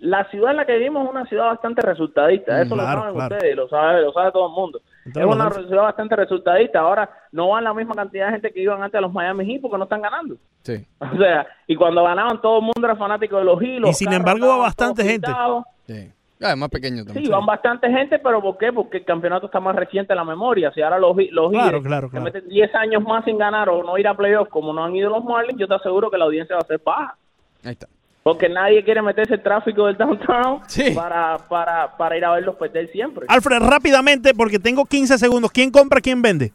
La ciudad en la que vivimos es una ciudad bastante resultadista, eso claro, lo saben claro. ustedes, lo sabe, lo sabe todo el mundo. Entonces, es una ciudad bastante resultadista. Ahora no van la misma cantidad de gente que iban antes a los Miami Heat porque no están ganando. Sí. O sea, y cuando ganaban todo el mundo era fanático de los Heat. los Y sin carros embargo va bastante gente. Sí. Ah, es más pequeño también. Sí, van bastante gente, pero ¿por qué? Porque el campeonato está más reciente en la memoria. Si ahora los, los Claro, claro, claro. meten 10 años más sin ganar o no ir a playoffs como no han ido los Marlins, yo te aseguro que la audiencia va a ser baja. Ahí está. Porque nadie quiere meterse el tráfico del downtown para, para, para ir a verlos perder siempre. Alfred, rápidamente, porque tengo 15 segundos. ¿Quién compra, quién vende?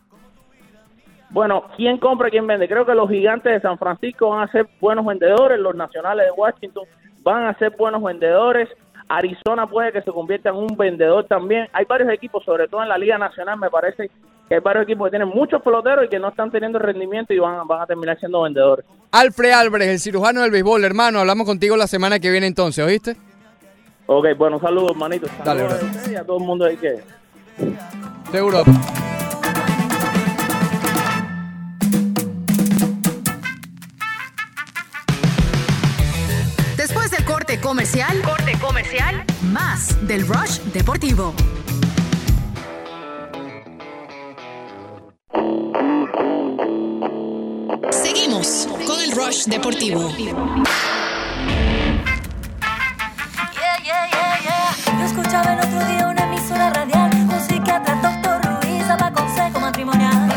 Bueno, ¿quién compra quién vende? Creo que los gigantes de San Francisco van a ser buenos vendedores, los nacionales de Washington van a ser buenos vendedores, Arizona puede que se convierta en un vendedor también. Hay varios equipos, sobre todo en la Liga Nacional, me parece que hay varios equipos que tienen muchos peloteros y que no están teniendo rendimiento y van, van a terminar siendo vendedores. Alfred Álvarez, el cirujano del béisbol, hermano. Hablamos contigo la semana que viene entonces, ¿oíste? Ok, bueno, saludos, hermanito. Dale, Saludos bro. a ustedes y a todo el mundo ahí que... Seguro. Después del corte comercial, corte comercial, más del Rush Deportivo. Seguimos con el Rush Deportivo. Yeah, yeah, yeah, yeah. escuchaba el otro día una emisora radial. Un psiquiatra, doctor Ruiz, daba consejo matrimonial.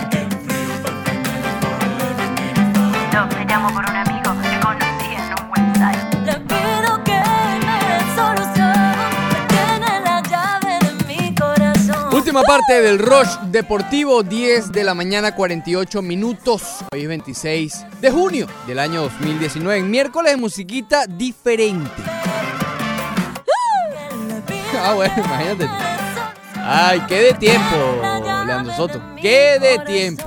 No, te llamo por un Última parte del Rush Deportivo, 10 de la mañana, 48 minutos. Hoy es 26 de junio del año 2019. Miércoles de musiquita diferente. Ah, bueno, imagínate. Ay, qué de tiempo, Leandro Soto. Qué de tiempo.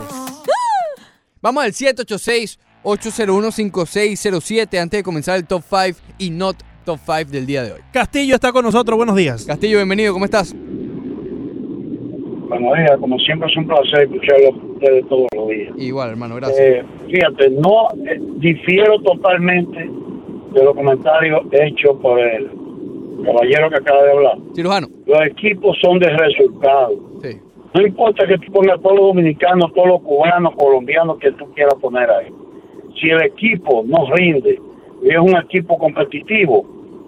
Vamos al 786-801-5607 antes de comenzar el top 5 y not top 5 del día de hoy. Castillo está con nosotros, buenos días. Castillo, bienvenido, ¿cómo estás? Buenos días, como siempre es un placer escucharlo a ustedes todos los días. Igual, hermano, gracias. Eh, fíjate, no eh, difiero totalmente de los comentarios hechos por el caballero que acaba de hablar. Cirujano. Los equipos son de resultados. Sí. No importa que tú pongas todos los dominicanos, todos los cubanos, colombianos que tú quieras poner ahí. Si el equipo no rinde y es un equipo competitivo,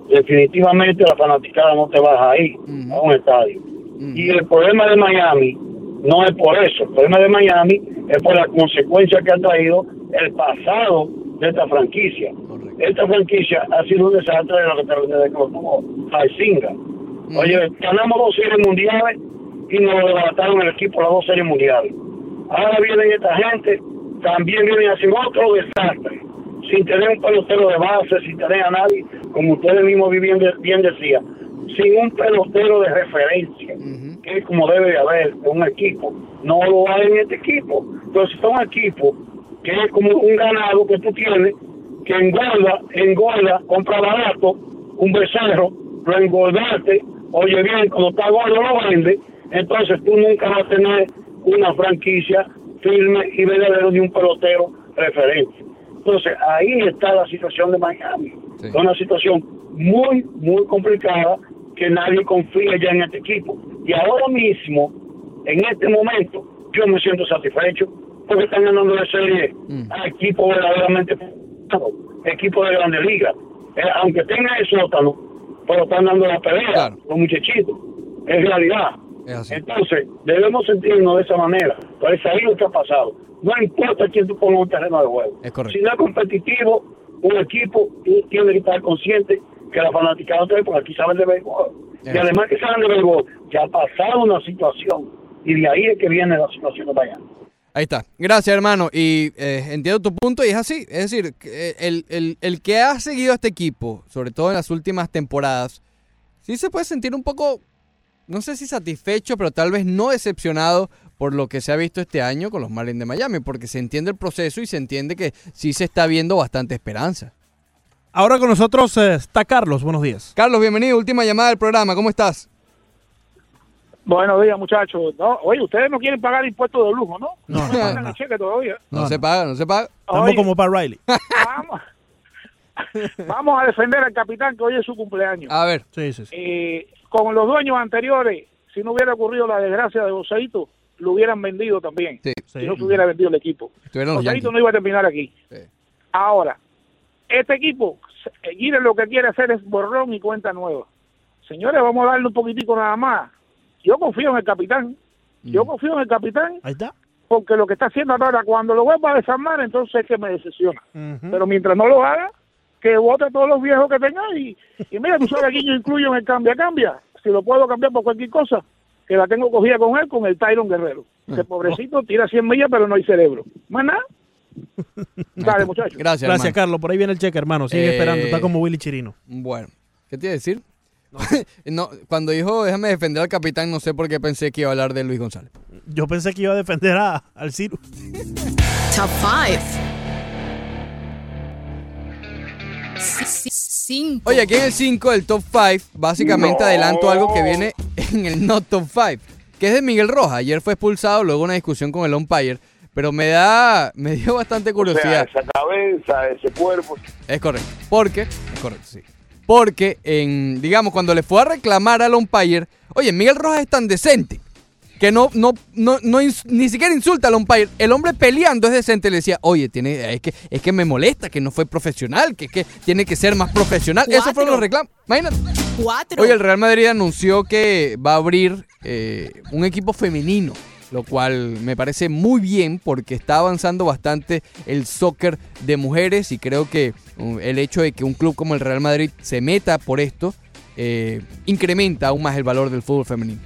definitivamente la fanaticada no te vas a ir a un estadio. Y el problema de Miami no es por eso. El problema de Miami es por la consecuencia que ha traído el pasado de esta franquicia. Esta franquicia ha sido un desastre de lo que, tuvo Haizinga. Oye, ganamos dos series mundiales y nos levantaron el equipo las dos series mundiales. Ahora vienen esta gente, también vienen a hacer otro desastre, sin tener un pelotero de base, sin tener a nadie, como ustedes mismos bien, bien decían, sin un pelotero de referencia, que es como debe de haber un equipo. No lo hay en este equipo. Entonces, es un equipo que es como un ganado que tú tienes, que engorda, engorda, compra barato, un becerro, lo engordaste, oye bien, cuando está gordo lo vende, entonces tú nunca vas a tener una franquicia firme y verdadero ni un pelotero referente. Entonces ahí está la situación de Miami. Es una situación muy, muy complicada que nadie confía ya en este equipo. Y ahora mismo, en este momento, yo me siento satisfecho porque están ganando la serie a equipos verdaderamente equipos de grandes ligas. Eh, aunque tengan el sótano, pero están dando la pelea, los muchachitos. Es realidad. Entonces, debemos sentirnos de esa manera. Por eso ahí lo que ha pasado. No importa quién tú pongas un terreno de juego. Si no es competitivo, un equipo tú tienes que estar consciente que la fanaticada no porque aquí saben de béisbol. Y además que saben de béisbol, ya ha pasado una situación. Y de ahí es que viene la situación de Miami. Ahí está. Gracias, hermano. Y eh, entiendo tu punto y es así. Es decir, eh, el, el- el que ha seguido a este equipo, sobre todo en las últimas temporadas, sí se puede sentir un poco, no sé si satisfecho, pero tal vez no decepcionado por lo que se ha visto este año con los Marlins de Miami, porque se entiende el proceso y se entiende que sí se está viendo bastante esperanza. Ahora con nosotros eh, está Carlos, buenos días. Carlos, bienvenido. Última llamada del programa. ¿Cómo estás? Buenos días, muchachos. No, oye, ustedes no quieren pagar impuestos de lujo, ¿no? No, no pagan el cheque todavía. No, se paga, no se paga. Estamos Oye. como para Riley. Vamos, vamos a defender al capitán que hoy es su cumpleaños. A ver. Sí, sí, sí. Eh, con los dueños anteriores, si no hubiera ocurrido la desgracia de Joseito, lo hubieran vendido también. Sí. Si no se hubiera vendido el equipo. Joseito no iba a terminar aquí. Ahora, este equipo, Guire lo que quiere hacer es borrón y cuenta nueva. Señores, vamos a darle un poquitico nada más. Yo confío en el capitán. Yo confío en el capitán Ahí está. porque lo que está haciendo ahora, cuando lo vuelva a desarmar, entonces es que me decepciona. Pero mientras no lo haga, que vote a todos los viejos que tenga y, y mira, tú sabes aquí yo incluyo en el cambia cambia. Si lo puedo cambiar por cualquier cosa, que la tengo cogida con él, con el Tyron Guerrero. Que pobrecito tira 100 millas, pero no hay cerebro. Más nada. Dale, muchachos. Gracias, Gracias, hermano. Carlos. Por ahí viene el cheque, hermano. Sigue Eh, esperando. Está como Willy Chirino. Bueno, ¿qué te iba a decir? No, cuando dijo déjame defender al capitán, no sé por qué pensé que iba a hablar de Luis González. Yo pensé que iba a defender a, al Ciro. Top 5. Oye, aquí en el 5 del top 5, básicamente adelanto algo que viene en el no top 5, que es de Miguel Rojas. Ayer fue expulsado, luego una discusión con el umpire, pero me da, me dio bastante curiosidad. esa cabeza, ese cuerpo. Es correcto. Porque, es correcto, sí. Porque, en, digamos, cuando le fue a reclamar al umpire, oye, Miguel Rojas es tan decente que no, no, no, no ni siquiera insulta al umpire. El hombre peleando es decente. Le decía, oye, tiene, es, que, es que me molesta, que no fue profesional, que, que tiene que ser más profesional. Esos fueron los reclamos. Imagínate. 4. Oye, el Real Madrid anunció que va a abrir eh, un equipo femenino, lo cual me parece muy bien porque está avanzando bastante el soccer de mujeres y creo que uh, el hecho de que un club como el Real Madrid se meta por esto eh, incrementa aún más el valor del fútbol femenino.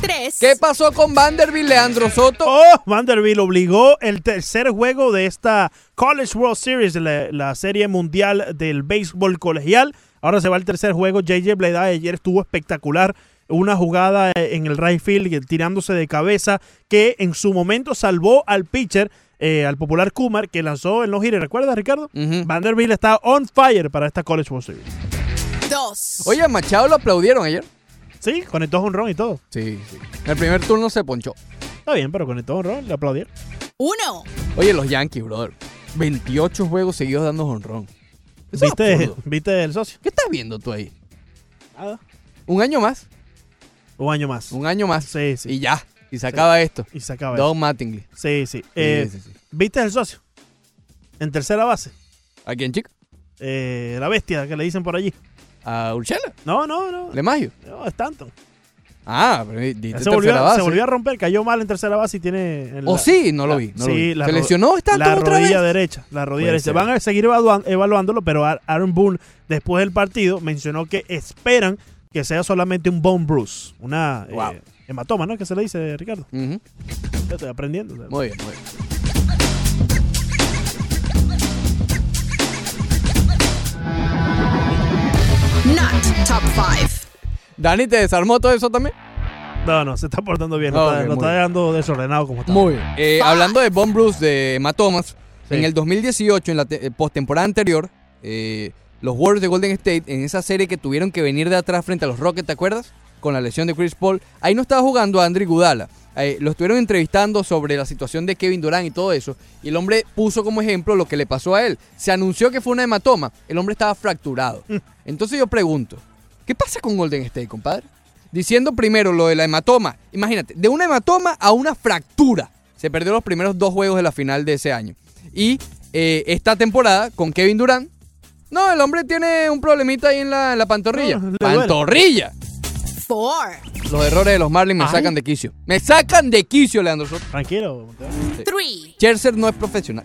3. ¿Qué pasó con Vanderbilt, Leandro Soto? Oh, Vanderbilt obligó el tercer juego de esta College World Series, la, la serie mundial del béisbol colegial. Ahora se va el tercer juego. JJ Bleda ayer estuvo espectacular. Una jugada en el right field tirándose de cabeza que en su momento salvó al pitcher, eh, al popular Kumar, que lanzó el no gire. ¿Recuerdas, Ricardo? Vanderbilt está on fire para esta College World Series. 2. Oye, a Machado lo aplaudieron ayer. Sí, conectó un ron y todo. Sí, sí. El primer turno se ponchó. Está bien, pero conectó un ron, le aplaudieron. 1. Oye, los Yankees, brother. 28 juegos seguidos dando honrón. ¿Viste. ¿Viste el socio? ¿Qué estás viendo tú ahí? Nada. Un año más. Un año más. Un año más. Sí, sí. Y ya. Y se acaba esto. Y se acaba Don. Mattingly. Sí, sí. Eh, sí, sí. ¿Viste el socio? En tercera base. ¿A quién, chico? Eh, la bestia que le dicen por allí. ¿A Urshela? No, no, no. ¿Le Mayo? No, Stanton. Ah, pero Se volvió, base. se volvió a romper, cayó mal en tercera base y tiene. en ¿Oh, sí? No lo vi, no sí, lo vi. la ¿Se lesionó Stanton La otra rodilla vez? derecha. La rodilla Puede derecha. ser. Van a seguir evaluándolo, pero Ar- Aaron Boone, después del partido, mencionó que esperan que sea solamente un bone bruise. Una eh, Wow. hematoma, ¿no? ¿Qué se le dice, Ricardo? Ujú. Yo Estoy aprendiendo. Muy bien, muy bien. Not top 5. Dani, ¿te desarmó todo eso también? No, no, se está portando bien. No, Ok, está, no muy está dejando desordenado como está. Muy bien. Eh, hablando de Von Bruce de hematomas, en el 2018, en la eh, postemporada anterior, eh, los Warriors de Golden State, en esa serie que tuvieron que venir de atrás frente a los Rockets, ¿te acuerdas? Con la lesión de Chris Paul, ahí no estaba jugando Andrew Gudala. Eh, lo estuvieron entrevistando sobre la situación de Kevin Durant y todo eso. Y el hombre puso como ejemplo lo que le pasó a él. Se anunció que fue una hematoma. El hombre estaba fracturado. Entonces yo pregunto, ¿qué pasa con Golden State, compadre? Diciendo primero lo de la hematoma. Imagínate, de una hematoma a una fractura. Se perdió los primeros dos juegos de la final de ese año. Y eh, esta temporada con Kevin Durant. No, el hombre tiene un problemita ahí en la, en la pantorrilla. No. ¡Pantorrilla! 4. Los errores de los Marlins me Ay. sacan de quicio. Me sacan de quicio, Leandro Soto. Tranquilo. 3. Scherzer no es profesional.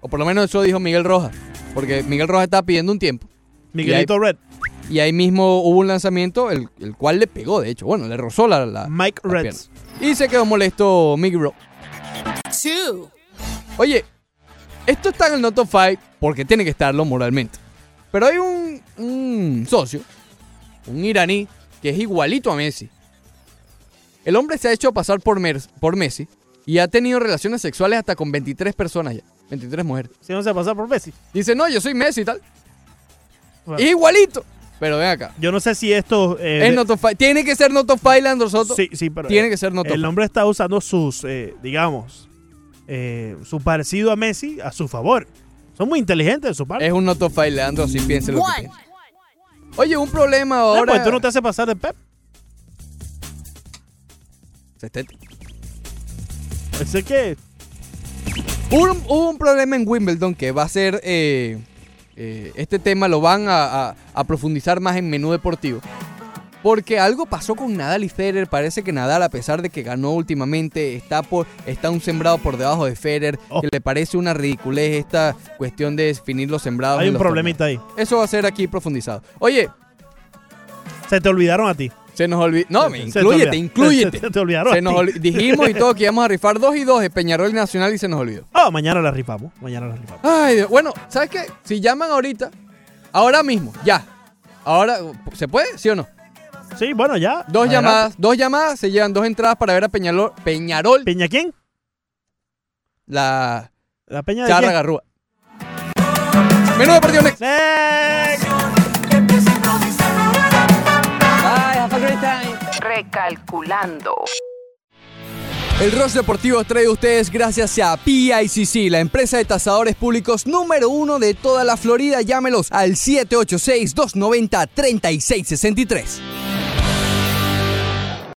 O por lo menos eso dijo Miguel Rojas. Porque Miguel Rojas estaba pidiendo un tiempo. Miguelito y ahí, Red. Y ahí mismo hubo un lanzamiento, el, el cual le pegó, de hecho. Bueno, le rozó la, la Mike las Reds. piernas. Y se quedó molesto Miguel. 2. Oye, esto está en el Not of Five porque tiene que estarlo moralmente. Pero hay un, un socio, un iraní, que es igualito a Messi. El hombre se ha hecho pasar por, Mer- por Messi y ha tenido relaciones sexuales hasta con 23 personas ya. 23 mujeres. Si no se pasa por Messi. Dice, no, yo soy Messi y tal. Bueno. Igualito. Pero ven acá. Yo no sé si esto. eh, Es. Tiene que ser Not of Five, Leandro Soto. Sí, sí, pero. Tiene eh, que ser Not of El hombre está usando sus, eh, digamos, eh, su parecido a Messi a su favor. Son muy inteligentes de su parte. Es un Not of Five, Leandro, así piense lo que. Oye, un problema Ah, ahora. pues tú no te haces pasar de Pep. Que. Hubo un, hubo un problema en Wimbledon que va a ser. eh, eh, este tema lo van a, a- a profundizar más en menú deportivo. Porque algo pasó con Nadal y Federer. Parece que Nadal, a pesar de que ganó últimamente, está, por, está un sembrado por debajo de Federer. Oh. Que le parece una ridiculez esta cuestión de definir los sembrados. Hay un problemita ahí. Eso va a ser aquí profundizado. Oye, Se te olvidaron a ti. se nos olvidó. No, me te incluyete, incluyete. Se, se te olvidaron. Se nos ti. olvi- dijimos y todo que íbamos a rifar dos y dos de Peñarol Nacional y se nos olvidó. Ah, mañana la rifamos. Mañana la rifamos. Ay, Dios. bueno, ¿sabes qué? Si llaman ahorita, ahora mismo, ya. Ahora, ¿se puede? ¿Sí o no? Sí, bueno, ya. Dos Adelante. llamadas, dos llamadas, se llevan dos entradas para ver a Peñarol, Peñarol, ¿Peña quién? la La Peña de Charra quién? Garrúa. Menú deportivo next. Next. Recalculando. El Rush Deportivo trae a ustedes gracias a PICC, la empresa de tasadores públicos número uno de toda la Florida. Llámelos al 786-290-3663.